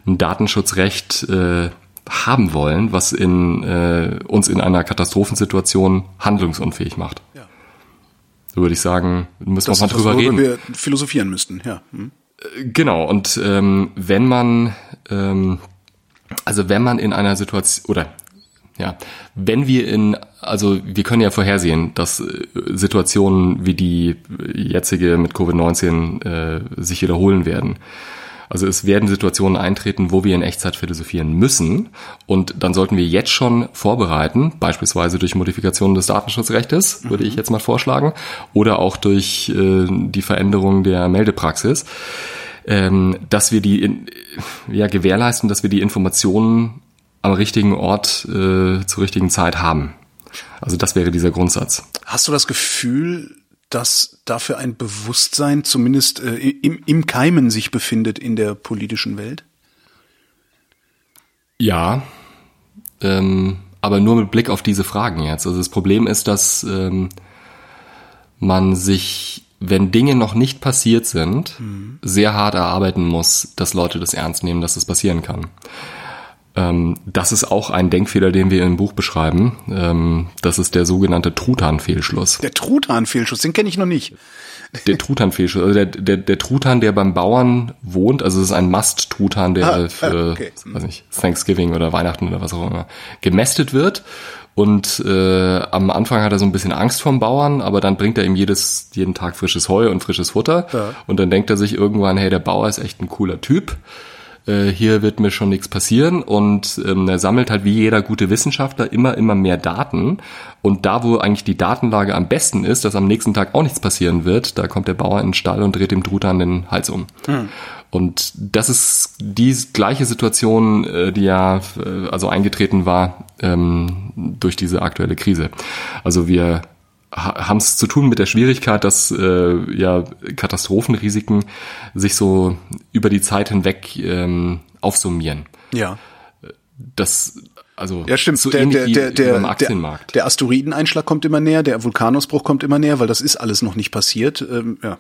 ein Datenschutzrecht äh, haben wollen, was in, äh, uns in einer Katastrophensituation handlungsunfähig macht. Ja. So würde ich sagen, müssen das wir mal drüber reden. wir philosophieren müssten, ja. Hm. Genau, und ähm, wenn man, ähm, also wenn man in einer Situation, oder ja, wenn wir in, also wir können ja vorhersehen, dass äh, Situationen wie die jetzige mit Covid-19 äh, sich wiederholen werden. Also es werden Situationen eintreten, wo wir in Echtzeit philosophieren müssen. Und dann sollten wir jetzt schon vorbereiten, beispielsweise durch Modifikation des Datenschutzrechtes, würde ich jetzt mal vorschlagen, oder auch durch äh, die Veränderung der Meldepraxis, ähm, dass wir die in, ja gewährleisten, dass wir die Informationen am richtigen Ort äh, zur richtigen Zeit haben. Also das wäre dieser Grundsatz. Hast du das Gefühl, dass dafür ein Bewusstsein zumindest äh, im, im Keimen sich befindet in der politischen Welt? Ja, ähm, aber nur mit Blick auf diese Fragen jetzt. Also das Problem ist, dass ähm, man sich, wenn Dinge noch nicht passiert sind, mhm. sehr hart erarbeiten muss, dass Leute das ernst nehmen, dass das passieren kann. Ähm, das ist auch ein Denkfehler, den wir im Buch beschreiben. Ähm, das ist der sogenannte Truthahn-Fehlschluss. Der Truthahn-Fehlschluss, den kenne ich noch nicht. Der Truthahn-Fehlschluss, also der, der, der Truthahn, der beim Bauern wohnt, also es ist ein Mast-Truthahn, der ah, für okay. weiß nicht, Thanksgiving oder Weihnachten oder was auch immer gemästet wird. Und äh, am Anfang hat er so ein bisschen Angst vom Bauern, aber dann bringt er ihm jedes, jeden Tag frisches Heu und frisches Futter. Ja. Und dann denkt er sich irgendwann, hey, der Bauer ist echt ein cooler Typ äh, hier wird mir schon nichts passieren und ähm, er sammelt halt wie jeder gute Wissenschaftler immer, immer mehr Daten und da, wo eigentlich die Datenlage am besten ist, dass am nächsten Tag auch nichts passieren wird, da kommt der Bauer in den Stall und dreht dem Truthahn den Hals um. Hm. Und das ist die gleiche Situation, äh, die ja äh, also eingetreten war ähm, durch diese aktuelle Krise. Also wir haben es zu tun mit der Schwierigkeit, dass äh, ja Katastrophenrisiken sich so über die Zeit hinweg ähm, aufsummieren. Ja. Das also ja, stimmt. so der, der, der, der, beim Aktienmarkt. Der, der Asteroideneinschlag kommt immer näher, der Vulkanausbruch kommt immer näher, weil das ist alles noch nicht passiert. Ähm, ja.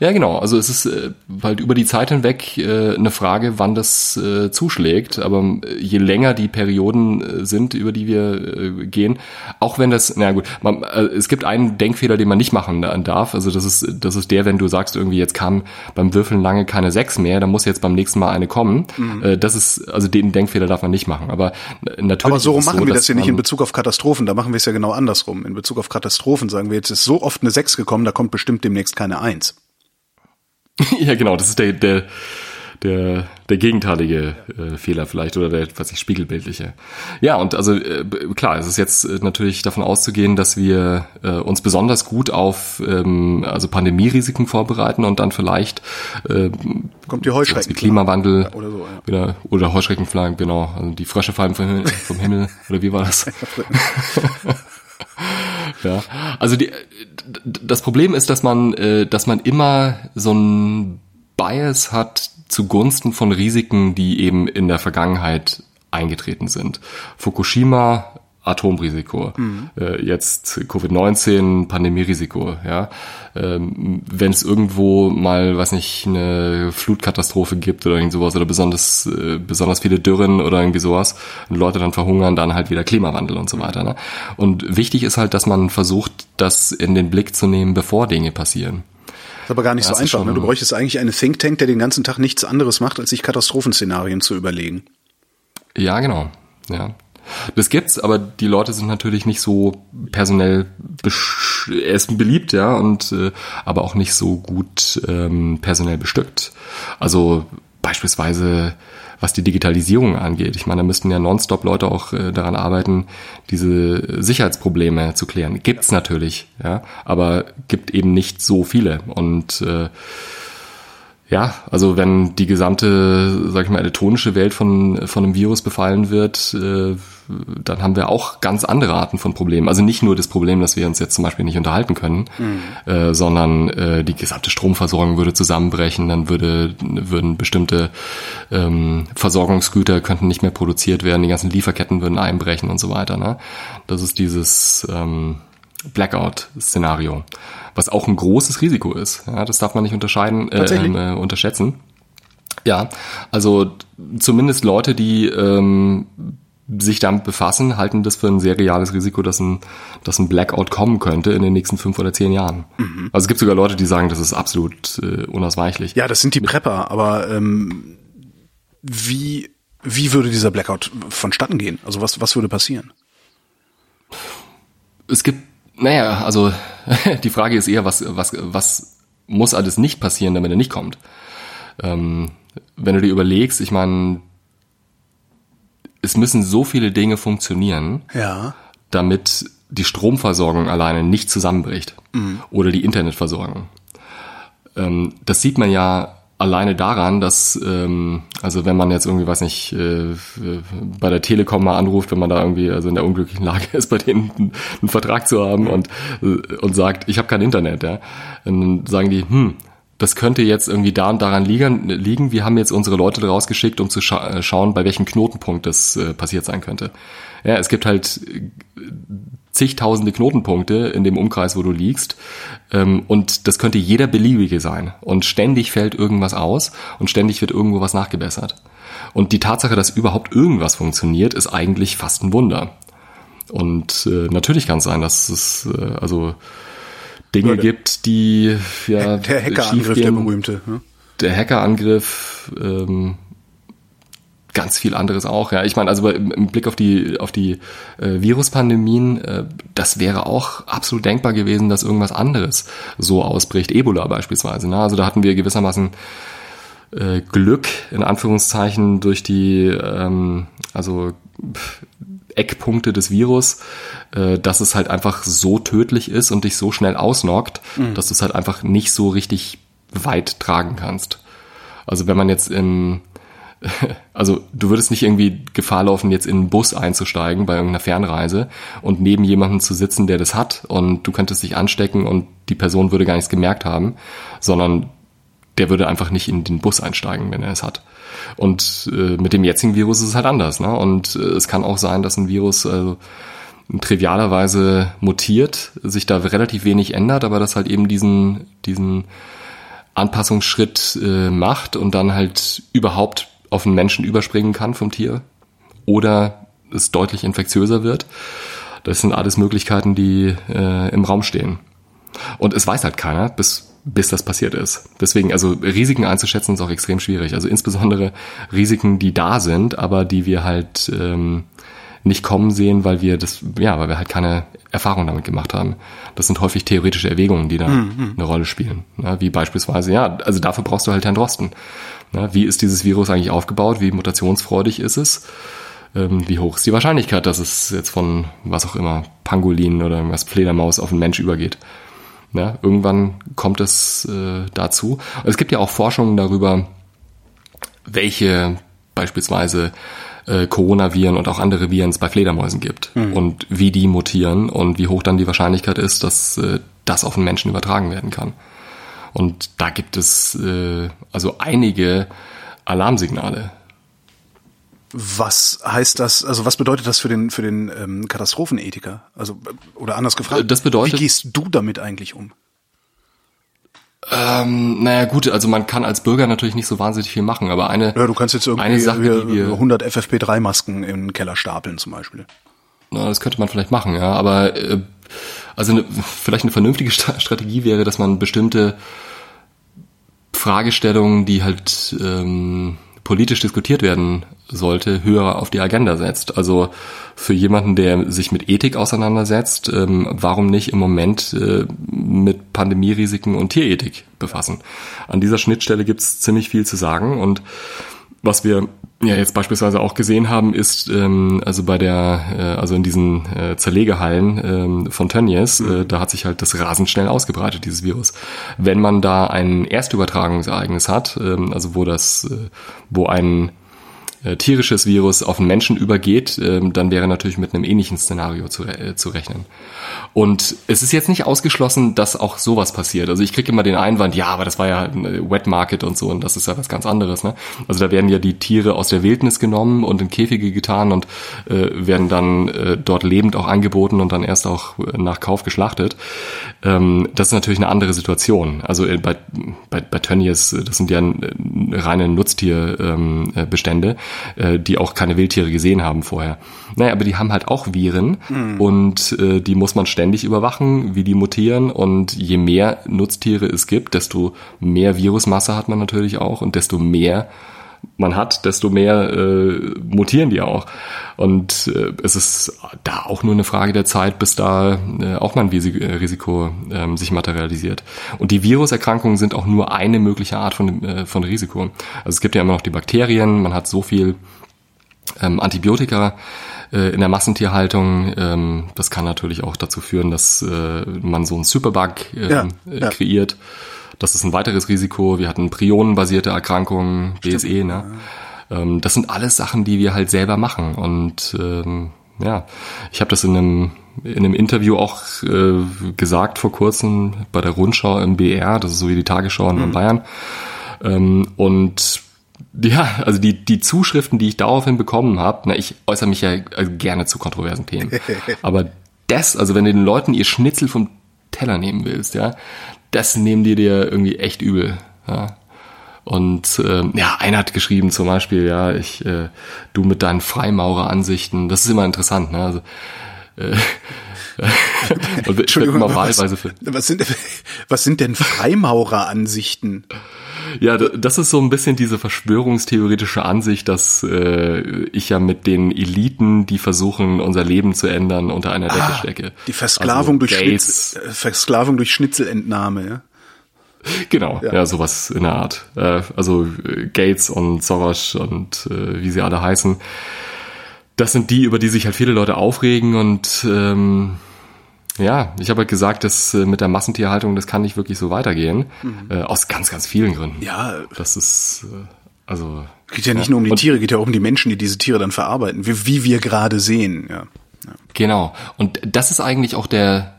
Ja, genau. Also es ist äh, halt über die Zeit hinweg äh, eine Frage, wann das äh, zuschlägt. Aber äh, je länger die Perioden äh, sind, über die wir äh, gehen, auch wenn das, na gut, man, äh, es gibt einen Denkfehler, den man nicht machen darf. Also das ist, das ist der, wenn du sagst, irgendwie jetzt kam beim Würfeln lange keine sechs mehr, dann muss jetzt beim nächsten Mal eine kommen. Mhm. Das ist, also den Denkfehler darf man nicht machen. Aber natürlich. Aber so machen so, wir das ja nicht in Bezug auf Katastrophen. Da machen wir es ja genau andersrum. In Bezug auf Katastrophen sagen wir jetzt ist so oft eine sechs gekommen, da kommt bestimmt demnächst keine eins. (laughs) ja, genau, das ist der, der, der, der gegenteilige äh, Fehler vielleicht oder der, was ich spiegelbildliche. Ja, und also äh, klar, es ist jetzt äh, natürlich davon auszugehen, dass wir äh, uns besonders gut auf ähm, also Pandemierisiken vorbereiten und dann vielleicht äh, kommt die Heuschrecken wie Klimawandel ja, oder so, ja. oder, oder Heuschreckenflagen, genau, also die Frösche fallen vom, vom Himmel oder wie war das? (laughs) (laughs) (laughs) ja, also die, das Problem ist, dass man, äh, dass man immer so ein Bias hat zugunsten von Risiken, die eben in der Vergangenheit eingetreten sind. Fukushima Atomrisiko, mhm. äh, jetzt Covid-19, Pandemierisiko, ja. Ähm, Wenn es irgendwo mal, weiß nicht, eine Flutkatastrophe gibt oder irgend sowas oder besonders, äh, besonders viele Dürren oder irgendwie sowas und Leute dann verhungern, dann halt wieder Klimawandel und so weiter. Ne? Und wichtig ist halt, dass man versucht, das in den Blick zu nehmen, bevor Dinge passieren. Das ist aber gar nicht das so einfach. Ne? Du bräuchtest eigentlich einen Think Tank, der den ganzen Tag nichts anderes macht, als sich Katastrophenszenarien zu überlegen. Ja, genau. Ja, das gibt's, aber die Leute sind natürlich nicht so personell er beliebt, ja, und äh, aber auch nicht so gut ähm, personell bestückt. Also beispielsweise was die Digitalisierung angeht. Ich meine, da müssten ja nonstop Leute auch äh, daran arbeiten, diese Sicherheitsprobleme zu klären. Gibt's natürlich, ja, aber gibt eben nicht so viele und äh, ja, also wenn die gesamte, sag ich mal, elektronische Welt von, von einem Virus befallen wird, äh, dann haben wir auch ganz andere Arten von Problemen. Also nicht nur das Problem, dass wir uns jetzt zum Beispiel nicht unterhalten können, mhm. äh, sondern äh, die gesamte Stromversorgung würde zusammenbrechen, dann würde, würden bestimmte ähm, Versorgungsgüter könnten nicht mehr produziert werden, die ganzen Lieferketten würden einbrechen und so weiter. Ne? Das ist dieses ähm, Blackout-Szenario, was auch ein großes Risiko ist. Ja, das darf man nicht unterscheiden, äh, äh, unterschätzen. Ja, also zumindest Leute, die ähm, sich damit befassen, halten das für ein sehr reales Risiko, dass ein, dass ein Blackout kommen könnte in den nächsten fünf oder zehn Jahren. Mhm. Also es gibt sogar Leute, die sagen, das ist absolut äh, unausweichlich. Ja, das sind die Prepper, aber ähm, wie, wie würde dieser Blackout vonstatten gehen? Also was, was würde passieren? Es gibt, naja, also (laughs) die Frage ist eher, was, was, was muss alles nicht passieren, damit er nicht kommt? Ähm, wenn du dir überlegst, ich meine, es müssen so viele Dinge funktionieren, ja. damit die Stromversorgung alleine nicht zusammenbricht mhm. oder die Internetversorgung. Ähm, das sieht man ja alleine daran, dass, ähm, also wenn man jetzt irgendwie, weiß nicht, äh, bei der Telekom mal anruft, wenn man da irgendwie also in der unglücklichen Lage ist, bei denen einen, einen Vertrag zu haben und, äh, und sagt, ich habe kein Internet, ja, dann sagen die, hm, das könnte jetzt irgendwie da und daran liegen. liegen. Wir haben jetzt unsere Leute rausgeschickt, um zu scha äh, schauen, bei welchem Knotenpunkt das äh, passiert sein könnte. Ja, es gibt halt äh, zigtausende Knotenpunkte in dem Umkreis, wo du liegst. Ähm, und das könnte jeder beliebige sein. Und ständig fällt irgendwas aus und ständig wird irgendwo was nachgebessert. Und die Tatsache, dass überhaupt irgendwas funktioniert, ist eigentlich fast ein Wunder. Und äh, natürlich kann es sein, dass es äh, also Dinge Oder gibt, die ja der Hackerangriff, der berühmte. Ne? Der Hackerangriff, ähm, ganz viel anderes auch. Ja, ich meine, also im, Blick auf die auf die äh, Viruspandemien, äh, das wäre auch absolut denkbar gewesen, dass irgendwas anderes so ausbricht, Ebola beispielsweise. Ne? Also da hatten wir gewissermaßen äh, Glück in Anführungszeichen durch die ähm, also Eckpunkte des Virus, äh, dass es halt einfach so tödlich ist und dich so schnell ausnockt, mhm. dass du es halt einfach nicht so richtig weit tragen kannst. Also wenn man jetzt in (laughs) also du würdest nicht irgendwie Gefahr laufen, jetzt in einen Bus einzusteigen bei irgendeiner Fernreise und neben jemandem zu sitzen, der das hat und du könntest dich anstecken und die Person würde gar nichts gemerkt haben, sondern der würde einfach nicht in den Bus einsteigen, wenn er es hat. Und äh, mit dem jetzigen Virus ist es halt anders. Ne? Und äh, es kann auch sein, dass ein Virus also, trivialerweise mutiert, sich da relativ wenig ändert, aber das halt eben diesen, diesen Anpassungsschritt äh, macht und dann halt überhaupt auf den Menschen überspringen kann vom Tier oder es deutlich infektiöser wird. Das sind alles Möglichkeiten, die äh, im Raum stehen. Und es weiß halt keiner, bis bis das passiert ist. Deswegen, also Risiken einzuschätzen ist auch extrem schwierig. Also insbesondere Risiken, die da sind, aber die wir halt ähm, nicht kommen sehen, weil wir das, ja, weil wir halt keine Erfahrung damit gemacht haben. Das sind häufig theoretische Erwägungen, die da mhm. eine Rolle spielen. Ja, wie beispielsweise, ja, also dafür brauchst du halt Herrn Drosten. Ja, wie ist dieses Virus eigentlich aufgebaut? Wie mutationsfreudig ist es? Ähm, wie hoch ist die Wahrscheinlichkeit, dass es jetzt von was auch immer, Pangolin oder irgendwas Fledermaus auf einen Mensch übergeht? Ja, irgendwann kommt es äh, dazu. Es gibt ja auch Forschungen darüber, welche beispielsweise äh, Coronaviren und auch andere Viren es bei Fledermäusen gibt mhm. und wie die mutieren und wie hoch dann die Wahrscheinlichkeit ist, dass äh, das auf einen Menschen übertragen werden kann. Und da gibt es äh, also einige Alarmsignale. Was heißt das, also was bedeutet das für den, für den ähm, Katastrophenethiker? Also, oder anders gefragt, das bedeutet, wie gehst du damit eigentlich um? Ähm, naja gut, also man kann als Bürger natürlich nicht so wahnsinnig viel machen, aber eine Ja, du kannst jetzt irgendwie eine Sache, die wir, 100 FFP3-Masken im Keller stapeln zum Beispiel. Na, das könnte man vielleicht machen, ja, aber äh, also eine, vielleicht eine vernünftige Strategie wäre, dass man bestimmte Fragestellungen, die halt ähm, politisch diskutiert werden sollte, höher auf die Agenda setzt. Also für jemanden, der sich mit Ethik auseinandersetzt, ähm, warum nicht im Moment äh, mit Pandemierisiken und Tierethik befassen? An dieser Schnittstelle gibt es ziemlich viel zu sagen und was wir ja jetzt beispielsweise auch gesehen haben, ist ähm, also bei der, äh, also in diesen äh, Zerlegehallen ähm, von Tönnies, mhm. äh, da hat sich halt das rasend schnell ausgebreitet, dieses Virus. Wenn man da ein Erstübertragungsereignis hat, ähm, also wo das, äh, wo ein äh, tierisches Virus auf einen Menschen übergeht, äh, dann wäre natürlich mit einem ähnlichen Szenario zu, äh, zu rechnen. Und es ist jetzt nicht ausgeschlossen, dass auch sowas passiert. Also ich kriege immer den Einwand, ja, aber das war ja ein Wet Market und so und das ist ja was ganz anderes. Ne? Also da werden ja die Tiere aus der Wildnis genommen und in Käfige getan und äh, werden dann äh, dort lebend auch angeboten und dann erst auch nach Kauf geschlachtet. ähm, das ist natürlich eine andere Situation. Also äh, bei, bei, bei Tönnies, äh, das sind ja äh, reine Nutztierbestände, äh, die auch keine Wildtiere gesehen haben vorher. Naja, aber die haben halt auch Viren mhm. und äh, die muss man ständig überwachen, wie die mutieren und je mehr Nutztiere es gibt, desto mehr Virusmasse hat man natürlich auch und desto mehr man hat, desto mehr äh, mutieren die auch. Und äh, es ist da auch nur eine Frage der Zeit, bis da äh, auch mal ein äh, Risiko äh, sich materialisiert. Und die Viruserkrankungen sind auch nur eine mögliche Art von, äh, von Risiko. Also es gibt ja immer noch die Bakterien, man hat so viel ähm, Antibiotika äh, in der Massentierhaltung. Ähm, das kann natürlich auch dazu führen, dass äh, man so einen Superbug äh, ja, ja. kreiert. Das ist ein weiteres Risiko. Wir hatten prionenbasierte Erkrankungen, BSE. Ne? Ähm, das sind alles Sachen, die wir halt selber machen. Und ähm, ja, ich habe das in einem in einem Interview auch äh, gesagt vor kurzem bei der Rundschau im BR, das ist so wie die Tagesschau in mhm. Bayern. Ähm, und ja, also die, die Zuschriften, die ich daraufhin bekommen habe, na, ich äußere mich ja äh, gerne zu kontroversen Themen. (laughs) Aber das, also wenn du den Leuten ihr Schnitzel vom Teller nehmen willst, ja, das nehmen die dir irgendwie echt übel. Ja. Und ähm, ja, einer hat geschrieben zum Beispiel, ja, ich, äh, du mit deinen Freimaurer-Ansichten, das ist immer interessant, ne? Also, äh, (laughs) und Entschuldigung, immer wahlweise für. Was sind, (laughs) was sind denn Freimaurer-Ansichten? Ja, das ist so ein bisschen diese verschwörungstheoretische Ansicht, dass äh, ich ja mit den Eliten, die versuchen, unser Leben zu ändern, unter einer Decke ah, stecke. Die Versklavung, also durch Schnitzel, Versklavung durch Schnitzelentnahme, ja? Genau, ja. ja, sowas in der Art. Äh, also äh, Gates und Soros und äh, wie sie alle heißen. Das sind die, über die sich halt viele Leute aufregen und ähm, ja, ich habe halt gesagt, dass äh, mit der Massentierhaltung, das kann nicht wirklich so weitergehen. Mhm. Äh, aus ganz, ganz vielen Gründen. Ja. Das ist, äh, also. Geht ja nicht ja. nur um die und, Tiere, geht ja auch um die Menschen, die diese Tiere dann verarbeiten, wie, wie wir gerade sehen, ja. ja. Genau. Und das ist eigentlich auch der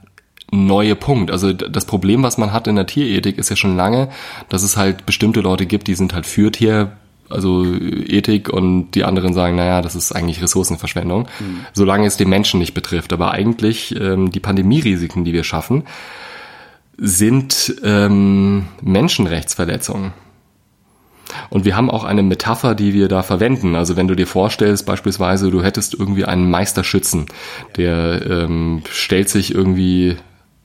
neue Punkt. Also das Problem, was man hat in der Tierethik, ist ja schon lange, dass es halt bestimmte Leute gibt, die sind halt für Tier also Ethik und die anderen sagen, naja, das ist eigentlich Ressourcenverschwendung, mhm. solange es den Menschen nicht betrifft. Aber eigentlich ähm, die Pandemierisiken, die wir schaffen, sind ähm, Menschenrechtsverletzungen. Und wir haben auch eine Metapher, die wir da verwenden. Also wenn du dir vorstellst, beispielsweise, du hättest irgendwie einen Meisterschützen, der ähm, stellt sich irgendwie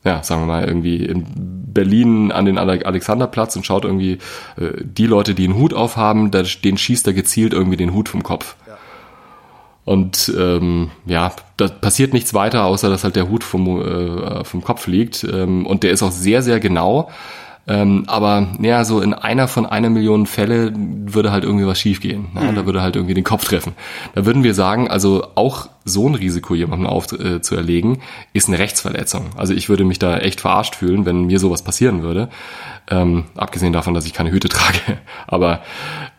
ja, sagen wir mal, irgendwie in Berlin an den Alexanderplatz und schaut irgendwie äh, die Leute, die einen Hut aufhaben, da, den schießt er gezielt irgendwie den Hut vom Kopf. Ja. Und ähm, ja, da passiert nichts weiter, außer dass halt der Hut vom, äh, vom Kopf liegt. Ähm, und der ist auch sehr, sehr genau. Ähm, aber ja, so in einer von einer Million Fälle würde halt irgendwie was schiefgehen. Ne? Mhm. Da würde halt irgendwie den Kopf treffen. Da würden wir sagen, also auch so ein Risiko jemandem aufzuerlegen, äh, ist eine Rechtsverletzung. Also ich würde mich da echt verarscht fühlen, wenn mir sowas passieren würde. Ähm, abgesehen davon, dass ich keine Hüte (laughs) trage. Aber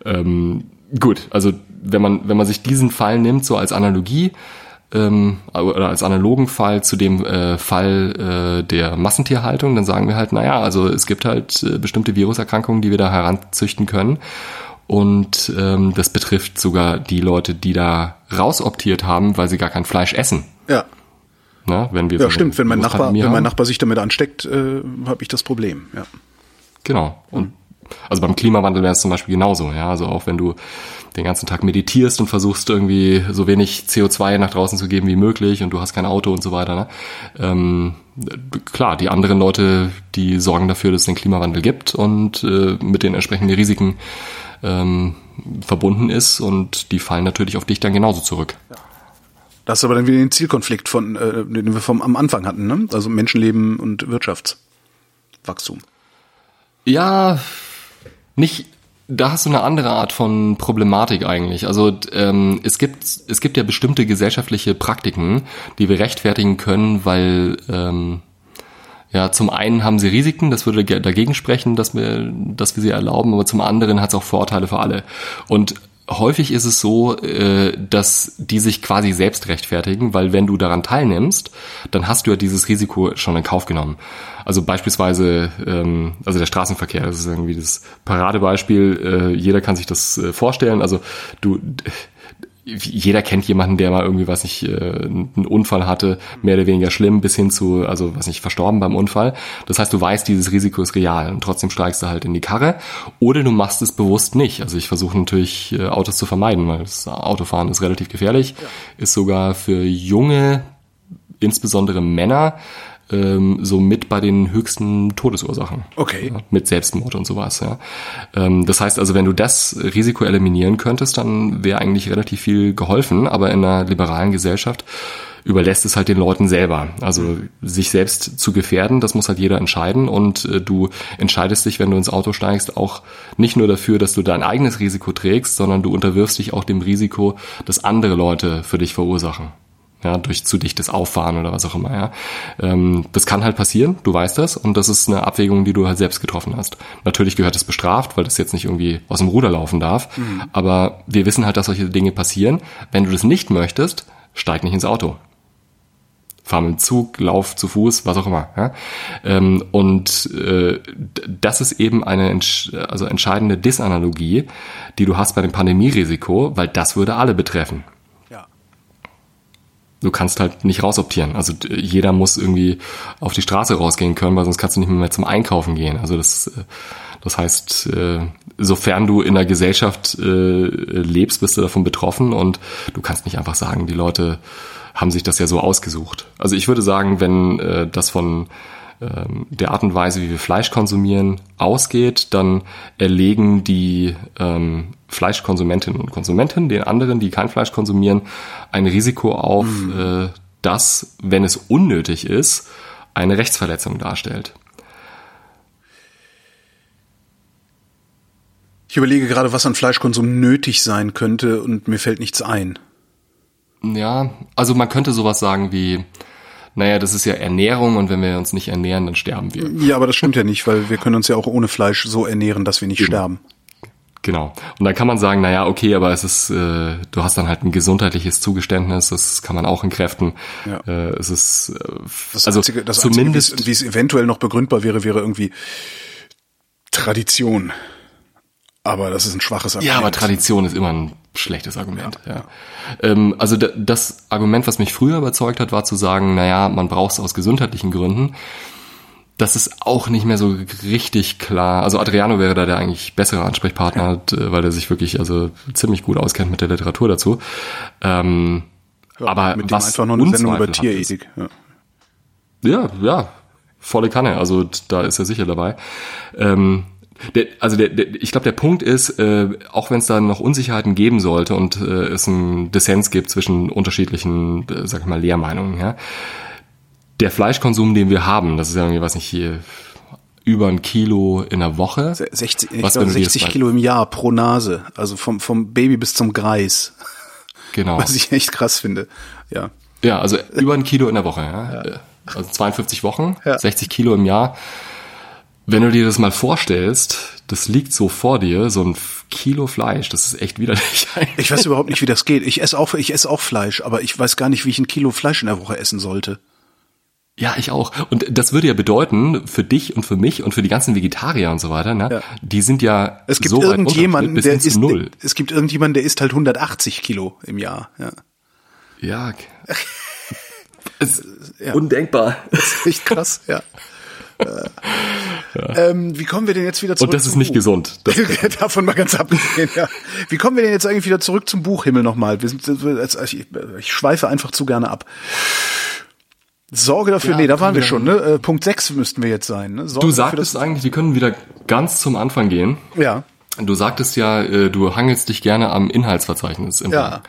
ähm, gut, also wenn man, wenn man sich diesen Fall nimmt, so als Analogie, ähm, oder als analogen Fall zu dem äh, Fall äh, der Massentierhaltung, dann sagen wir halt, naja, also es gibt halt äh, bestimmte Viruserkrankungen, die wir da heranzüchten können. Und ähm, das betrifft sogar die Leute, die da rausoptiert haben, weil sie gar kein Fleisch essen. Ja. Na, wenn wir ja, stimmt. Wenn mein, Nachbar, wenn mein Nachbar sich damit ansteckt, äh, habe ich das Problem. Ja. Genau. Und also beim Klimawandel wäre es zum Beispiel genauso. Ja, also auch wenn du den ganzen Tag meditierst und versuchst irgendwie so wenig CO2 nach draußen zu geben wie möglich und du hast kein Auto und so weiter. Ne? Ähm, klar, die anderen Leute, die sorgen dafür, dass es den Klimawandel gibt und äh, mit den entsprechenden Risiken ähm, verbunden ist und die fallen natürlich auf dich dann genauso zurück. Ja. Das ist aber dann wieder den Zielkonflikt von, äh, den wir vom am Anfang hatten, ne? Also Menschenleben und Wirtschaftswachstum. Ja, nicht da hast du eine andere Art von Problematik eigentlich. Also ähm, es gibt es gibt ja bestimmte gesellschaftliche Praktiken, die wir rechtfertigen können, weil ähm, ja zum einen haben sie Risiken, das würde dagegen sprechen, dass wir dass wir sie erlauben, aber zum anderen hat es auch Vorteile für alle. Und häufig ist es so, äh, dass die sich quasi selbst rechtfertigen, weil wenn du daran teilnimmst, dann hast du ja dieses Risiko schon in Kauf genommen. Also beispielsweise, ähm, also der Straßenverkehr, das ist irgendwie das Paradebeispiel. Äh, jeder kann sich das äh, vorstellen. Also du jeder kennt jemanden, der mal irgendwie, was nicht, äh, einen Unfall hatte, mehr oder weniger schlimm, bis hin zu, also was nicht, verstorben beim Unfall. Das heißt, du weißt, dieses Risiko ist real und trotzdem steigst du halt in die Karre. Oder du machst es bewusst nicht. Also ich versuche natürlich, äh, Autos zu vermeiden, weil das Autofahren ist relativ gefährlich, ja. ist sogar für junge, insbesondere Männer, ähm, so mit bei den höchsten Todesursachen. Okay. Ja, mit Selbstmord und sowas, ja. Ähm, das heißt also, wenn du das Risiko eliminieren könntest, dann wäre eigentlich relativ viel geholfen, aber in einer liberalen Gesellschaft überlässt es halt den Leuten selber. Also sich selbst zu gefährden, das muss halt jeder entscheiden und äh, du entscheidest dich, wenn du ins Auto steigst, auch nicht nur dafür, dass du dein eigenes Risiko trägst, sondern du unterwirfst dich auch dem Risiko, dass andere Leute für dich verursachen ja, durch zu dichtes Auffahren oder was auch immer, ja. Ähm, das kann halt passieren, du weißt das, und das ist eine Abwägung, die du halt selbst getroffen hast. Natürlich gehört es bestraft, weil das jetzt nicht irgendwie aus dem Ruder laufen darf, mhm. aber wir wissen halt, dass solche Dinge passieren. Wenn du das nicht möchtest, steig nicht ins Auto. Fahr mit dem Zug, lauf zu Fuß, was auch immer. Ja? Ähm, und äh, das ist eben eine entsch also entscheidende Disanalogie, die du hast bei dem Pandemierisiko, weil das würde alle betreffen du kannst halt nicht rausoptieren. Also jeder muss irgendwie auf die Straße rausgehen können, weil sonst kannst du nicht mehr zum Einkaufen gehen. Also das, äh, das heißt, äh, sofern du in der Gesellschaft äh, lebst, bist du davon betroffen und du kannst nicht einfach sagen, die Leute haben sich das ja so ausgesucht. Also ich würde sagen, wenn das von der Art und Weise, wie wir Fleisch konsumieren, ausgeht, dann erlegen die ähm, Fleischkonsumentinnen und Konsumenten den anderen, die kein Fleisch konsumieren, ein Risiko auf, mhm. äh, das, wenn es unnötig ist, eine Rechtsverletzung darstellt. Ich überlege gerade, was an Fleischkonsum nötig sein könnte und mir fällt nichts ein. Ja, also man könnte sowas sagen wie, naja, das ist ja Ernährung und wenn wir uns nicht ernähren, dann sterben wir. Ja, aber das stimmt ja nicht, weil wir können uns ja auch ohne Fleisch so ernähren, dass wir nicht Eben. sterben. Genau. Und dann kann man sagen, naja, okay, aber es ist, äh, du hast dann halt ein gesundheitliches Zugeständnis, das kann man auch entkräften. Ja. Äh, es ist äh, das also Einzige, das zumindest, Einzige, wie es eventuell noch begründbar wäre, wäre irgendwie Tradition. Aber das ist ein schwaches Argument. Ja, aber Tradition ist immer ein schlechtes Argument. Ja, ja. Ähm, also das Argument, was mich früher überzeugt hat, war zu sagen, naja, man braucht es aus gesundheitlichen Gründen das ist auch nicht mehr so richtig klar. Also Adriano wäre da der eigentlich bessere Ansprechpartner, ja. weil er sich wirklich also ziemlich gut auskennt mit der Literatur dazu. Ähm, aber mit was einfach noch eine Sendung über Tierethik. Ja. ja, ja, volle Kanne. Also da ist er sicher dabei. Ähm, der, also der, der, ich glaube, der Punkt ist, äh, auch wenn es da noch Unsicherheiten geben sollte und äh, es einen Dissens gibt zwischen unterschiedlichen, äh, sag ich mal, Lehrmeinungen, ja, der Fleischkonsum, den wir haben, das ist ja irgendwie, was nicht hier, über ein Kilo in der Woche. 60, ich was, glaube, 60 Kilo im Jahr pro Nase. Also vom, vom Baby bis zum Greis. Genau. Was ich echt krass finde. Ja. Ja, also über ein Kilo in der Woche, ja. ja. Also 52 Wochen, ja. 60 Kilo im Jahr. Wenn du dir das mal vorstellst, das liegt so vor dir, so ein Kilo Fleisch, das ist echt widerlich. (laughs) Ich weiß überhaupt nicht, wie das geht. Ich esse auch, ich esse auch Fleisch, aber ich weiß gar nicht, wie ich ein Kilo Fleisch in der Woche essen sollte. Ja, ich auch. Und das würde ja bedeuten, für dich und für mich und für die ganzen Vegetarier und so weiter, ne, ja. die sind ja es gibt so irgendjemanden, der ist null. Es gibt irgendjemanden, der isst halt 180 Kilo im Jahr. Ja. Ja. (laughs) es, ja. Undenkbar. Das ist echt krass, ja. Ja. Ähm, wie kommen wir denn jetzt wieder zurück? Und das ist nicht Buch? gesund. (laughs) Davon mal ganz abgesehen, ja. Wie kommen wir denn jetzt eigentlich wieder zurück zum Buchhimmel nochmal? Wir sind, ich, ich schweife einfach zu gerne ab. Sorge dafür, ja, nee, da waren wir schon, ne? Äh, Punkt 6 müssten wir jetzt sein. Ne? Sorge du sagtest dafür, eigentlich, wir können wieder ganz zum Anfang gehen. Ja. Du sagtest ja, äh, du hangelst dich gerne am Inhaltsverzeichnis. Im ja.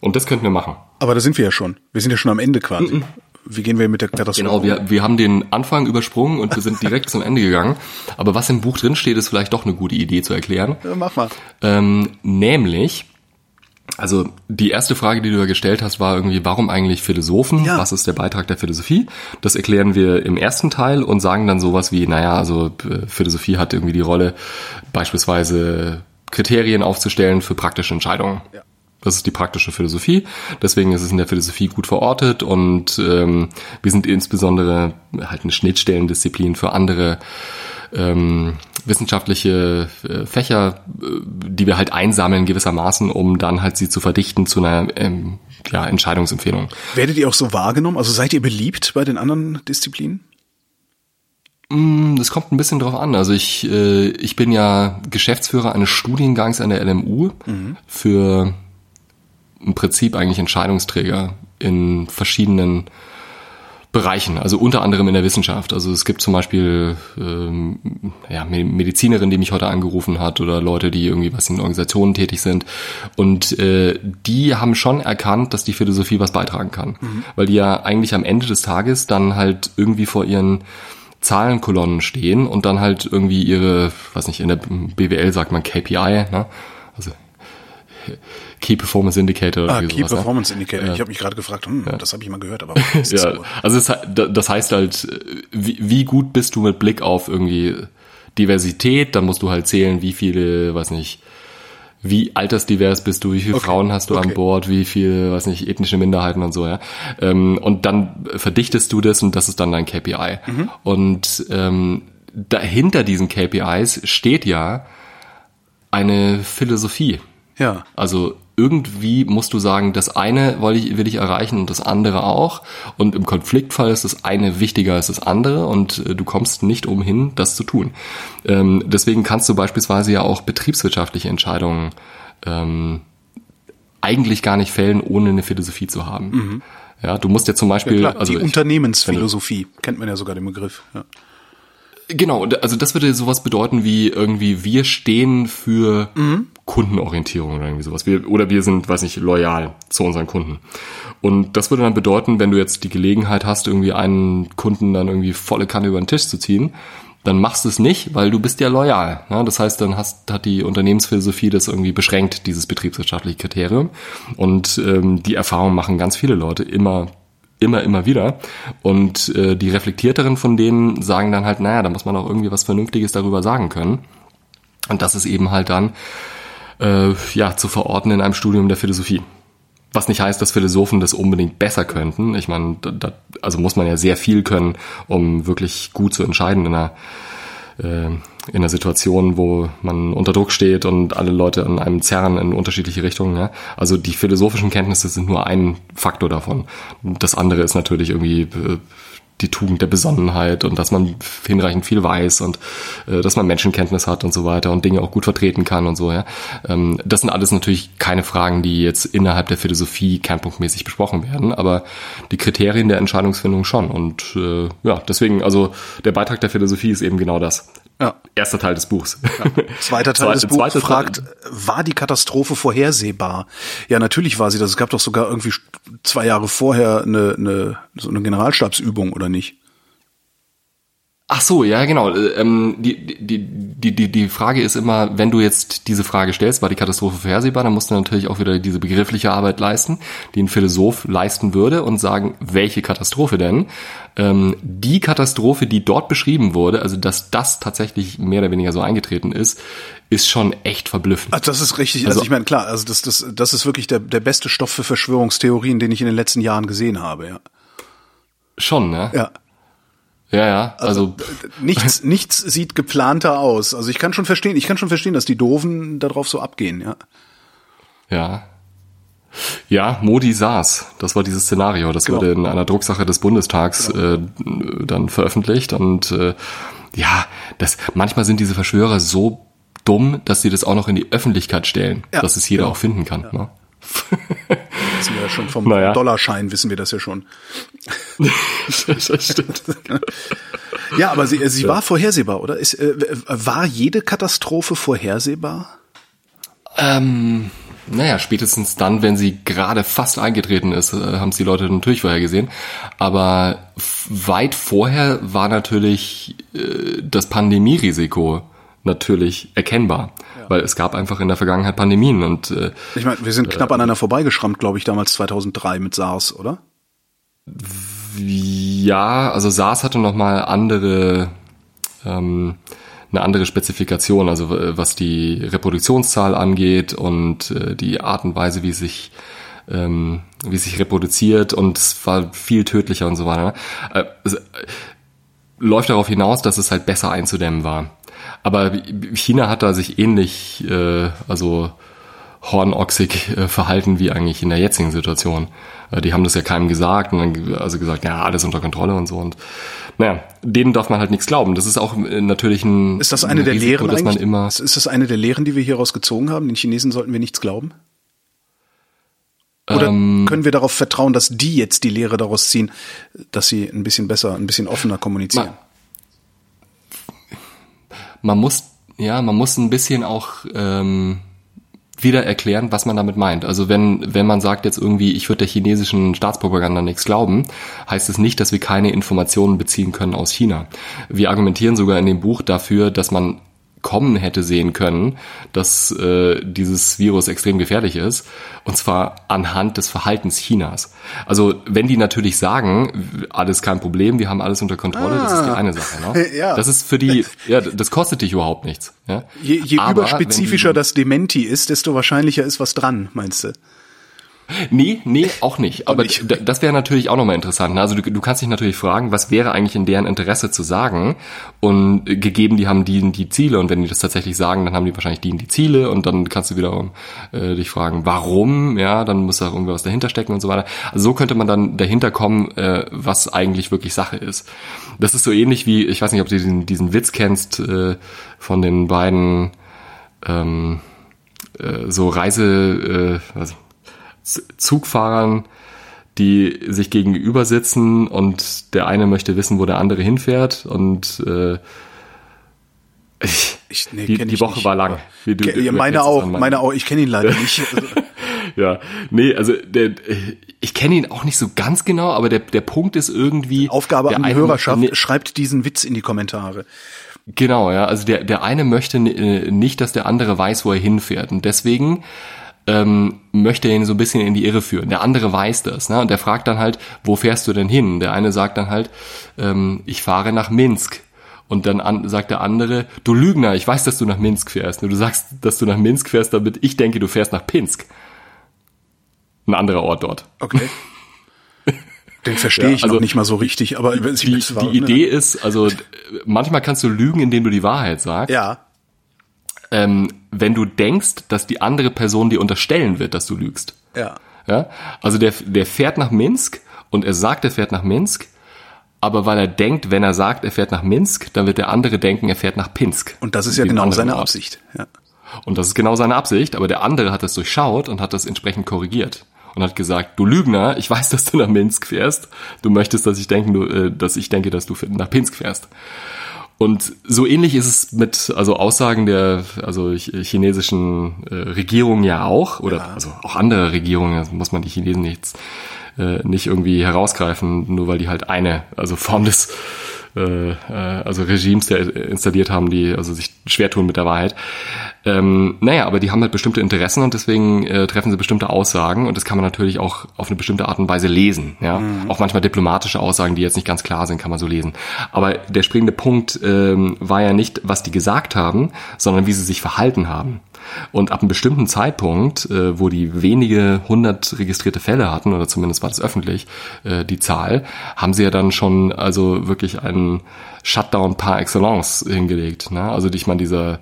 Und das könnten wir machen. Aber da sind wir ja schon. Wir sind ja schon am Ende quasi. Mm -mm. Wie gehen wir mit der Katastrophe? Genau, wir, wir haben den Anfang übersprungen und wir sind direkt zum Ende gegangen. Aber was im Buch drin steht, ist vielleicht doch eine gute Idee zu erklären. Ja, mach mal. Ähm, nämlich, also die erste Frage, die du ja gestellt hast, war irgendwie, warum eigentlich Philosophen? Ja. Was ist der Beitrag der Philosophie? Das erklären wir im ersten Teil und sagen dann sowas wie, naja, also äh, Philosophie hat irgendwie die Rolle, beispielsweise Kriterien aufzustellen für praktische Entscheidungen. Ja. Das ist die praktische Philosophie. Deswegen ist es in der Philosophie gut verortet und ähm, wir sind insbesondere halt eine Schnittstellendisziplin für andere ähm, wissenschaftliche äh, Fächer, äh, die wir halt einsammeln gewissermaßen, um dann halt sie zu verdichten zu einer ähm, ja, Entscheidungsempfehlung. Werdet ihr auch so wahrgenommen? Also seid ihr beliebt bei den anderen Disziplinen? Mm, das kommt ein bisschen drauf an. Also ich, äh, ich bin ja Geschäftsführer eines Studiengangs an der LMU mhm. für im Prinzip eigentlich Entscheidungsträger in verschiedenen Bereichen, also unter anderem in der Wissenschaft. Also es gibt zum Beispiel ähm, ja, Medizinerin, die mich heute angerufen hat oder Leute, die irgendwie was in Organisationen tätig sind. Und äh, die haben schon erkannt, dass die Philosophie was beitragen kann. Mhm. Weil die ja eigentlich am Ende des Tages dann halt irgendwie vor ihren Zahlenkolonnen stehen und dann halt irgendwie ihre, was nicht, in der BWL sagt man KPI, ne? Also Key Performance Indicator. Ah, Key sowas, Performance ne? Indicator. Ja. Ich habe mich gerade gefragt, hm, ja. das habe ich mal gehört, aber (laughs) ja, so. also es, das heißt halt, wie, wie gut bist du mit Blick auf irgendwie Diversität? Dann musst du halt zählen, wie viele, weiß nicht, wie altersdivers bist du, wie viele okay. Frauen hast du okay. an Bord, wie viel, weiß nicht, ethnische Minderheiten und so, ja. Ähm, und dann verdichtest du das und das ist dann dein KPI. Mhm. Und ähm, dahinter diesen KPIs steht ja eine Philosophie. Ja. Also irgendwie musst du sagen, das eine will ich, will ich erreichen und das andere auch. Und im Konfliktfall ist das eine wichtiger als das andere und äh, du kommst nicht umhin, das zu tun. Ähm, deswegen kannst du beispielsweise ja auch betriebswirtschaftliche Entscheidungen ähm, eigentlich gar nicht fällen, ohne eine Philosophie zu haben. Mhm. Ja, du musst ja zum Beispiel. Ja, klar, also die Unternehmensphilosophie kennt man ja sogar den Begriff. Ja. Genau, also das würde sowas bedeuten wie irgendwie wir stehen für mhm. Kundenorientierung oder irgendwie sowas. Wir, oder wir sind, weiß nicht, loyal zu unseren Kunden. Und das würde dann bedeuten, wenn du jetzt die Gelegenheit hast, irgendwie einen Kunden dann irgendwie volle Kanne über den Tisch zu ziehen, dann machst du es nicht, weil du bist ja loyal. Ja, das heißt, dann hast, hat die Unternehmensphilosophie das irgendwie beschränkt, dieses betriebswirtschaftliche Kriterium. Und ähm, die Erfahrung machen ganz viele Leute immer immer, immer wieder. Und äh, die Reflektierteren von denen sagen dann halt, naja, da muss man auch irgendwie was Vernünftiges darüber sagen können. Und das ist eben halt dann äh, ja zu verorten in einem Studium der Philosophie. Was nicht heißt, dass Philosophen das unbedingt besser könnten. Ich meine, da, da, also muss man ja sehr viel können, um wirklich gut zu entscheiden in einer äh, in einer Situation, wo man unter Druck steht und alle Leute an einem zerren in unterschiedliche Richtungen. Ja? Also die philosophischen Kenntnisse sind nur ein Faktor davon. Das andere ist natürlich irgendwie äh, die Tugend der Besonnenheit und dass man hinreichend viel weiß und äh, dass man Menschenkenntnis hat und so weiter und Dinge auch gut vertreten kann und so. Ja, ähm, das sind alles natürlich keine Fragen, die jetzt innerhalb der Philosophie kernpunktmäßig besprochen werden, aber die Kriterien der Entscheidungsfindung schon. Und äh, ja, deswegen also der Beitrag der Philosophie ist eben genau das. Ja. Erster Teil des Buchs. Ja. Zweiter Teil des Buchs fragt, Teil. war die Katastrophe vorhersehbar? Ja, natürlich war sie das. Es gab doch sogar irgendwie zwei Jahre vorher eine, eine, so eine Generalstabsübung, oder nicht? Ach so, ja, genau. Ähm, die, die, die, die, die Frage ist immer, wenn du jetzt diese Frage stellst, war die Katastrophe vorhersehbar, dann musst du natürlich auch wieder diese begriffliche Arbeit leisten, die ein Philosoph leisten würde und sagen, welche Katastrophe denn? Ähm, die Katastrophe, die dort beschrieben wurde, also dass das tatsächlich mehr oder weniger so eingetreten ist, ist schon echt verblüffend. Ach, das ist richtig. Also, also ich meine, klar, also das, das, das ist wirklich der, der beste Stoff für Verschwörungstheorien, den ich in den letzten Jahren gesehen habe, ja. Schon, ne? Ja. Ja, ja, also, also nichts, (laughs) nichts sieht geplanter aus. Also ich kann schon verstehen, ich kann schon verstehen, dass die Doofen darauf so abgehen, ja. Ja. Ja, Modi saß. Das war dieses Szenario. Das genau. wurde in einer Drucksache des Bundestags genau. äh, dann veröffentlicht und äh, ja, das manchmal sind diese Verschwörer so dumm, dass sie das auch noch in die Öffentlichkeit stellen, ja, dass es jeder genau. auch finden kann. Ja. Ne? (laughs) wir ja schon vom naja. Dollarschein, wissen wir das ja schon. das (laughs) stimmt. ja, aber sie, sie war vorhersehbar, oder? Ist, äh, war jede Katastrophe vorhersehbar? Ähm, naja, spätestens dann, wenn sie gerade fast eingetreten ist, äh, haben es die Leute natürlich vorher gesehen. Aber weit vorher war natürlich äh, das Pandemierisiko natürlich erkennbar, ja. weil es gab einfach in der Vergangenheit Pandemien und äh, ich meine, wir sind äh, knapp an einer vorbeigeschrammt, glaube ich, damals 2003 mit SARS, oder? Ja, also SARS hatte noch mal andere ähm, eine andere Spezifikation, also was die Reproduktionszahl angeht und äh, die Art und Weise, wie sich ähm, wie sich reproduziert und es war viel tödlicher und so weiter. Äh, es, äh, läuft darauf hinaus, dass es halt besser einzudämmen war. Aber China hat da sich ähnlich, äh, also hornochsig äh, verhalten wie eigentlich in der jetzigen Situation. Äh, die haben das ja keinem gesagt und dann also gesagt, ja, alles unter Kontrolle und so. Und naja, denen darf man halt nichts glauben. Das ist auch äh, natürlich ein Ist das eine ein der Risiko, Lehren dass man immer ist das eine der Lehren, die wir hieraus gezogen haben? Den Chinesen sollten wir nichts glauben? Oder Ähm, können wir darauf vertrauen, dass die jetzt die Lehre daraus ziehen, dass sie ein bisschen besser, ein bisschen offener kommunizieren? man muss, ja, man muss ein bisschen auch ähm, wieder erklären, was man damit meint. Also wenn, wenn man sagt jetzt irgendwie, ich würde der chinesischen Staatspropaganda nichts glauben, heißt es nicht, dass wir keine Informationen beziehen können aus China. Wir argumentieren sogar in dem Buch dafür, dass man kommen hätte sehen können, dass äh, dieses Virus extrem gefährlich ist, und zwar anhand des Verhaltens Chinas. Also wenn die natürlich sagen, alles kein Problem, wir haben alles unter Kontrolle, das ist die eine Sache. Ne? (laughs) Ja. Das ist für die, (laughs) ja, das kostet dich überhaupt nichts. Ja? Je, je Aber überspezifischer wenn das Dementi ist, desto wahrscheinlicher ist was dran, meinst du? Nee, nee, auch nicht. Aber nicht. das wäre natürlich auch nochmal interessant. Also du, du kannst dich natürlich fragen, was wäre eigentlich in deren Interesse zu sagen? Und äh, gegeben, die haben die, die Ziele und wenn die das tatsächlich sagen, dann haben die wahrscheinlich die, die Ziele und dann kannst du wiederum äh, dich fragen, warum? Ja, dann muss da irgendwas dahinter stecken und so weiter. Also so könnte man dann dahinter kommen, äh, was eigentlich wirklich Sache ist. Das ist so ähnlich wie, ich weiß nicht, ob du diesen, diesen Witz kennst äh, von den beiden ähm, äh, so Reise, äh, was, Zugfahrern, die sich gegenüber sitzen und der eine möchte wissen, wo der andere hinfährt und äh, ich, Ich, nee, die, die Woche nicht. war lang. Du- du meine auch, an meinem- meine auch. Ich kenne ihn leider nicht. (laughs) Also, Ja, nee, also der, ich kenne ihn auch nicht so ganz genau, aber der, der Punkt ist irgendwie Aufgabe an die Hörerschaft, nee, schreibt diesen Witz in die Kommentare. Genau, ja. Also der, der eine möchte äh, nicht, dass der andere weiß, wo er hinfährt. Und deswegen ähm, möchte ihn so ein bisschen in die Irre führen. Der andere weiß das, ne? Und der fragt dann halt, wo fährst du denn hin? Der eine sagt dann halt, ähm, ich fahre nach Minsk. Und dann an, sagt der andere, du Lügner, ich weiß, dass du nach Minsk fährst. Nur du sagst, dass du nach Minsk fährst, damit ich denke, du fährst nach Pinsk. Ein anderer Ort dort. Okay. (laughs) Den verstehe Ja, ich also noch nicht mal so richtig, aber Die, es war- die Idee ist, also manchmal kannst du lügen, indem du die Wahrheit sagst. Ja, ähm, wenn du denkst, dass die andere Person dir unterstellen wird, dass du lügst. ja. Ja? Also der, der fährt nach Minsk und er sagt, er fährt nach Minsk, aber weil er denkt, wenn er sagt, er fährt nach Minsk, dann wird der andere denken, er fährt nach Pinsk. Und das ist ja genau seine Ort. Absicht. Ja. Und das ist genau seine Absicht, aber der andere hat das durchschaut und hat das entsprechend korrigiert. Und hat gesagt, du Lügner, ich weiß, dass du nach Minsk fährst. Du möchtest, dass ich denke, äh, dass ich denke, dass du nach Pinsk fährst. Und so ähnlich ist es mit also Aussagen der also ch- chinesischen äh, Regierung ja auch oder also auch andere Regierungen, muss man die Chinesen nichts äh, nicht irgendwie herausgreifen, nur weil die halt eine also Form des äh, äh, also Regimes der installiert haben, die also sich schwer tun mit der Wahrheit. Ähm, naja, aber die haben halt bestimmte Interessen und deswegen äh, treffen sie bestimmte Aussagen und das kann man natürlich auch auf eine bestimmte Art und Weise lesen. Ja, auch manchmal diplomatische Aussagen, die jetzt nicht ganz klar sind, kann man so lesen. Aber der springende Punkt ähm, war ja nicht, was die gesagt haben, sondern wie sie sich verhalten haben. Und ab einem bestimmten Zeitpunkt, äh, wo die wenige hundert registrierte Fälle hatten, oder zumindest war das öffentlich, äh, die Zahl, haben sie ja dann schon also wirklich einen Shutdown par excellence hingelegt. Ne? Also ich meine, dieser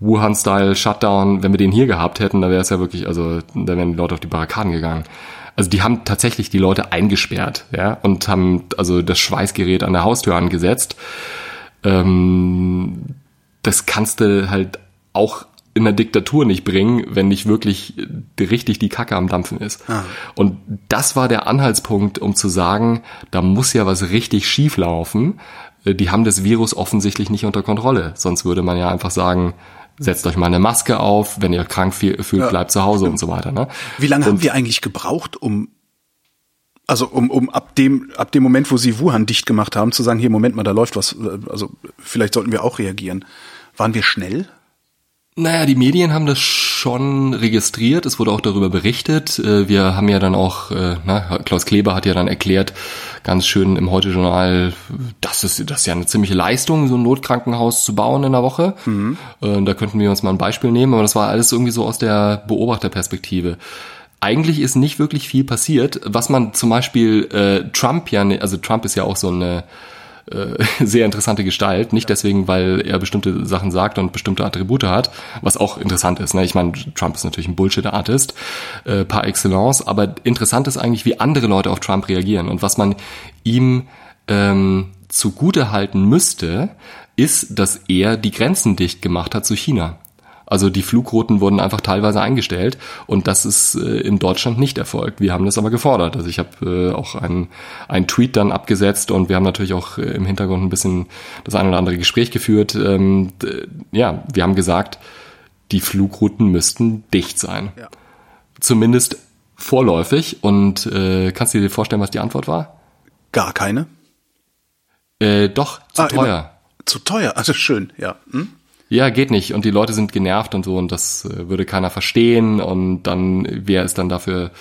Wuhan-Style-Shutdown, wenn wir den hier gehabt hätten, da wäre es ja wirklich, also da wären die Leute auf die Barrikaden gegangen. Also die haben tatsächlich die Leute eingesperrt, ja, und haben also das Schweißgerät an der Haustür angesetzt. Ähm, das kannst du halt auch in der Diktatur nicht bringen, wenn nicht wirklich richtig die Kacke am Dampfen ist. Und das war der Anhaltspunkt, um zu sagen, da muss ja was richtig schief laufen. Äh, Die haben das Virus offensichtlich nicht unter Kontrolle. Sonst würde man ja einfach sagen, setzt euch mal eine Maske auf, wenn ihr krank fühlt, Ja, bleibt zu Hause und so weiter. Ne? Wie lange Und- haben wir eigentlich gebraucht, um also um, um ab dem ab dem Moment, wo sie Wuhan dicht gemacht haben, zu sagen, hier Moment mal, da läuft was, äh, also vielleicht sollten wir auch reagieren. Waren wir schnell? Naja, die Medien haben das schon registriert, es wurde auch darüber berichtet. Äh, Wir haben ja dann auch, äh, na, Klaus Kleber hat ja dann erklärt, ganz schön im Heute-Journal, das ist, das ist ja eine ziemliche Leistung, so ein Notkrankenhaus zu bauen in der Woche. Äh, Da könnten wir uns mal ein Beispiel nehmen, aber das war alles irgendwie so aus der Beobachterperspektive. Eigentlich ist nicht wirklich viel passiert, was man zum Beispiel äh, Trump ja, ne- also Trump ist ja auch so eine äh, (laughs) sehr interessante Gestalt. Nicht deswegen, weil er bestimmte Sachen sagt und bestimmte Attribute hat, was auch interessant ist. Ne? Ich meine, Trump ist natürlich ein Bullshit-Artist äh, par excellence, aber interessant ist eigentlich, wie andere Leute auf Trump reagieren und was man ihm ähm, zugute halten müsste, ist, dass er die Grenzen dicht gemacht hat zu China. Also die Flugrouten wurden einfach teilweise eingestellt und das ist äh, in Deutschland nicht erfolgt. Wir haben das aber gefordert. Also ich habe äh, auch einen, einen Tweet dann abgesetzt und wir haben natürlich auch äh, im Hintergrund ein bisschen das ein oder andere Gespräch geführt. Ähm, ja, wir haben gesagt, die Flugrouten müssten dicht sein. Ja. Zumindest vorläufig. Und äh, kannst du dir vorstellen, was die Antwort war? Gar keine. Äh, doch, zu ah, teuer. Immer. Zu teuer, also schön, ja. Hm? Ja, geht nicht. Und die Leute sind genervt und so und das äh, würde keiner verstehen und dann, wer ist dann dafür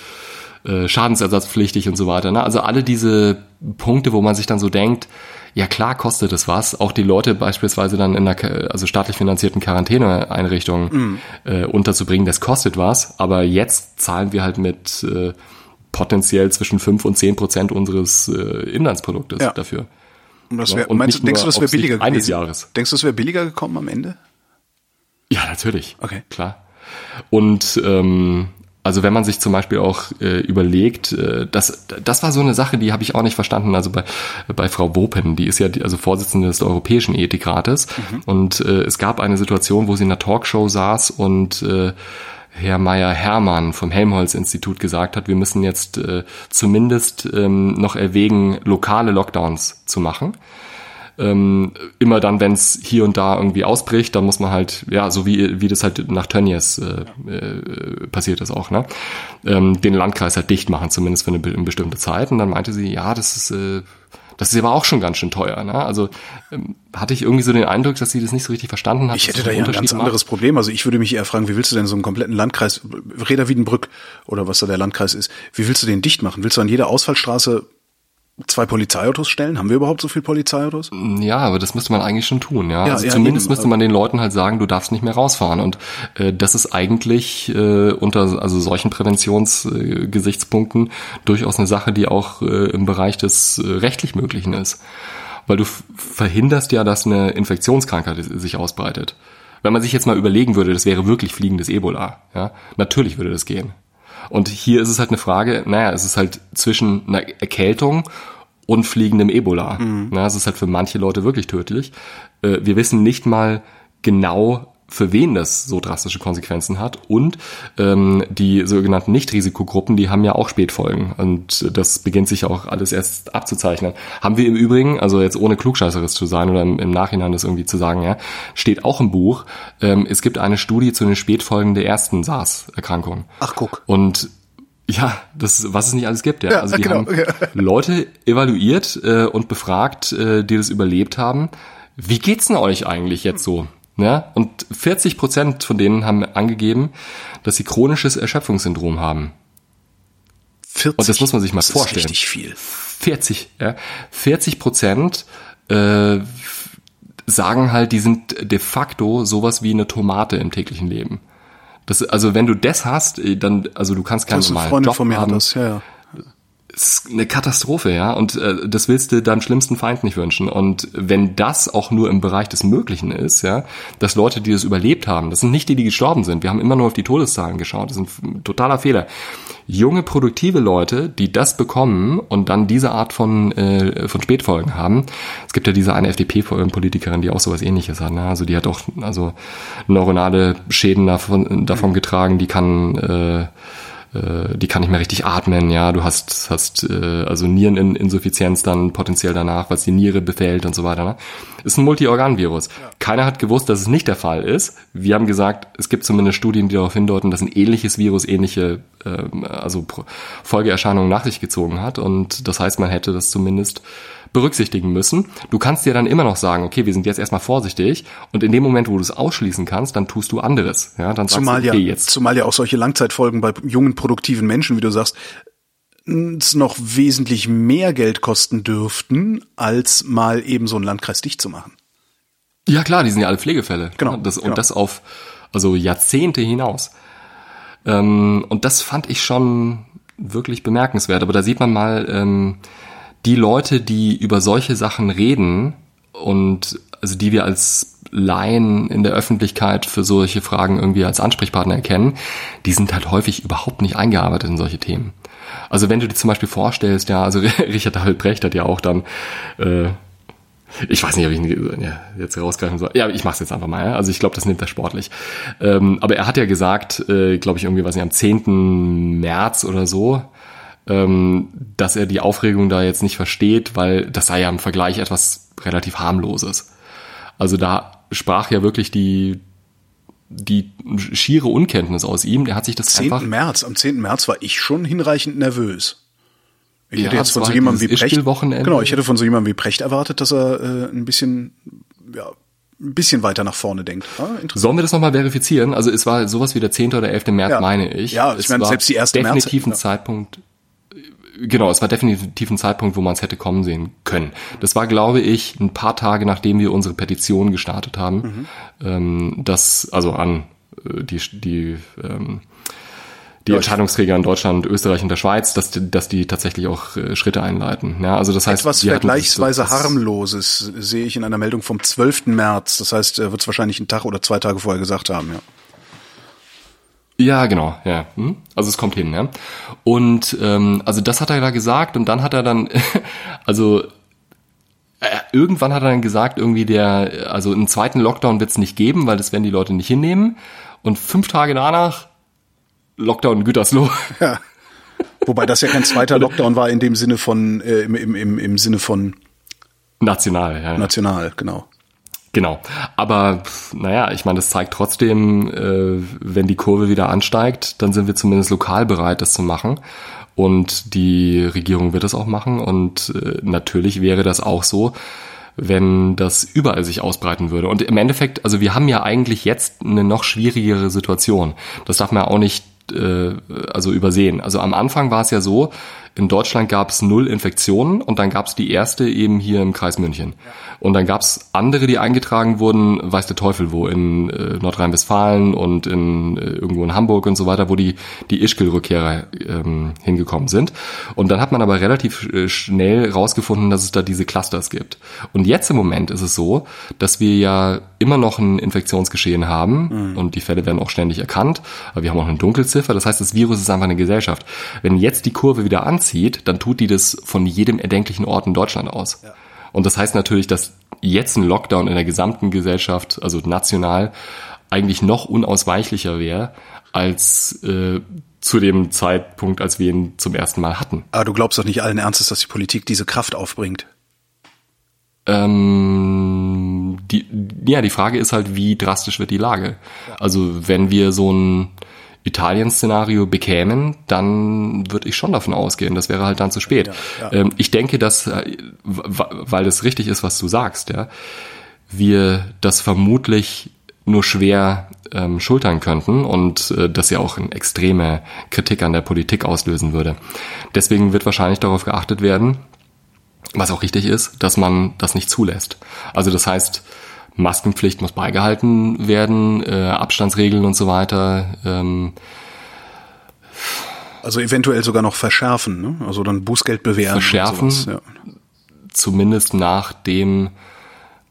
äh, schadensersatzpflichtig und so weiter. Ne? Also alle diese Punkte, wo man sich dann so denkt, ja klar kostet es was. Auch die Leute beispielsweise dann in einer also staatlich finanzierten Quarantäneeinrichtung mm. äh, unterzubringen, das kostet was. Aber jetzt zahlen wir halt mit äh, potenziell zwischen fünf und zehn Prozent unseres äh, Inlandsproduktes ja. dafür. Und das wär, und meinst, denkst du, das wäre billiger gewesen? Eines Jahres. Denkst du, es wäre billiger gekommen am Ende? Ja, natürlich. Okay. Klar. Und ähm, also wenn man sich zum Beispiel auch äh, überlegt, äh, das, das war so eine Sache, die habe ich auch nicht verstanden. Also bei, bei Frau Wopen, die ist ja die, also Vorsitzende des Europäischen Ethikrates. Mhm. Und äh, es gab eine Situation, wo sie in einer Talkshow saß und äh, Herr Meyer Hermann vom Helmholtz-Institut gesagt hat, wir müssen jetzt äh, zumindest ähm, noch erwägen, lokale Lockdowns zu machen. Ähm, immer dann, wenn es hier und da irgendwie ausbricht, dann muss man halt, ja, so wie, wie das halt nach Tönnies äh, äh, passiert ist auch, ne? Ähm, den Landkreis halt dicht machen, zumindest für eine, eine bestimmte Zeit. Und dann meinte sie, ja, das ist äh, das ist aber auch schon ganz schön teuer. Ne? Also ähm, hatte ich irgendwie so den Eindruck, dass sie das nicht so richtig verstanden hat. Ich hätte da ja ein ganz macht. anderes Problem. Also ich würde mich eher fragen, wie willst du denn so einen kompletten Landkreis, Reda Wiedenbrück oder was da der Landkreis ist, wie willst du den dicht machen? Willst du an jeder Ausfallstraße zwei Polizeiautos stellen? Haben wir überhaupt so viel Polizeiautos? Ja, aber das müsste man eigentlich schon tun, ja. ja also ja, zumindest eben. müsste man den Leuten halt sagen, du darfst nicht mehr rausfahren. Und äh, das ist eigentlich äh, unter also solchen Präventionsgesichtspunkten äh, durchaus eine Sache, die auch äh, im Bereich des äh, rechtlich Möglichen ist. Weil du verhinderst ja, dass eine Infektionskrankheit sich ausbreitet. Wenn man sich jetzt mal überlegen würde, das wäre wirklich fliegendes Ebola, ja, natürlich würde das gehen. Und hier ist es halt eine Frage, naja, es ist halt zwischen einer Erkältung und fliegendem Ebola. Mhm. Na, es ist halt für manche Leute wirklich tödlich. Äh, wir wissen nicht mal genau, für wen das so drastische Konsequenzen hat. Und ähm, die sogenannten Nicht-Risikogruppen, die haben ja auch Spätfolgen. Und das beginnt sich auch alles erst abzuzeichnen. Haben wir im Übrigen, also jetzt ohne Klugscheißeres zu sein oder im, im Nachhinein das irgendwie zu sagen, ja, steht auch im Buch, ähm, es gibt eine Studie zu den Spätfolgen der ersten SARS-Erkrankung. Ach, guck. Und ja, das, was es nicht alles gibt, ja. ja also die genau. haben (laughs) Leute evaluiert äh, und befragt, äh, die das überlebt haben. Wie geht's denn euch eigentlich jetzt so? Ja? Und 40 Prozent von denen haben angegeben, dass sie chronisches Erschöpfungssyndrom haben. 40? Und das muss man sich mal das vorstellen. Ist richtig viel. 40, ja. 40 Prozent äh, sagen halt, die sind de facto sowas wie eine Tomate im täglichen Leben. Das, also wenn du das hast, dann, also du kannst keinen normalen Job von mir haben. Das, ja, ja ist eine Katastrophe, ja. Und äh, das willst du deinem schlimmsten Feind nicht wünschen. Und wenn das auch nur im Bereich des Möglichen ist, ja, dass Leute, die das überlebt haben, das sind nicht die, die gestorben sind. Wir haben immer nur auf die Todeszahlen geschaut. Das ist ein totaler Fehler. Junge, produktive Leute, die das bekommen und dann diese Art von, äh, von Spätfolgen haben. Es gibt ja diese eine FDP-Politikerin, die auch sowas ähnliches hat. Ne? Also die hat auch also neuronale Schäden davon, davon getragen, die kann äh, die kann nicht mehr richtig atmen, ja, du hast, hast äh, also Niereninsuffizienz dann potenziell danach, was die Niere befällt und so weiter. Ne? Ist ein Multiorganvirus. Ja. Keiner hat gewusst, dass es nicht der Fall ist. Wir haben gesagt, es gibt zumindest Studien, die darauf hindeuten, dass ein ähnliches Virus ähnliche äh, also Folgeerscheinungen nach sich gezogen hat. Und das heißt, man hätte das zumindest berücksichtigen müssen. Du kannst dir dann immer noch sagen, okay, wir sind jetzt erstmal vorsichtig und in dem Moment, wo du es ausschließen kannst, dann tust du anderes. Ja, dann zumal du, okay, ja, jetzt. Zumal ja auch solche Langzeitfolgen bei jungen, produktiven Menschen, wie du sagst, es noch wesentlich mehr Geld kosten dürften, als mal eben so einen Landkreis dicht zu machen. Ja klar, die sind ja alle Pflegefälle. Genau. Das, genau. Und das auf also Jahrzehnte hinaus. Ähm, und das fand ich schon wirklich bemerkenswert. Aber da sieht man mal, ähm, die Leute, die über solche Sachen reden und also die wir als Laien in der Öffentlichkeit für solche Fragen irgendwie als Ansprechpartner erkennen, die sind halt häufig überhaupt nicht eingearbeitet in solche Themen. Also wenn du dir zum Beispiel vorstellst, ja, also (laughs) Richard David Brecht hat ja auch dann, äh, ich weiß nicht, ob ich ihn jetzt rausgreifen soll. Ja, ich mach's jetzt einfach mal. Ja? Also ich glaube, das nimmt er sportlich. Ähm, aber er hat ja gesagt, äh, glaube ich irgendwie, was nicht, am 10. März oder so, ähm, dass er die Aufregung da jetzt nicht versteht, weil das sei ja im Vergleich etwas relativ harmloses. Also da sprach ja wirklich die die schiere Unkenntnis aus ihm, der hat sich das 10. einfach... März, am 10. März war ich schon hinreichend nervös. Ich Ja, hätte jetzt von so jemandem wie Precht, genau, ich hätte von so jemandem wie Precht erwartet, dass er äh, ein bisschen, ja, ein bisschen weiter nach vorne denkt. Ah, interessant. Sollen wir das nochmal verifizieren? Also es war sowas wie der 10. oder 11. März, Ja. meine ich. Ja, ich es meine, selbst die erste März- definitiv ein ja. Zeitpunkt. Genau, es war definitiv ein Zeitpunkt, wo man es hätte kommen sehen können. Das war, glaube ich, ein paar Tage nachdem wir unsere Petition gestartet haben. Mhm. Ähm, das, also an äh, die, die, ähm, die Entscheidungsträger in Deutschland, Österreich und der Schweiz, dass die, dass die tatsächlich auch äh, Schritte einleiten. Ja, also das heißt, Etwas vergleichsweise das- harmloses sehe ich in einer Meldung vom 12. März. Das heißt, er wird es wahrscheinlich einen Tag oder zwei Tage vorher gesagt haben, ja. Ja, genau, ja. Hm? Also es kommt hin, ja. Und ähm, also das hat er da gesagt und dann hat er dann, (laughs) also äh, irgendwann hat er dann gesagt, irgendwie der, also einen zweiten Lockdown wird es nicht geben, weil das werden die Leute nicht hinnehmen. Und fünf Tage danach Lockdown in Gütersloh. (laughs) ja. Wobei das ja kein zweiter (laughs) Lockdown war in dem Sinne von, äh, im, im, im, im Sinne von National, ja. national, genau. Genau. Aber naja, ich meine, das zeigt trotzdem, äh, wenn die Kurve wieder ansteigt, dann sind wir zumindest lokal bereit, das zu machen. Und die Regierung wird das auch machen. Und äh, natürlich wäre das auch so, wenn das überall sich ausbreiten würde. Und im Endeffekt, also wir haben ja eigentlich jetzt eine noch schwierigere Situation. Das darf man auch nicht äh, also übersehen. Also am Anfang war es ja so, in Deutschland gab es null Infektionen und dann gab es die erste eben hier im Kreis München. Und dann gab es andere, die eingetragen wurden, weiß der Teufel wo, in äh, Nordrhein-Westfalen und in äh, irgendwo in Hamburg und so weiter, wo die, die Ischgl-Rückkehrer ähm, hingekommen sind. Und dann hat man aber relativ äh, schnell rausgefunden, dass es da diese Clusters gibt. Und jetzt im Moment ist es so, dass wir ja immer noch ein Infektionsgeschehen haben und die Fälle werden auch ständig erkannt, aber wir haben auch eine Dunkelziffer. Das heißt, das Virus ist einfach eine Gesellschaft. Wenn jetzt die Kurve wieder anzieht, dann tut die das von jedem erdenklichen Ort in Deutschland aus. Und das heißt natürlich, dass jetzt ein Lockdown in der gesamten Gesellschaft, also national, eigentlich noch unausweichlicher wäre als äh, zu dem Zeitpunkt, als wir ihn zum ersten Mal hatten. Aber du glaubst doch nicht allen Ernstes, dass die Politik diese Kraft aufbringt. Ähm, die, ja, die Frage ist halt, wie drastisch wird die Lage? Also wenn wir so ein Italien-Szenario bekämen, dann würde ich schon davon ausgehen, das wäre halt dann zu spät. ja. Ähm, ich denke, dass, äh, weil es richtig ist, was du sagst, ja, wir das vermutlich nur schwer ähm, schultern könnten und äh, das ja auch eine extreme Kritik an der Politik auslösen würde. Deswegen wird wahrscheinlich darauf geachtet werden, was auch richtig ist, dass man das nicht zulässt. Also das heißt, Maskenpflicht muss beigehalten werden, äh, Abstandsregeln und so weiter. Ähm, Also eventuell sogar noch verschärfen, ne? Also dann Bußgeld bewähren. Verschärfen? sowas, Ja. zumindest nachdem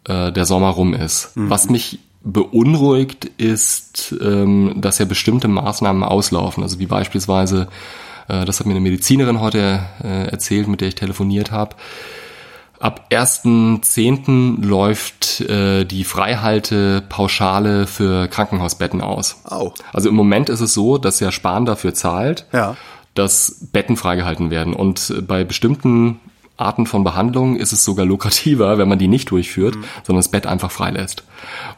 äh, der Sommer rum ist. Was mich beunruhigt, ist, ähm, dass ja bestimmte Maßnahmen auslaufen. Also wie beispielsweise, äh, das hat mir eine Medizinerin heute äh, erzählt, mit der ich telefoniert habe. Ab 1.10. läuft äh, die Freihalte-Pauschale für Krankenhausbetten aus. Au. Also im Moment ist es so, dass ja Spahn dafür zahlt, Ja. dass Betten freigehalten werden. Und äh, bei bestimmten Arten von Behandlungen ist es sogar lukrativer, wenn man die nicht durchführt, sondern das Bett einfach freilässt.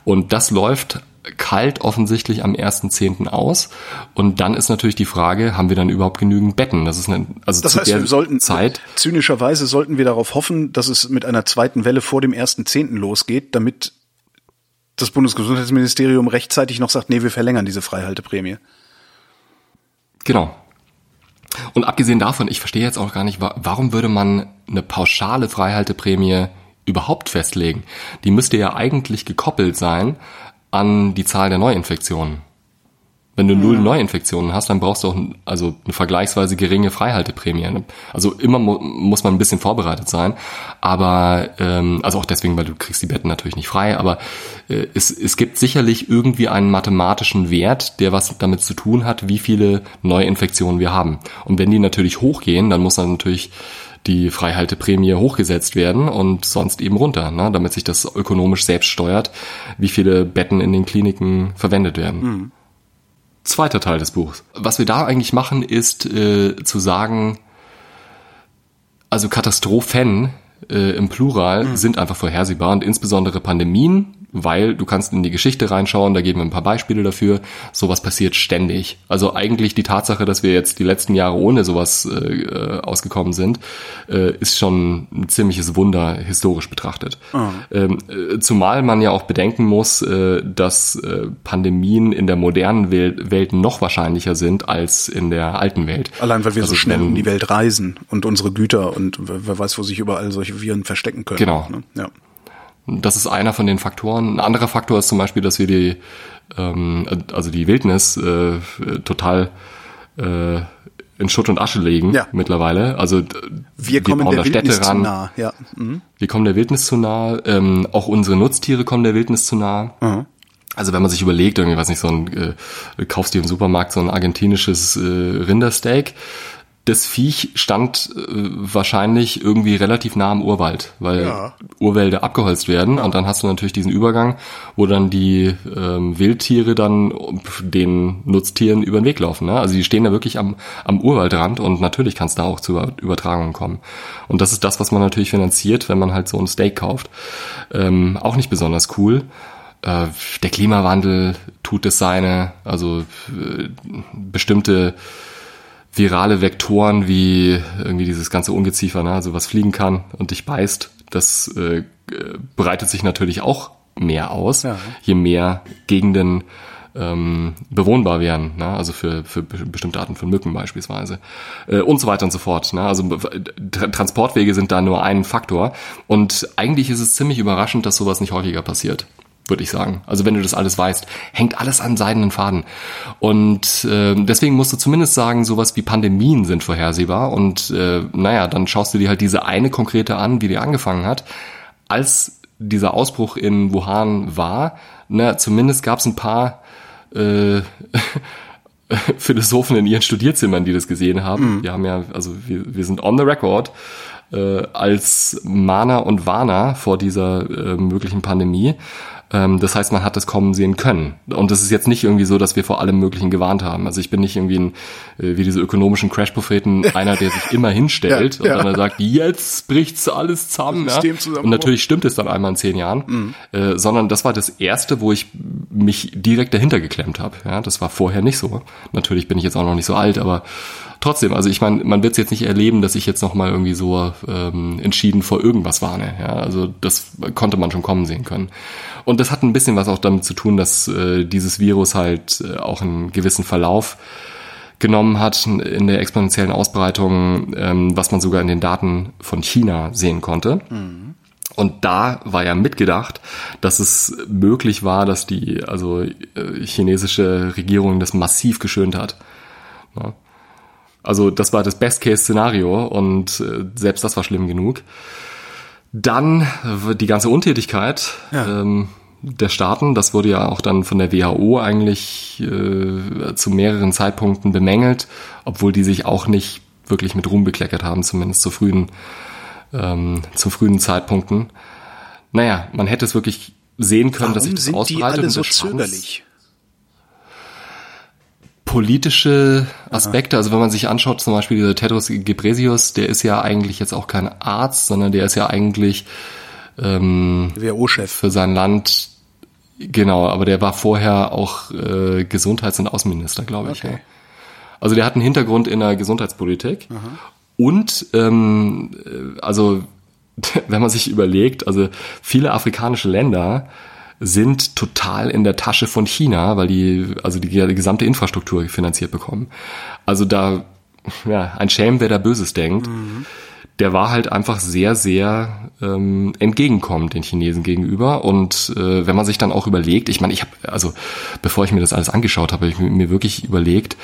Und das läuft kalt offensichtlich am 1.10. aus. Und dann ist natürlich die Frage, haben wir dann überhaupt genügend Betten? Das ist eine, also Das zu heißt, der wir sollten Zeit. zynischerweise sollten wir darauf hoffen, dass es mit einer zweiten Welle vor dem ersten Zehnten losgeht, damit das Bundesgesundheitsministerium rechtzeitig noch sagt, nee, wir verlängern diese Freihalteprämie. Genau. Und abgesehen davon, ich verstehe jetzt auch gar nicht, wa- warum würde man eine pauschale Freihalteprämie überhaupt festlegen? Die müsste ja eigentlich gekoppelt sein an die Zahl der Neuinfektionen. Wenn du null Neuinfektionen hast, dann brauchst du auch also eine vergleichsweise geringe Freihalteprämie. Ne? Also immer mu muss man ein bisschen vorbereitet sein, aber ähm, also auch deswegen, weil du kriegst die Betten natürlich nicht frei, aber äh, es, es gibt sicherlich irgendwie einen mathematischen Wert, der was damit zu tun hat, wie viele Neuinfektionen wir haben. Und wenn die natürlich hochgehen, dann muss dann natürlich die Freihalteprämie hochgesetzt werden und sonst eben runter, ne, damit sich das ökonomisch selbst steuert, wie viele Betten in den Kliniken verwendet werden. Mhm. Zweiter Teil des Buchs. Was wir da eigentlich machen, ist äh, zu sagen, also Katastrophen äh, im Plural mhm. sind einfach vorhersehbar und insbesondere Pandemien weil du kannst in die Geschichte reinschauen, da geben wir ein paar Beispiele dafür. Sowas passiert ständig. Also eigentlich die Tatsache, dass wir jetzt die letzten Jahre ohne sowas äh, ausgekommen sind, äh, ist schon ein ziemliches Wunder historisch betrachtet. Oh. Ähm, äh, zumal man ja auch bedenken muss, äh, dass äh, Pandemien in der modernen Welt, Welt, noch wahrscheinlicher sind als in der alten Welt. Allein weil wir also so schnell um die Welt reisen und unsere Güter und wer weiß, wo sich überall solche Viren verstecken können. Genau. Ne? Ja. Das ist einer von den Faktoren. Ein anderer Faktor ist zum Beispiel, dass wir die, ähm, also die Wildnis äh, total äh, in Schutt und Asche legen ja. mittlerweile. Also wir, wir kommen der Wildnis ran. zu nah. Ja. Mhm. Wir kommen der Wildnis zu nah. Ähm, auch unsere Nutztiere kommen der Wildnis zu nah. Mhm. Also wenn man sich überlegt, irgendwie, weiß nicht, so ein, äh, kaufst dir im Supermarkt so ein argentinisches äh, Rindersteak, das Viech stand äh, wahrscheinlich irgendwie relativ nah am Urwald, weil ja. Urwälder abgeholzt werden ja. und dann hast du natürlich diesen Übergang, wo dann die ähm, Wildtiere dann den Nutztieren über den Weg laufen. Ne? Also die stehen da wirklich am, am Urwaldrand und natürlich kann es da auch zu Übertragungen kommen. Und das ist das, was man natürlich finanziert, wenn man halt so ein Steak kauft. Ähm, auch nicht besonders cool äh, der Klimawandel tut es seine, also äh, bestimmte virale Vektoren wie irgendwie dieses ganze Ungeziefer, ne, also was fliegen kann und dich beißt, das äh, breitet sich natürlich auch mehr aus, ja. je mehr Gegenden ähm, bewohnbar werden, ne? also für, für bestimmte Arten von Mücken beispielsweise äh, und so weiter und so fort. Ne? Also Tra Transportwege sind da nur ein Faktor und eigentlich ist es ziemlich überraschend, dass sowas nicht häufiger passiert würde ich sagen. Also wenn du das alles weißt, hängt alles an seidenen Faden. Und äh, deswegen musst du zumindest sagen, sowas wie Pandemien sind vorhersehbar. Und äh, naja, dann schaust du dir halt diese eine konkrete an, wie die angefangen hat. Als dieser Ausbruch in Wuhan war, na, zumindest gab es ein paar äh, (laughs) Philosophen in ihren Studierzimmern, die das gesehen haben. Mhm. Wir haben ja, also wir, wir sind on the record äh, als Mana und Warner vor dieser äh, möglichen Pandemie. Ähm, das heißt, man hat das kommen sehen können. Und das ist jetzt nicht irgendwie so, dass wir vor allem Möglichen gewarnt haben. Also ich bin nicht irgendwie ein, äh, wie diese ökonomischen Crash-Propheten, (laughs) einer, der sich immer hinstellt ja, ja. und dann sagt, jetzt bricht's alles zusammen. Ja? Und natürlich stimmt es dann einmal in zehn Jahren. Mhm. Äh, sondern das war das erste, wo ich mich direkt dahinter geklemmt habe. Ja, das war vorher nicht so. Natürlich bin ich jetzt auch noch nicht so alt, aber trotzdem, also ich meine, man wird es jetzt nicht erleben, dass ich jetzt noch mal irgendwie so ähm, entschieden vor irgendwas warne. Ja, also das konnte man schon kommen sehen können. Und das hat ein bisschen was auch damit zu tun, dass äh, dieses Virus halt äh, auch einen gewissen Verlauf genommen hat in der exponentiellen Ausbreitung, ähm, was man sogar in den Daten von China sehen konnte. Mhm. Und da war ja mitgedacht, dass es möglich war, dass die also äh, chinesische Regierung das massiv geschönt hat. Ja. Also das war das Best-Case-Szenario und äh, selbst das war schlimm genug. Dann die ganze Untätigkeit ja. ähm, der Staaten, das wurde ja auch dann von der WHO eigentlich äh, zu mehreren Zeitpunkten bemängelt, obwohl die sich auch nicht wirklich mit Ruhm bekleckert haben, zumindest zu frühen, ähm, zu frühen Zeitpunkten. Naja, man hätte es wirklich sehen können, Warum dass sich das sind ausbreitet. Die alle so zögerlich? politische Aspekte, also wenn man sich anschaut, zum Beispiel dieser Tedros Gebresius, der ist ja eigentlich jetzt auch kein Arzt, sondern der ist ja eigentlich ähm, WHO-Chef für sein Land. Genau, aber der war vorher auch äh, Gesundheits- und Außenminister, glaube ich. Okay. Ja. Also der hat einen Hintergrund in der Gesundheitspolitik Aha. und ähm, also (laughs) wenn man sich überlegt, also viele afrikanische Länder sind total in der Tasche von China, weil die also die, die gesamte Infrastruktur finanziert bekommen. Also da ja, ein Schelm, wer da Böses denkt. Mhm. Der war halt einfach sehr, sehr ähm, entgegenkommend den Chinesen gegenüber. Und äh, wenn man sich dann auch überlegt, ich meine, ich habe, also bevor ich mir das alles angeschaut habe, ich mir wirklich überlegt,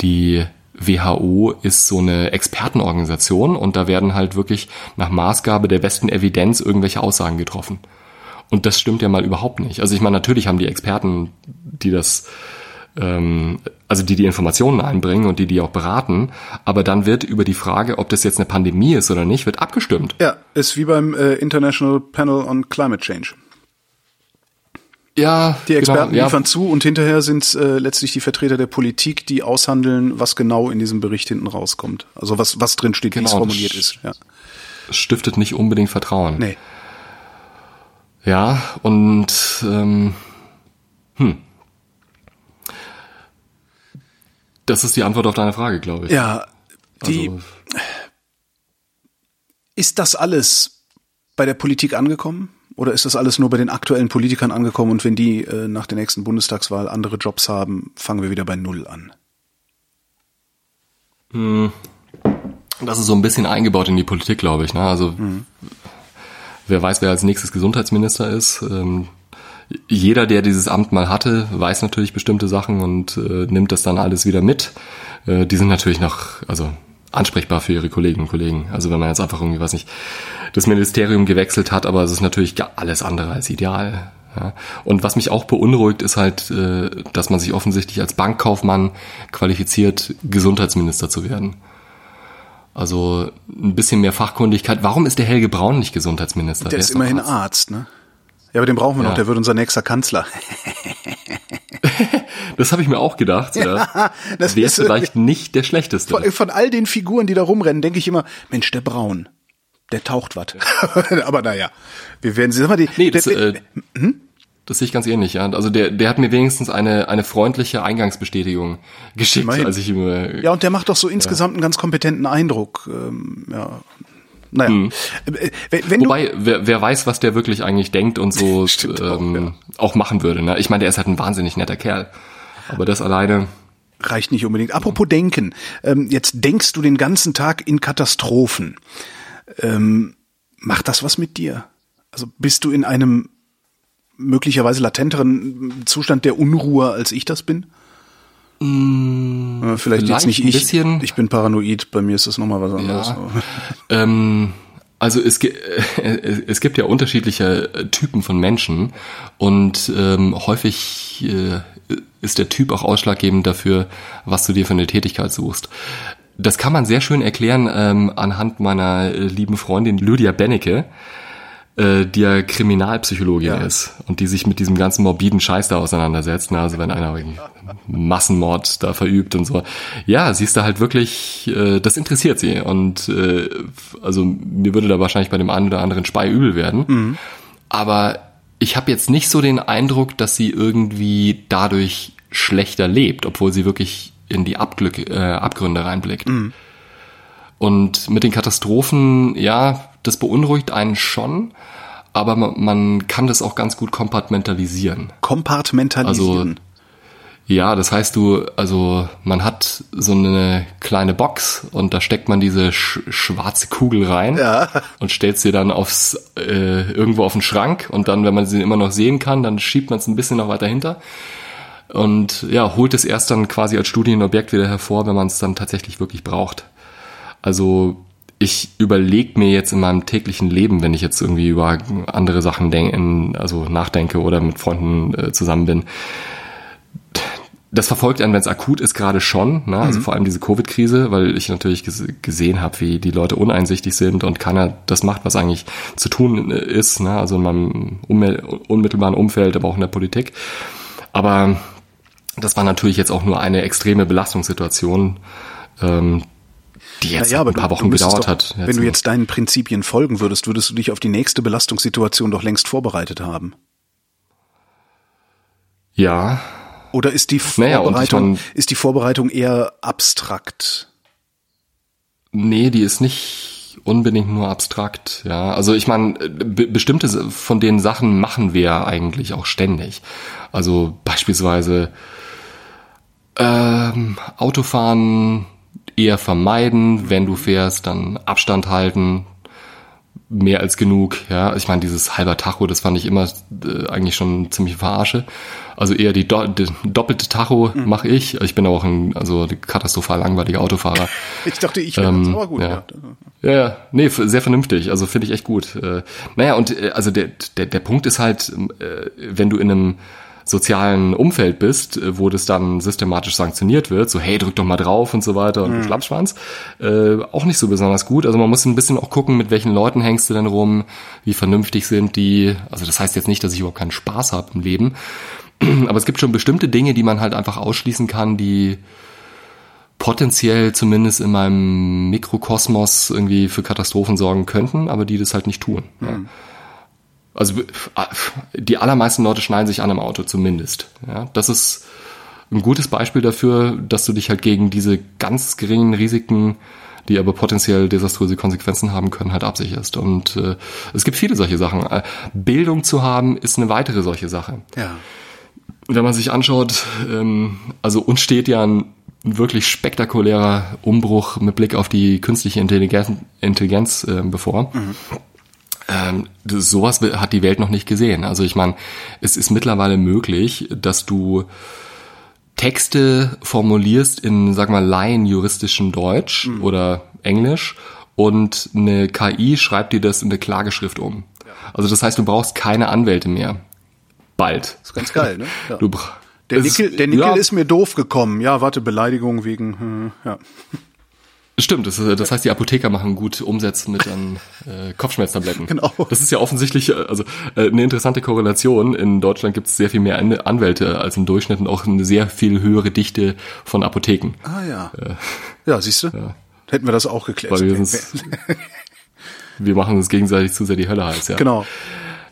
die WHO ist so eine Expertenorganisation und da werden halt wirklich nach Maßgabe der besten Evidenz irgendwelche Aussagen getroffen. Und das stimmt ja mal überhaupt nicht. Also ich meine, natürlich haben die Experten, die das ähm, also die die Informationen einbringen und die die auch beraten, aber dann wird über die Frage, ob das jetzt eine Pandemie ist oder nicht, wird abgestimmt. Ja, ist wie beim äh, International Panel on Climate Change. Ja, die Experten genau, liefern zu und hinterher sind es äh, letztlich die Vertreter der Politik, die aushandeln, was genau in diesem Bericht hinten rauskommt. Also was was drin steht, genau, wie es formuliert ist. Ja. Stiftet nicht unbedingt Vertrauen. Nee. Ja, und ähm, hm. Das ist die Antwort auf deine Frage, glaube ich. Ja, die also, ist das alles bei der Politik angekommen? Oder ist das alles nur bei den aktuellen Politikern angekommen und wenn die äh, nach der nächsten Bundestagswahl andere Jobs haben, fangen wir wieder bei Null an? Hm. Das ist so ein bisschen eingebaut in die Politik, glaube ich. Ne? Also mhm. wer weiß, wer als nächstes Gesundheitsminister ist. Ähm, jeder, der dieses Amt mal hatte, weiß natürlich bestimmte Sachen und äh, nimmt das dann alles wieder mit. Äh, die sind natürlich noch, also ansprechbar für ihre Kolleginnen und Kollegen. Also wenn man jetzt einfach irgendwie, weiß nicht, das Ministerium gewechselt hat, aber es ist natürlich alles andere als ideal. Ja. Und was mich auch beunruhigt, ist halt, äh, dass man sich offensichtlich als Bankkaufmann qualifiziert, Gesundheitsminister zu werden. Also ein bisschen mehr Fachkundigkeit. Warum ist der Helge Braun nicht Gesundheitsminister? Der, der ist, ist immerhin Arzt. Arzt, ne? Ja, aber den brauchen wir ja. noch, der wird unser nächster Kanzler. (laughs) das habe ich mir auch gedacht. Ja, das Wäre vielleicht nicht der schlechteste. Von, von, all den Figuren, die da rumrennen, denke ich immer, Mensch, der Braun, der taucht was. (laughs) aber naja, wir werden sie. Sag mal, die, nee, das, der, äh, hm? das sehe ich ganz ähnlich. Ja. Also der, der hat mir wenigstens eine, eine freundliche Eingangsbestätigung geschickt, Immerhin. als ich ihm. Äh, ja, und der macht doch so insgesamt einen ganz kompetenten Eindruck. Ähm, ja, naja. Mhm. Wenn Wobei, wer, wer weiß, was der wirklich eigentlich denkt und so (laughs) ähm, auch, auch, machen würde. Ne? Ich meine, der ist halt ein wahnsinnig netter Kerl. Aber das alleine reicht nicht unbedingt. Apropos Denken. Ähm, jetzt denkst du den ganzen Tag in Katastrophen. Ähm, macht das was mit dir? Also bist du in einem möglicherweise latenteren Zustand der Unruhe, als ich das bin? Mmh, vielleicht, vielleicht jetzt nicht ich. Bisschen, ich bin paranoid, bei mir ist das nochmal was anderes. Ja. (laughs) ähm, also es, äh, (laughs) es gibt ja unterschiedliche äh, Typen von Menschen und ähm, häufig äh, ist der Typ auch ausschlaggebend dafür, was du dir für eine Tätigkeit suchst. Das kann man sehr schön erklären ähm, anhand meiner äh, lieben Freundin Lydia Bennecke äh, die ja Kriminalpsychologin ja. ist und die sich mit diesem ganzen morbiden Scheiß da auseinandersetzt. Ne? Also wenn einer Massenmord da verübt und so. Ja, siehst du halt wirklich, äh, das interessiert sie. Und äh, also mir würde da wahrscheinlich bei dem einen oder anderen Spei übel werden. Mhm. Aber ich habe jetzt nicht so den Eindruck, dass sie irgendwie dadurch schlechter lebt, obwohl sie wirklich in die Abglück, äh, Abgründe reinblickt. Mhm. Und mit den Katastrophen, ja, das beunruhigt einen schon, aber man, kann das auch ganz gut kompartmentalisieren. Kompartmentalisieren. Also, ja, das heißt du, also man hat so eine kleine Box und da steckt man diese sch schwarze Kugel rein ja. und stellt sie dann aufs äh, irgendwo auf den Schrank und dann, wenn man sie immer noch sehen kann, dann schiebt man es ein bisschen noch weiter hinter und ja, holt es erst dann quasi als Studienobjekt wieder hervor, wenn man es dann tatsächlich wirklich braucht. Also ich überlege mir jetzt in meinem täglichen Leben, wenn ich jetzt irgendwie über andere Sachen denke, also nachdenke oder mit Freunden äh, zusammen bin, das verfolgt einen, wenn es akut ist, gerade schon. Ne? Also mhm. vor allem diese Covid-Krise, weil ich natürlich gesehen habe, wie die Leute uneinsichtig sind und keiner das macht, was eigentlich zu tun äh, ist. Ne? Also in meinem unmittelbaren Umfeld, aber auch in der Politik. Aber das war natürlich jetzt auch nur eine extreme Belastungssituation, ähm, die jetzt ja, ein paar Wochen gedauert doch, hat. Wenn du jetzt deinen Prinzipien folgen würdest, würdest du dich auf die nächste Belastungssituation doch längst vorbereitet haben. Ja. Oder ist die Vorbereitung, naja, ist die Vorbereitung eher abstrakt? Nee, die ist nicht unbedingt nur abstrakt, ja. Also ich meine, be bestimmte von den Sachen machen wir eigentlich auch ständig. Also beispielsweise ähm, Autofahren eher vermeiden, wenn du fährst, dann Abstand halten, mehr als genug. Ja, ich meine, dieses halber Tacho, das fand ich immer äh, eigentlich schon ziemlich verarsche. Also eher die, do die doppelte Tacho mhm. mache ich. Ich bin auch ein also katastrophal langweiliger Autofahrer. (laughs) ich dachte, ich wäre ähm, aber gut. Ja. ja, ja, nee, sehr vernünftig. Also finde ich echt gut. Äh, naja, und äh, also der, der, der Punkt ist halt, äh, wenn du in einem sozialen Umfeld bist, äh, wo das dann systematisch sanktioniert wird, so hey, drück doch mal drauf und so weiter und mhm. Schlappschwanz, äh, auch nicht so besonders gut. Also man muss ein bisschen auch gucken, mit welchen Leuten hängst du denn rum, wie vernünftig sind die. Also das heißt jetzt nicht, dass ich überhaupt keinen Spaß habe im Leben, (clears throat) aber es gibt schon bestimmte Dinge, die man halt einfach ausschließen kann, die potenziell zumindest in meinem Mikrokosmos irgendwie für Katastrophen sorgen könnten, aber die das halt nicht tun. Mhm. Ja. Also die allermeisten Leute schneiden sich an im Auto zumindest. Ja, das ist ein gutes Beispiel dafür, dass du dich halt gegen diese ganz geringen Risiken, die aber potenziell desaströse Konsequenzen haben können, halt absicherst. Und äh, es gibt viele solche Sachen. Äh, Bildung zu haben ist eine weitere solche Sache. Ja. Wenn man sich anschaut, ähm, also uns steht ja ein wirklich spektakulärer Umbruch mit Blick auf die künstliche Intelligenz, Intelligenz äh, bevor. Mhm ähm, sowas hat die Welt noch nicht gesehen. Also ich meine, es ist mittlerweile möglich, dass du Texte formulierst in, sag mal, laienjuristischem Deutsch mhm. oder Englisch und eine KI schreibt dir das in eine Klageschrift um. Ja. Also das heißt, du brauchst keine Anwälte mehr. Bald. Das ist ganz geil, ne? (laughs) Ja. Du, der Nickel, der Nickel ja. ist mir doof gekommen. Ja, warte, Beleidigung wegen, hm, ja. Stimmt, das, das heißt, die Apotheker machen gut Umsätze mit an äh, Kopfschmerztabletten. Genau. Das ist ja offensichtlich äh, also äh, eine interessante Korrelation. In Deutschland gibt es sehr viel mehr Anwälte als im Durchschnitt und auch eine sehr viel höhere Dichte von Apotheken. Ah ja. Äh, ja, siehst du? Ja. Hätten wir das auch geklärt. Weil wir, uns, (laughs) wir machen uns gegenseitig zu sehr die Hölle heiß, ja. Genau.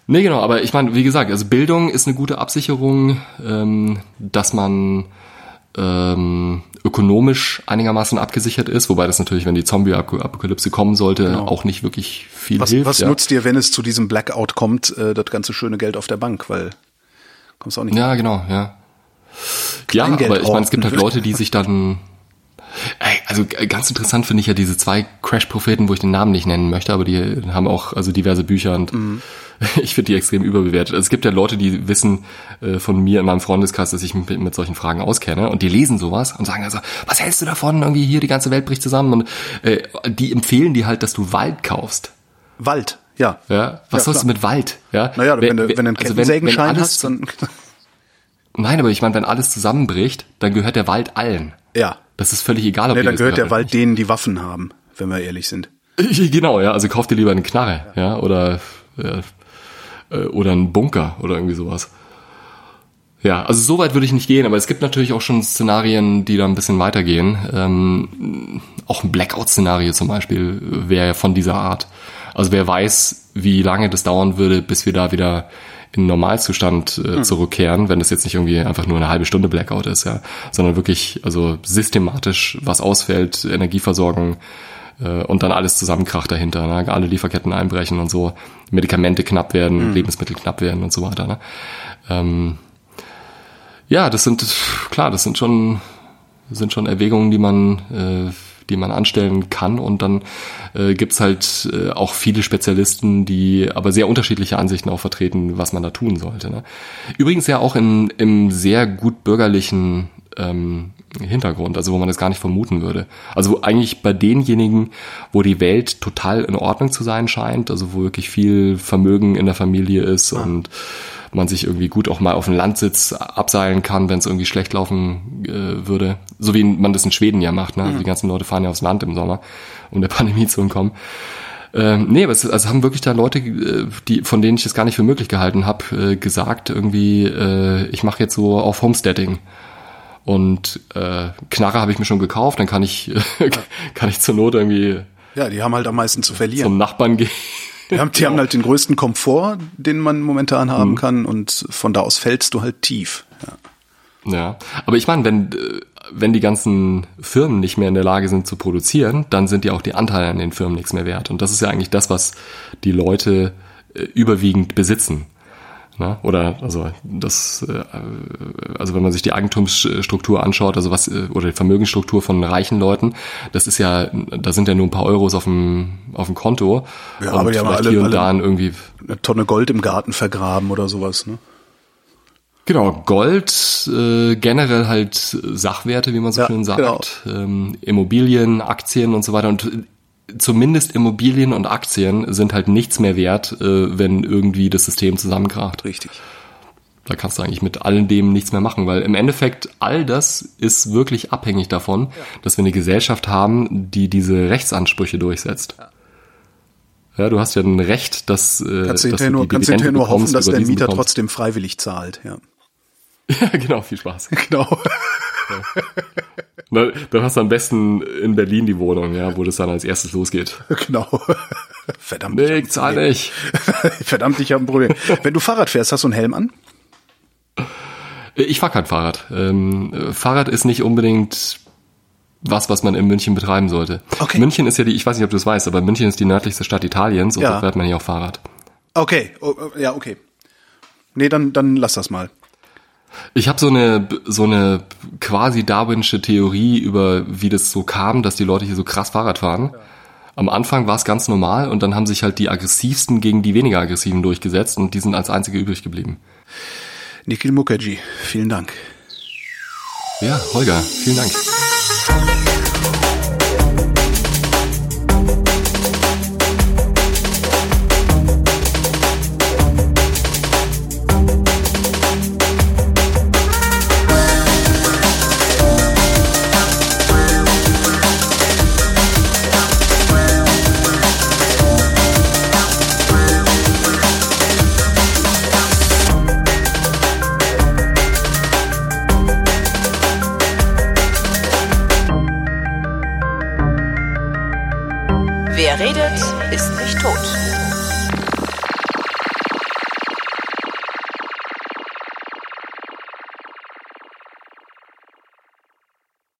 Nee, genau, aber ich meine, wie gesagt, also Bildung ist eine gute Absicherung, ähm, dass man ähm, ökonomisch einigermaßen abgesichert ist, wobei das natürlich, wenn die Zombie-Apokalypse kommen sollte, genau. auch nicht wirklich viel was, hilft. Was ja. nutzt dir, wenn es zu diesem Blackout kommt, äh, das ganze schöne Geld auf der Bank, weil kommst auch nicht. Ja, genau, ja. Ja, aber ich meine, es gibt halt Leute, die sich dann also ganz interessant finde ich ja diese zwei Crash-Propheten, wo ich den Namen nicht nennen möchte, aber die haben auch also diverse Bücher und mhm. (laughs) ich finde die extrem überbewertet. Also es gibt ja Leute, die wissen äh, von mir in meinem Freundeskreis, dass ich mich mit, mit, solchen Fragen auskenne und die lesen sowas und sagen also, was hältst du davon? Irgendwie hier die ganze Welt bricht zusammen und äh, die empfehlen dir halt, dass du Wald kaufst. Wald, ja. Ja, was ja, sollst klar. du mit Wald? Ja. Naja, wenn, wenn, wenn du einen also wenn, hast, dann (laughs) Nein, aber ich meine, wenn alles zusammenbricht, dann gehört der Wald allen. Ja. Das ist völlig egal, ob nee, dann gehört der Wald denen, die Waffen haben, wenn wir ehrlich sind. (laughs) Genau, ja. Also kauf dir lieber eine Knarre, ja, ja oder ja, äh, oder einen Bunker oder irgendwie sowas. Ja, also so weit würde ich nicht gehen, aber es gibt natürlich auch schon Szenarien, die da ein bisschen weitergehen. Ähm, auch ein Blackout-Szenario zum Beispiel wäre von dieser Art. Also wer weiß, wie lange das dauern würde, bis wir da wieder in Normalzustand äh, hm. zurückkehren, wenn das jetzt nicht irgendwie einfach nur eine halbe Stunde Blackout ist, ja, sondern wirklich also systematisch was ausfällt, Energieversorgung äh, und dann alles zusammenkracht dahinter, ne? alle Lieferketten einbrechen und so, Medikamente knapp werden, mhm. Lebensmittel knapp werden und so weiter. Ne? Ähm, ja, das sind klar, das sind schon sind schon Erwägungen, die man äh, die man anstellen kann. Und dann äh, gibt's halt äh, auch viele Spezialisten, die aber sehr unterschiedliche Ansichten auch vertreten, was man da tun sollte. Ne? Übrigens ja auch in, im sehr gut bürgerlichen ähm, Hintergrund, also wo man das gar nicht vermuten würde. Also eigentlich bei denjenigen, wo die Welt total in Ordnung zu sein scheint, also wo wirklich viel Vermögen in der Familie ist ah. und man sich irgendwie gut auch mal auf den Landsitz abseilen kann, wenn es irgendwie schlecht laufen äh, würde. So wie man das in Schweden ja macht. Ne? Mhm. Die ganzen Leute fahren ja aufs Land im Sommer, um der (laughs) Pandemie zu entkommen. Ähm, nee, aber es also haben wirklich da Leute, äh, die, von denen ich es gar nicht für möglich gehalten habe, äh, gesagt, irgendwie, äh, ich mache jetzt so auf Homesteading. Und äh, Knarre habe ich mir schon gekauft, dann kann ich, (laughs) kann ich zur Not irgendwie. Ja, die haben halt am meisten zu verlieren. Zum Nachbarn gehen. Die haben, die haben halt den größten Komfort, den man momentan haben mhm. kann und von da aus fällst du halt tief. Ja, ja. aber ich meine, wenn, äh, wenn die ganzen Firmen nicht mehr in der Lage sind zu produzieren, dann sind ja auch die Anteile an den Firmen nichts mehr wert. Und das ist ja eigentlich das, was die Leute äh, überwiegend besitzen. Ne? Oder also das, äh, also wenn man sich die Eigentumsstruktur anschaut, also was oder die Vermögensstruktur von reichen Leuten, das ist ja, da sind ja nur ein paar Euros auf dem auf dem Konto Ja, aber die haben alle- hier und da irgendwie Eine Tonne Gold im Garten vergraben oder sowas, ne? Genau, Gold, äh, generell halt Sachwerte, wie man so Ja, schön sagt, genau. ähm, Immobilien, Aktien und so weiter. Und äh, zumindest Immobilien und Aktien sind halt nichts mehr wert, äh, wenn irgendwie das System zusammenkracht. Richtig. Da kannst du eigentlich mit all dem nichts mehr machen, weil im Endeffekt all das ist wirklich abhängig davon, dass wir eine Gesellschaft haben, die diese Rechtsansprüche durchsetzt. Ja, du hast ja ein Recht, dass, äh, Kannst du dass du nur, die kannst hinterher nur hoffen, dass der Mieter bekommst. trotzdem freiwillig zahlt, ja. (laughs) Ja, genau, viel Spaß. Genau. Na, (laughs) dann hast du am besten in Berlin die Wohnung, ja, wo das dann als erstes losgeht. (laughs) genau. Verdammt. Nee, ich zahl nicht. (laughs) Verdammt, ich habe ein Problem. Wenn du Fahrrad fährst, hast du einen Helm an? Ich fahr kein Fahrrad. Ähm, äh, Fahrrad ist nicht unbedingt was, was man in München betreiben sollte. Okay. München ist ja die, ich weiß nicht, ob du es weißt, aber München ist die nördlichste Stadt Italiens und Ja. da fährt man hier auch Fahrrad. Okay, oh, oh, ja, okay. Nee, dann, dann lass das mal. Ich habe so eine so eine quasi darwinsche Theorie über wie das so kam, dass die Leute hier so krass Fahrrad fahren. Am Anfang war es ganz normal und dann haben sich halt die aggressivsten gegen die weniger aggressiven durchgesetzt und die sind als einzige übrig geblieben. Nikhil Mukherjee, vielen Dank. Ja, Holger, vielen Dank.